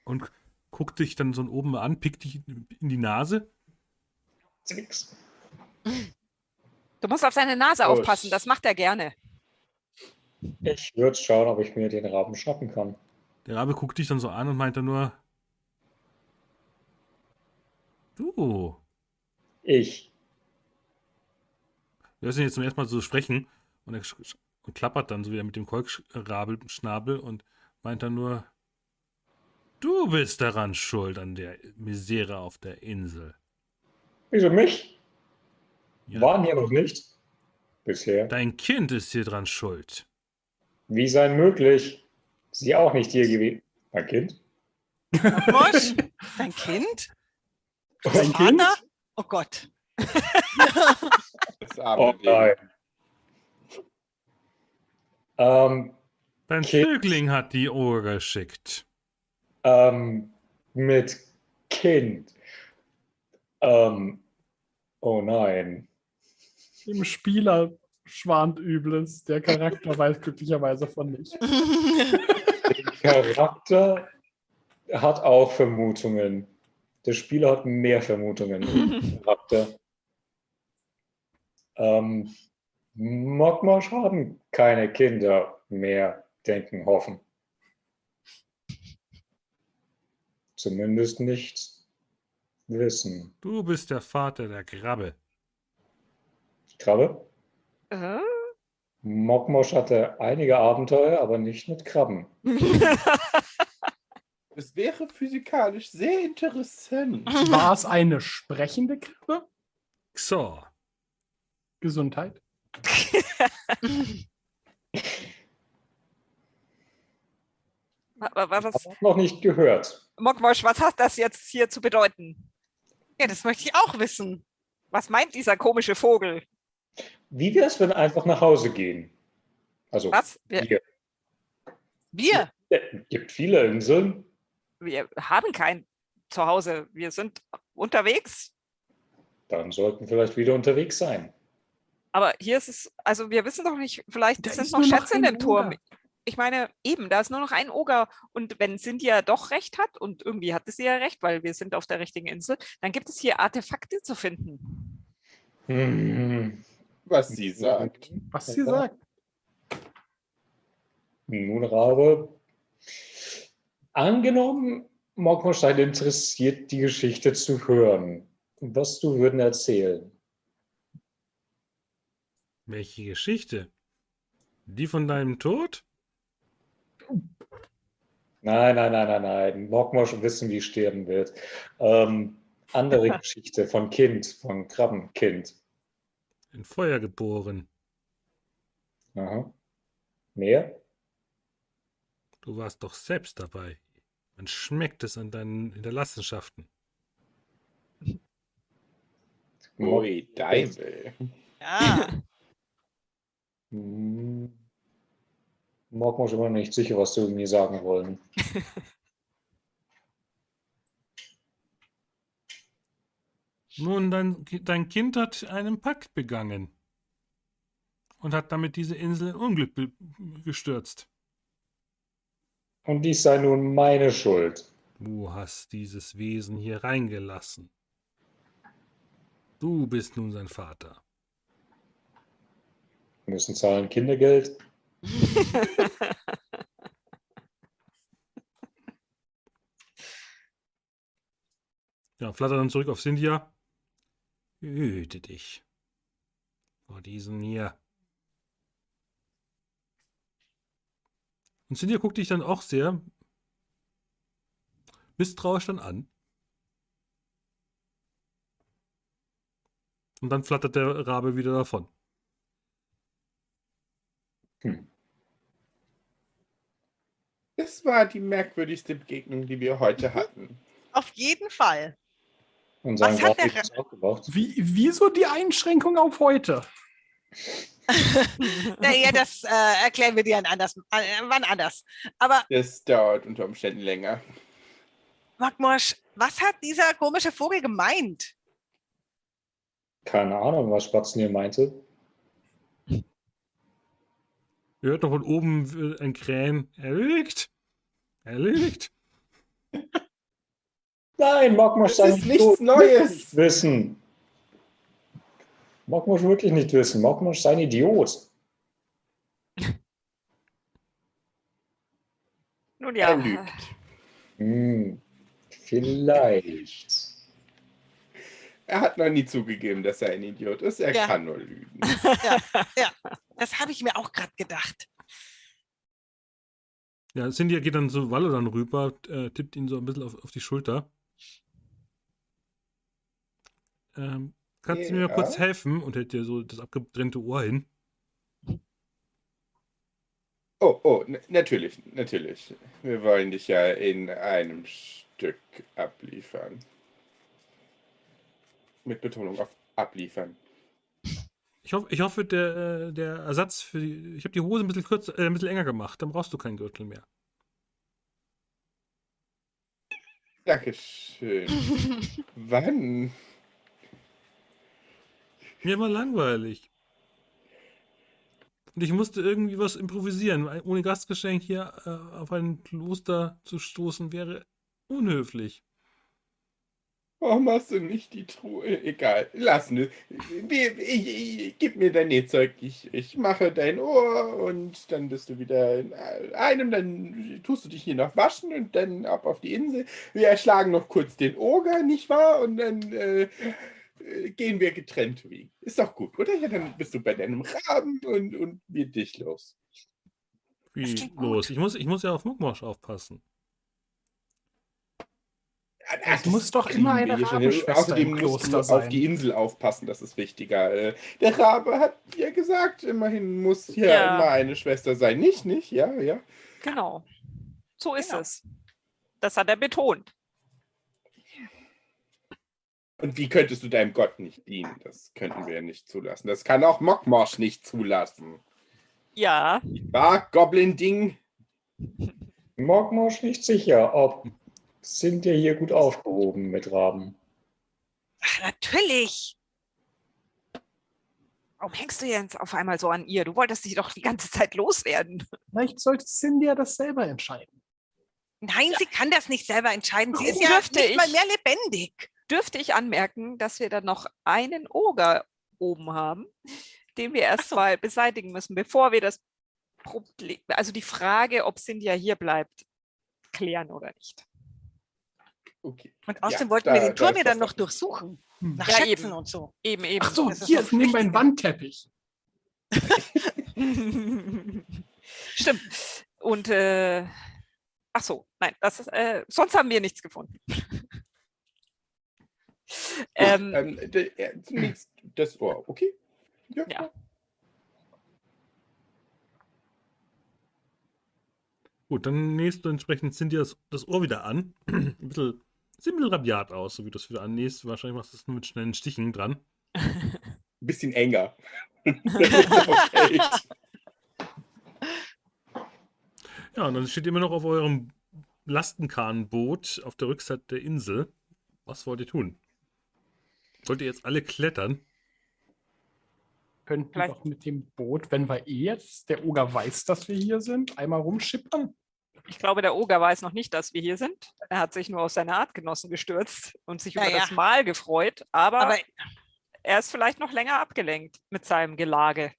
Und guckt dich dann so oben an, pickt dich in die Nase. Zwicks. Du musst auf seine Nase Oh, aufpassen, das macht er gerne. Ich würde schauen, ob ich mir den Raben schnappen kann. Der Rabe guckt dich dann so an und meint dann nur: Du, Ich. Wir müssen jetzt zum ersten Mal so sprechen und er und klappert dann so wieder mit dem Kolkschnabel und meint dann nur, du bist daran schuld an der Misere auf der Insel. Wieso mich? Ja, Waren hier noch nicht? Bisher. Dein Kind ist hier dran schuld. Wie sein möglich? Sie auch nicht hier gewesen. Mein Kind? Mosch, dein Kind? Dein Kind? Oh Gott. Das Oh nein. Ähm, Dein Kind. Vögling hat die Ohr geschickt. ähm, mit Kind. Ähm, oh nein. Dem Spieler schwant Übles. Der Charakter weiß glücklicherweise von nicht. Der Charakter hat auch Vermutungen. Der Spieler hat mehr Vermutungen. Der Charakter. Ähm, Mogmosch haben keine Kinder mehr, denken, hoffen. Zumindest nicht wissen. Du bist der Vater der Krabbe. Krabbe? Äh? Mogmosch hatte einige Abenteuer, aber nicht mit Krabben. Es wäre physikalisch sehr interessant. War es eine sprechende Krabbe? Xor. Gesundheit. Wa- wa- wa- Was, Hab noch nicht gehört. Mokmosch, was hat das jetzt hier zu bedeuten? Ja, das möchte ich auch wissen. Was meint dieser komische Vogel? Wie wäre es, wenn wir einfach nach Hause gehen? Also, Was? Wir, hier. Wir. Es gibt viele Inseln. wir haben kein Zuhause. Wir sind unterwegs. Dann sollten wir vielleicht wieder unterwegs sein. Aber hier ist es, also wir wissen doch nicht, vielleicht Da sind ist noch nur noch Schätze in dem Turm. Ich meine, eben, da ist nur noch ein Oger. Und wenn Cynthia doch recht hat, und irgendwie hatte sie ja recht, weil wir sind auf der richtigen Insel, dann gibt es hier Artefakte zu finden. Hm. Was sie sagt. Was sie sagt. Nun, Rabe. Angenommen, sei interessiert, die Geschichte zu hören. Was du würden erzählen? Welche Geschichte? Die von deinem Tod? Nein, nein, nein, nein, nein. Mogmosch wissen, wie sterben wird. Ähm, andere Geschichte von Kind, von Krabbenkind. In Feuer geboren. Aha. Mehr? Du warst doch selbst dabei. Man schmeckt es an deinen Hinterlassenschaften. Ui, Deibel. Ja. Hm. Mogmosch immer nicht sicher, was du mir sagen wollen. Nun, dein, dein Kind hat einen Pakt begangen und hat damit diese Insel in Unglück gestürzt. Und dies sei nun meine Schuld. Du hast dieses Wesen hier reingelassen. Du bist nun sein Vater. Wir müssen zahlen Kindergeld. Ja, flattert dann zurück auf Cynthia. Hüte dich vor diesem hier. Und Cynthia guckt dich dann auch sehr misstrauisch dann an. Und dann flattert der Rabe wieder davon. Hm. Das war die merkwürdigste Begegnung, die wir heute hatten. Auf jeden Fall. Und sein Was hat der ist aufgewacht. Wie, wieso die Einschränkung auf heute? naja, das äh, erklären wir dir ein anders, äh, wann anders. Aber Das dauert unter Umständen länger. Magmosch, was hat dieser komische Vogel gemeint? Keine Ahnung, was Spatzen hier meinte. Ihr hört noch von oben äh, ein Krähen. Er lügt. Er lügt. Nein, Mogmosch Das sein ist nichts Neues. nicht wissen. Mogmosch wirklich nicht wissen. Mogmosch sei ein Idiot. Nun Er ja, lügt. Hm, vielleicht. Er hat noch nie zugegeben, dass er ein Idiot ist. Er Ja. kann nur lügen. Das habe ich mir auch gerade gedacht. Ja, Cynthia geht dann zu Walle dann rüber, äh, tippt ihn so ein bisschen auf, auf die Schulter. Ähm, kannst du mir Ja. mal kurz helfen? Und hält dir so das abgetrennte Ohr hin. Oh, oh, natürlich, natürlich. Wir wollen dich ja in einem Stück abliefern. Mit Betonung auf abliefern. Ich, hoff, ich hoffe, der, äh, der Ersatz für die. Ich habe die Hose ein bisschen kürzer, äh, ein bisschen enger gemacht. Dann brauchst du keinen Gürtel mehr. Dankeschön. Wann? Mir war langweilig. Und ich musste irgendwie was improvisieren. Ohne Gastgeschenk hier äh, auf ein Kloster zu stoßen wäre unhöflich. Warum hast du nicht die Truhe? Egal, lass es. Ich, ich, ich, gib mir dein Nähzeug. Ich, ich mache dein Ohr und dann bist du wieder in einem. Dann tust du dich hier noch waschen und dann ab auf die Insel. Wir erschlagen noch kurz den Oger, nicht wahr? Und dann äh, gehen wir getrennt Wege. Ist doch gut, oder? Ja, dann bist du bei deinem Raben und, und wir dich los. Wie los? Ich muss, ich muss ja auf Muckmosch aufpassen. Es muss doch immer eine Rabenschwester. Außerdem im musst du Kloster auf die Insel aufpassen, das ist wichtiger. Äh, Der Rabe hat ja gesagt, immerhin muss hier Ja. immer eine Schwester sein. Nicht, nicht? Ja, ja. genau. So ist Genau. es. Das hat er betont. Und wie könntest du deinem Gott nicht dienen? Das könnten wir nicht zulassen. Das kann auch Mockmosch nicht zulassen. Ja, War Goblin-Ding? Mogmosch nicht sicher, ob sind wir hier gut aufgehoben mit Raben. Ach, natürlich. warum hängst du jetzt auf einmal so an ihr? Du wolltest dich doch die ganze Zeit loswerden. Vielleicht sollte Cynthia das selber entscheiden. Nein, sie kann das nicht selber entscheiden. Sie ist Warum ja nicht mal ich? mehr lebendig. Dürfte ich anmerken, dass wir dann noch einen Oger oben haben, den wir erstmal beseitigen müssen, bevor wir das Problem, also die Frage, ob Cynthia hier bleibt, klären oder nicht. Okay. Und außerdem Ja, wollten da- wir den Turm ja dann noch durchsuchen. Hm. Nach Ja, Schätzen eben. und so. Eben, eben. Ach so, das hier ist neben meinem wichtiger. Wandteppich. Stimmt. Und äh, ach so, nein, das ist, äh, sonst haben wir nichts gefunden. ähm, Ähm, äh, zunächst das Ohr, okay? Ja. Gut, dann nähst du entsprechend Cynthia das, das Ohr wieder an. ein bisschen, sieht ein bisschen rabiat aus, so wie du es wieder annähst. Wahrscheinlich machst du es nur mit schnellen Stichen dran. Ein bisschen enger. Ja, und dann steht ihr immer noch auf eurem Lastenkahnboot auf der Rückseite der Insel. Was wollt ihr tun? Wollt ihr jetzt alle klettern? Könnten Vielleicht- doch mit dem Boot, wenn wir eh jetzt, der Oger weiß, dass wir hier sind, einmal rumschippern. Ich glaube, der Oger weiß noch nicht, dass wir hier sind. Er hat sich nur auf seine Artgenossen gestürzt und sich über Naja. das Mahl gefreut, aber, Aber er ist vielleicht noch länger abgelenkt mit seinem Gelage.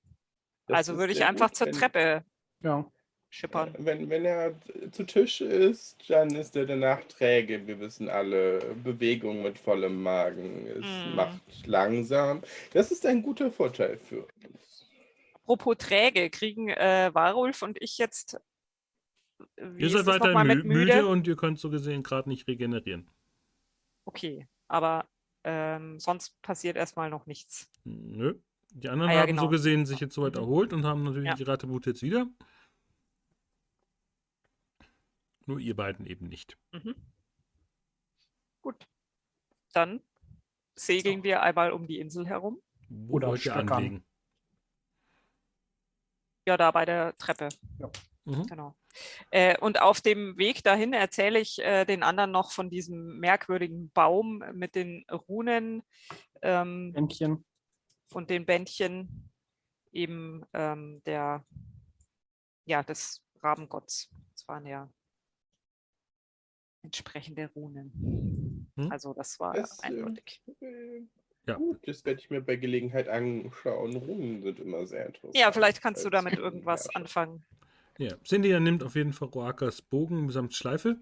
Das also würde ich einfach gut, zur wenn- Treppe Ja. schippern. Wenn, wenn er zu Tisch ist, dann ist er danach träge. Wir wissen alle, Bewegung mit vollem Magen. Es Mm. macht langsam. Das ist ein guter Vorteil für uns. Apropos träge, kriegen äh, Warulf und ich jetzt. Wie Ihr seid nochmal mü mit müde? müde? und ihr könnt so gesehen gerade nicht regenerieren. Okay, aber ähm, sonst passiert erstmal noch nichts. Nö. Die anderen Ah ja, haben so genau. gesehen sich jetzt soweit Mhm. erholt und haben natürlich Ja. ihre Attribute jetzt wieder. Nur ihr beiden eben nicht. Mhm. Gut. Dann segeln wir einmal um die Insel herum. Wo Oder wollt ihr anlegen? Ja, da bei der Treppe. Mhm. Genau. Äh, und auf dem Weg dahin erzähle ich äh, den anderen noch von diesem merkwürdigen Baum mit den Runen ähm, Bändchen. und den Bändchen eben ähm, der, ja, des Rabengotts. Das waren ja entsprechende Runen. Hm. Also das war Das, ähm, eindeutig. Äh, Ja. Gut, das werde ich mir bei Gelegenheit anschauen. Runen sind immer sehr interessant. Ja, vielleicht kannst du damit irgendwas anfangen. Ja. Cynthia nimmt auf jeden Fall Roakas Bogen samt Schleife.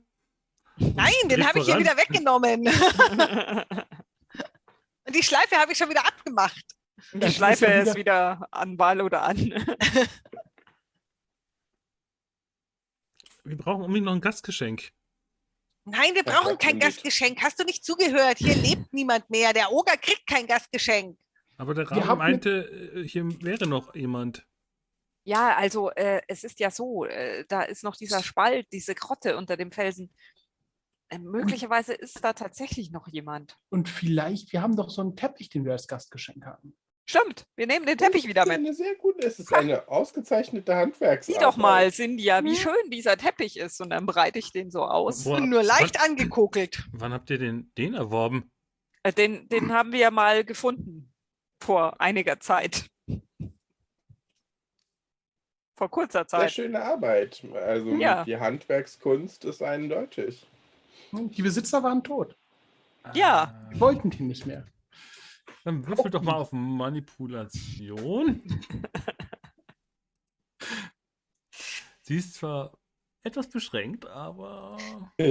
nein, den habe ich hier wieder weggenommen. Und die Schleife habe ich schon wieder abgemacht. Und Die das Schleife ja ist wieder an Ball oder an. Wir brauchen unbedingt noch ein Gastgeschenk. Nein, wir brauchen kein. Gastgeschenk. Hast du nicht zugehört? Hier lebt niemand mehr. Der Oger kriegt kein Gastgeschenk. Aber der Rabe meinte, äh, hier wäre noch jemand. Ja, also äh, es ist ja so, äh, da ist noch dieser Spalt, diese Grotte unter dem Felsen. Äh, möglicherweise ist da tatsächlich noch jemand. Und vielleicht, wir haben doch so einen Teppich, den wir als Gastgeschenk haben. Stimmt, wir nehmen den Teppich wieder Das ist mit. Eine sehr gute, es ist eine ausgezeichnete Handwerksarbeit. Sieh doch mal, Cynthia, wie Hm? schön dieser Teppich ist. Und dann breite ich den so aus. Boah, Nur leicht wann, angekokelt. wann habt ihr den, den erworben? Äh, den, den haben wir ja mal gefunden. Vor einiger Zeit. Vor kurzer Sehr Zeit. schöne Arbeit. Also Ja. die Handwerkskunst ist eindeutig. Die Besitzer waren tot. Ja. Die wollten die nicht mehr. Dann würfel doch mal auf Manipulation. Sie ist zwar etwas beschränkt, aber.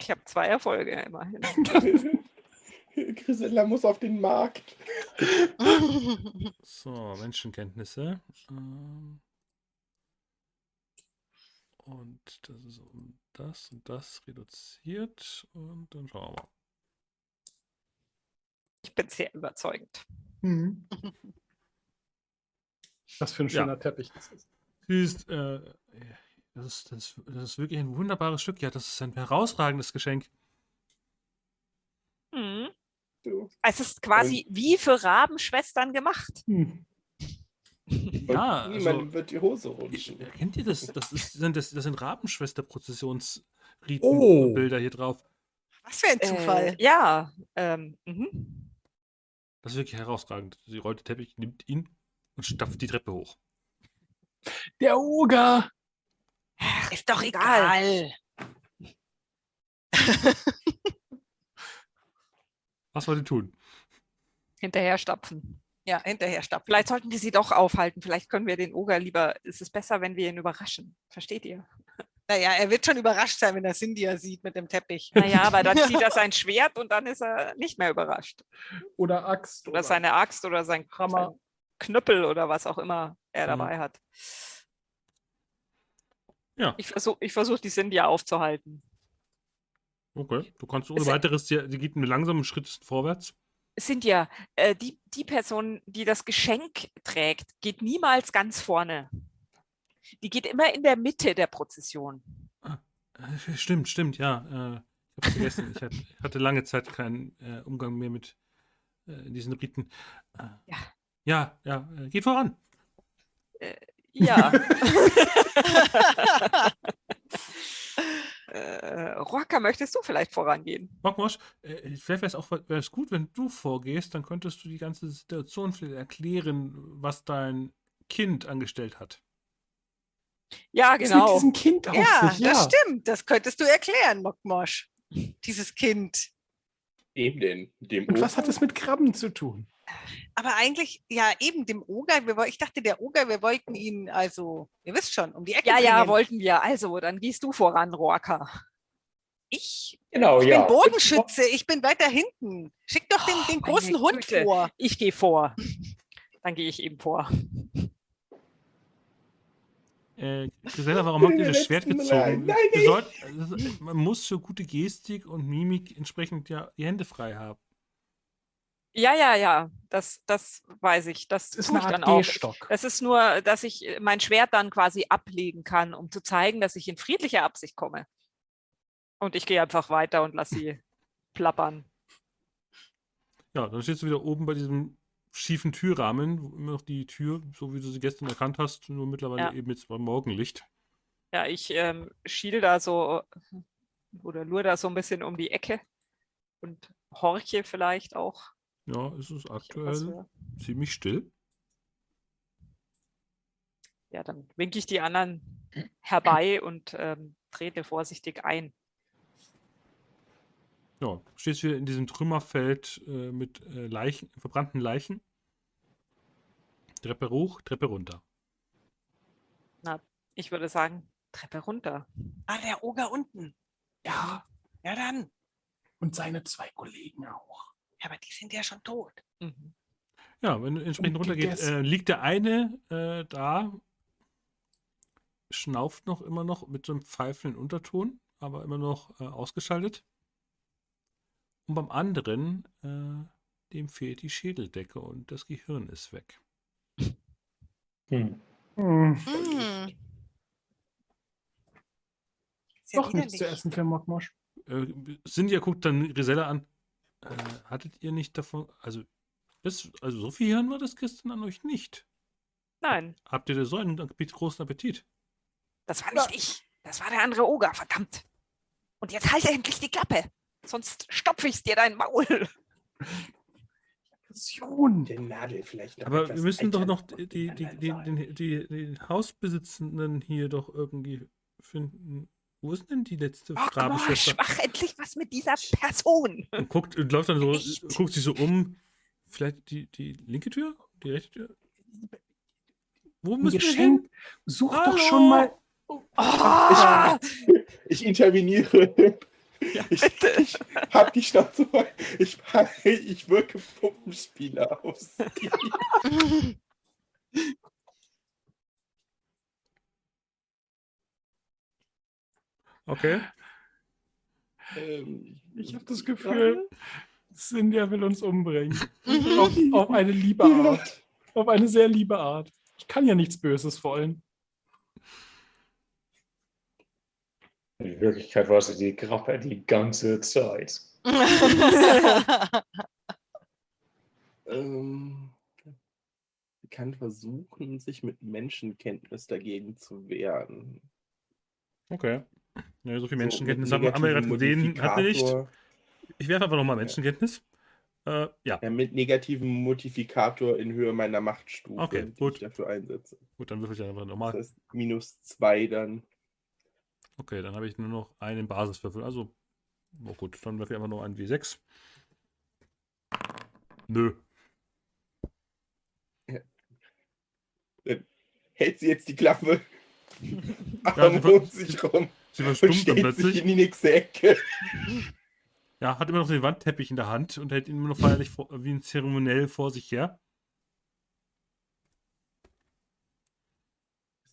Ich habe zwei Erfolge immerhin. Grisella muss auf den Markt. So, Menschenkenntnisse. Ähm, Und das ist um das und das reduziert. Und dann schauen wir mal. Ich bin sehr überzeugend. Mhm. Was für ein Ja. schöner Teppich das ist. Siehst, äh, das ist, das, ist, das ist wirklich ein wunderbares Stück. Ja, das ist ein herausragendes Geschenk. Mhm. Es ist quasi wie für Rabenschwestern gemacht. Hm. Ja, Und also, wird die Hose rutschen. kennt ihr das? Das, ist, sind, das, das sind Rabenschwester-Prozessionsriten Oh. Bilder hier drauf. Was für ein Zufall. Äh, ja. Ähm, mhm. Das ist wirklich herausragend. Sie rollt den Teppich, nimmt ihn und stapft die Treppe hoch. Der Oger! Ist doch egal. egal. Was wollt ihr tun? Hinterher stapfen. Ja, hinterher stapfen. Vielleicht sollten wir sie doch aufhalten. Vielleicht können wir den Oger lieber. Es ist besser, wenn wir ihn überraschen. Versteht ihr? Naja, er wird schon überrascht sein, wenn er Cynthia sieht mit dem Teppich. Naja, aber dann zieht er sein Schwert und dann ist er nicht mehr überrascht. Oder Axt. Oder seine Axt oder sein, Hammer. sein Knüppel oder was auch immer er Mhm. dabei hat. Ja. Ich versuche ich versuch, die Cynthia aufzuhalten. Okay, du kannst ohne ja- weiteres, die, die geht mit langsamen Schritten vorwärts. Cynthia, äh, die, die Person, die das Geschenk trägt, geht niemals ganz vorne. Die geht immer in der Mitte der Prozession. Äh, Stimmt, stimmt, ja. Äh, ich hab's vergessen. ich, hatte, ich hatte lange Zeit keinen äh, Umgang mehr mit äh, diesen Riten. Äh, Ja. Ja, ja, äh, geht voran. Ja. Äh, Rocker, möchtest du vielleicht vorangehen? Mockmosch, äh, vielleicht wäre es auch wäre es gut, wenn du vorgehst, dann könntest du die ganze Situation vielleicht erklären, was dein Kind angestellt hat. Ja, Was mit genau. diesem Kind auf Ja, sich? das stimmt. Das könntest du erklären, Mokmosch. Dieses Kind. Dem denn? Dem Und was hat es mit Krabben zu tun? Aber eigentlich, ja, eben dem Oger. Wir, ich dachte, der Oger, wir wollten ihn, also, ihr wisst schon, um die Ecke Ja, ja, bringen. wollten wir. Also, dann gehst du voran, Rocker. Ich, Genau, ich ja. bin Bogenschütze. Ich bin weiter hinten. Schick doch den, Oh, den meine großen Hund Güte. vor. Ich gehe vor. Dann gehe ich eben vor. Äh, Gisela, warum habt ihr das Schwert gezogen? Nein, nein, sollten- also, man muss für gute Gestik und Mimik entsprechend ja die Hände frei haben. Ja, ja, ja. Das, das weiß ich. Das, Das ist ich dann auch. Es ist nur, dass ich äh, mein Schwert dann quasi ablegen kann, um zu zeigen, dass ich in friedlicher Absicht komme. Und ich gehe einfach weiter und lasse sie plappern. Ja, dann stehst du wieder oben bei diesem schiefen Türrahmen, wo immer noch die Tür, so wie du sie gestern erkannt hast, nur mittlerweile Ja. eben jetzt beim Morgenlicht. Ja, ich ähm, schiel da so oder lure da so ein bisschen um die Ecke und horche vielleicht auch. Ja, es ist aktuell ziemlich still. Ja, dann winke ich die anderen herbei und ähm, trete vorsichtig ein. Ja, du stehst wieder in diesem Trümmerfeld äh, mit äh, Leichen, verbrannten Leichen. Treppe hoch, Treppe runter. Ich würde sagen, Treppe runter. Ah, der Oger unten. Ja, Ja, dann. und seine zwei Kollegen auch. Ja, aber die sind ja schon tot. Mhm. Ja, wenn du entsprechend runtergeht, äh, liegt der eine äh, da, schnauft noch immer noch mit so einem pfeifenden Unterton, aber immer noch äh, ausgeschaltet. Und beim anderen, äh, dem fehlt die Schädeldecke und das Gehirn ist weg. Hm. Hm, Hm. Doch nichts zu essen für Mokmosch. Äh, Sinja guckt dann Grisella an. Äh, hattet ihr nicht davon, also, das, also so viel Hirn war das gestern an euch nicht. Nein, Habt ihr da so einen großen Appetit? das war nicht ich. Das war der andere Oger, verdammt. Und jetzt halte endlich die Klappe. Sonst stopfe ich dir dein Maul. Passion. Der Nadel vielleicht noch Aber wir müssen doch noch die, die, die, den, die, den Hausbesitzenden hier doch irgendwie finden. Wo ist denn die letzte Ach, Rabenschwester? mach endlich was mit dieser Person. Und guckt und läuft dann so, Echt? guckt sich so um. Vielleicht die, die linke Tür? Die rechte Tür? Wo müssen wir hin? Geschenk. Such Hallo? doch schon mal. Ah, Ich interveniere. Ich, bitte. ich hab die Schnauze voll. Ich, ich wirke Puppenspieler aus. Okay. Ähm, Ich habe das Gefühl, Cynthia will uns umbringen. Mhm. auf, auf eine liebe Art. Auf eine sehr liebe Art. Ich kann ja nichts Böses wollen. In Wirklichkeit war sie die Grappe die ganze Zeit. ähm, sie kann versuchen, sich mit Menschenkenntnis dagegen zu wehren. Okay. Ja, so viel So, Menschenkenntnis mit haben wir, haben wir gerade gesehen. Hat wir nicht. Ich werfe einfach nochmal Menschenkenntnis. Äh, ja, Ja, mit negativem Modifikator in Höhe meiner Machtstufe, Okay, die gut. ich dafür einsetze. gut, dann würfel ich einfach Das nochmal. heißt, minus zwei dann. Okay, dann habe ich nur noch einen Basiswürfel. Also, oh gut, dann werfe ich einfach nur einen W6. Nö. Hält sie jetzt die Klappe, Ja, aber um sich rum Sie verstummt dann stellt sich plötzlich. in die nächste Ecke. Ja, hat immer noch den Wandteppich in der Hand und hält ihn immer noch feierlich vor, wie ein Zeremoniell vor sich her.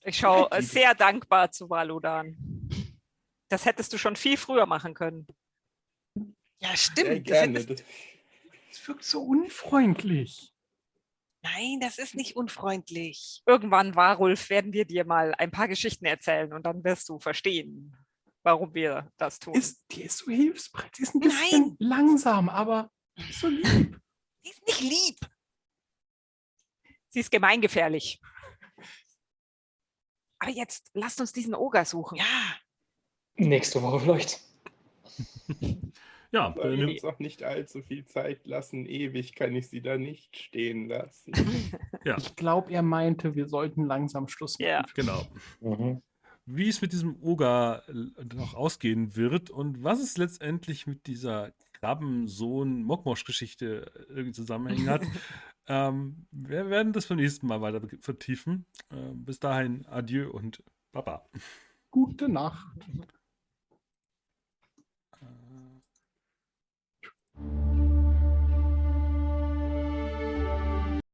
Ich schaue sehr dankbar zu Valodan. Das hättest du schon viel früher machen können. ja, stimmt. Das hättest, Das, Es wirkt so unfreundlich. Nein, das ist nicht unfreundlich. Irgendwann, Warulf, werden wir dir mal ein paar Geschichten erzählen und dann wirst du verstehen, warum wir das tun. Ist, die ist so hilfsbereit. Die ist ein bisschen Nein. langsam, aber so lieb. Die ist nicht lieb. Sie ist gemeingefährlich. Aber jetzt lasst uns diesen Oger suchen. Ja, Nächste Woche vielleicht. Ja, Soll dann, uns auch nicht allzu viel Zeit lassen. Ewig kann ich sie da nicht stehen lassen. ja, Ich glaube, er meinte, wir sollten langsam Schluss machen. Ja. genau. Mhm. Wie es mit diesem Oger noch ausgehen wird und was es letztendlich mit dieser Krabbensohn-Mokmosch-Geschichte irgendwie zusammenhängen hat, ähm, wir werden das beim nächsten Mal weiter vertiefen. Äh, bis dahin, adieu und Baba. Gute Nacht.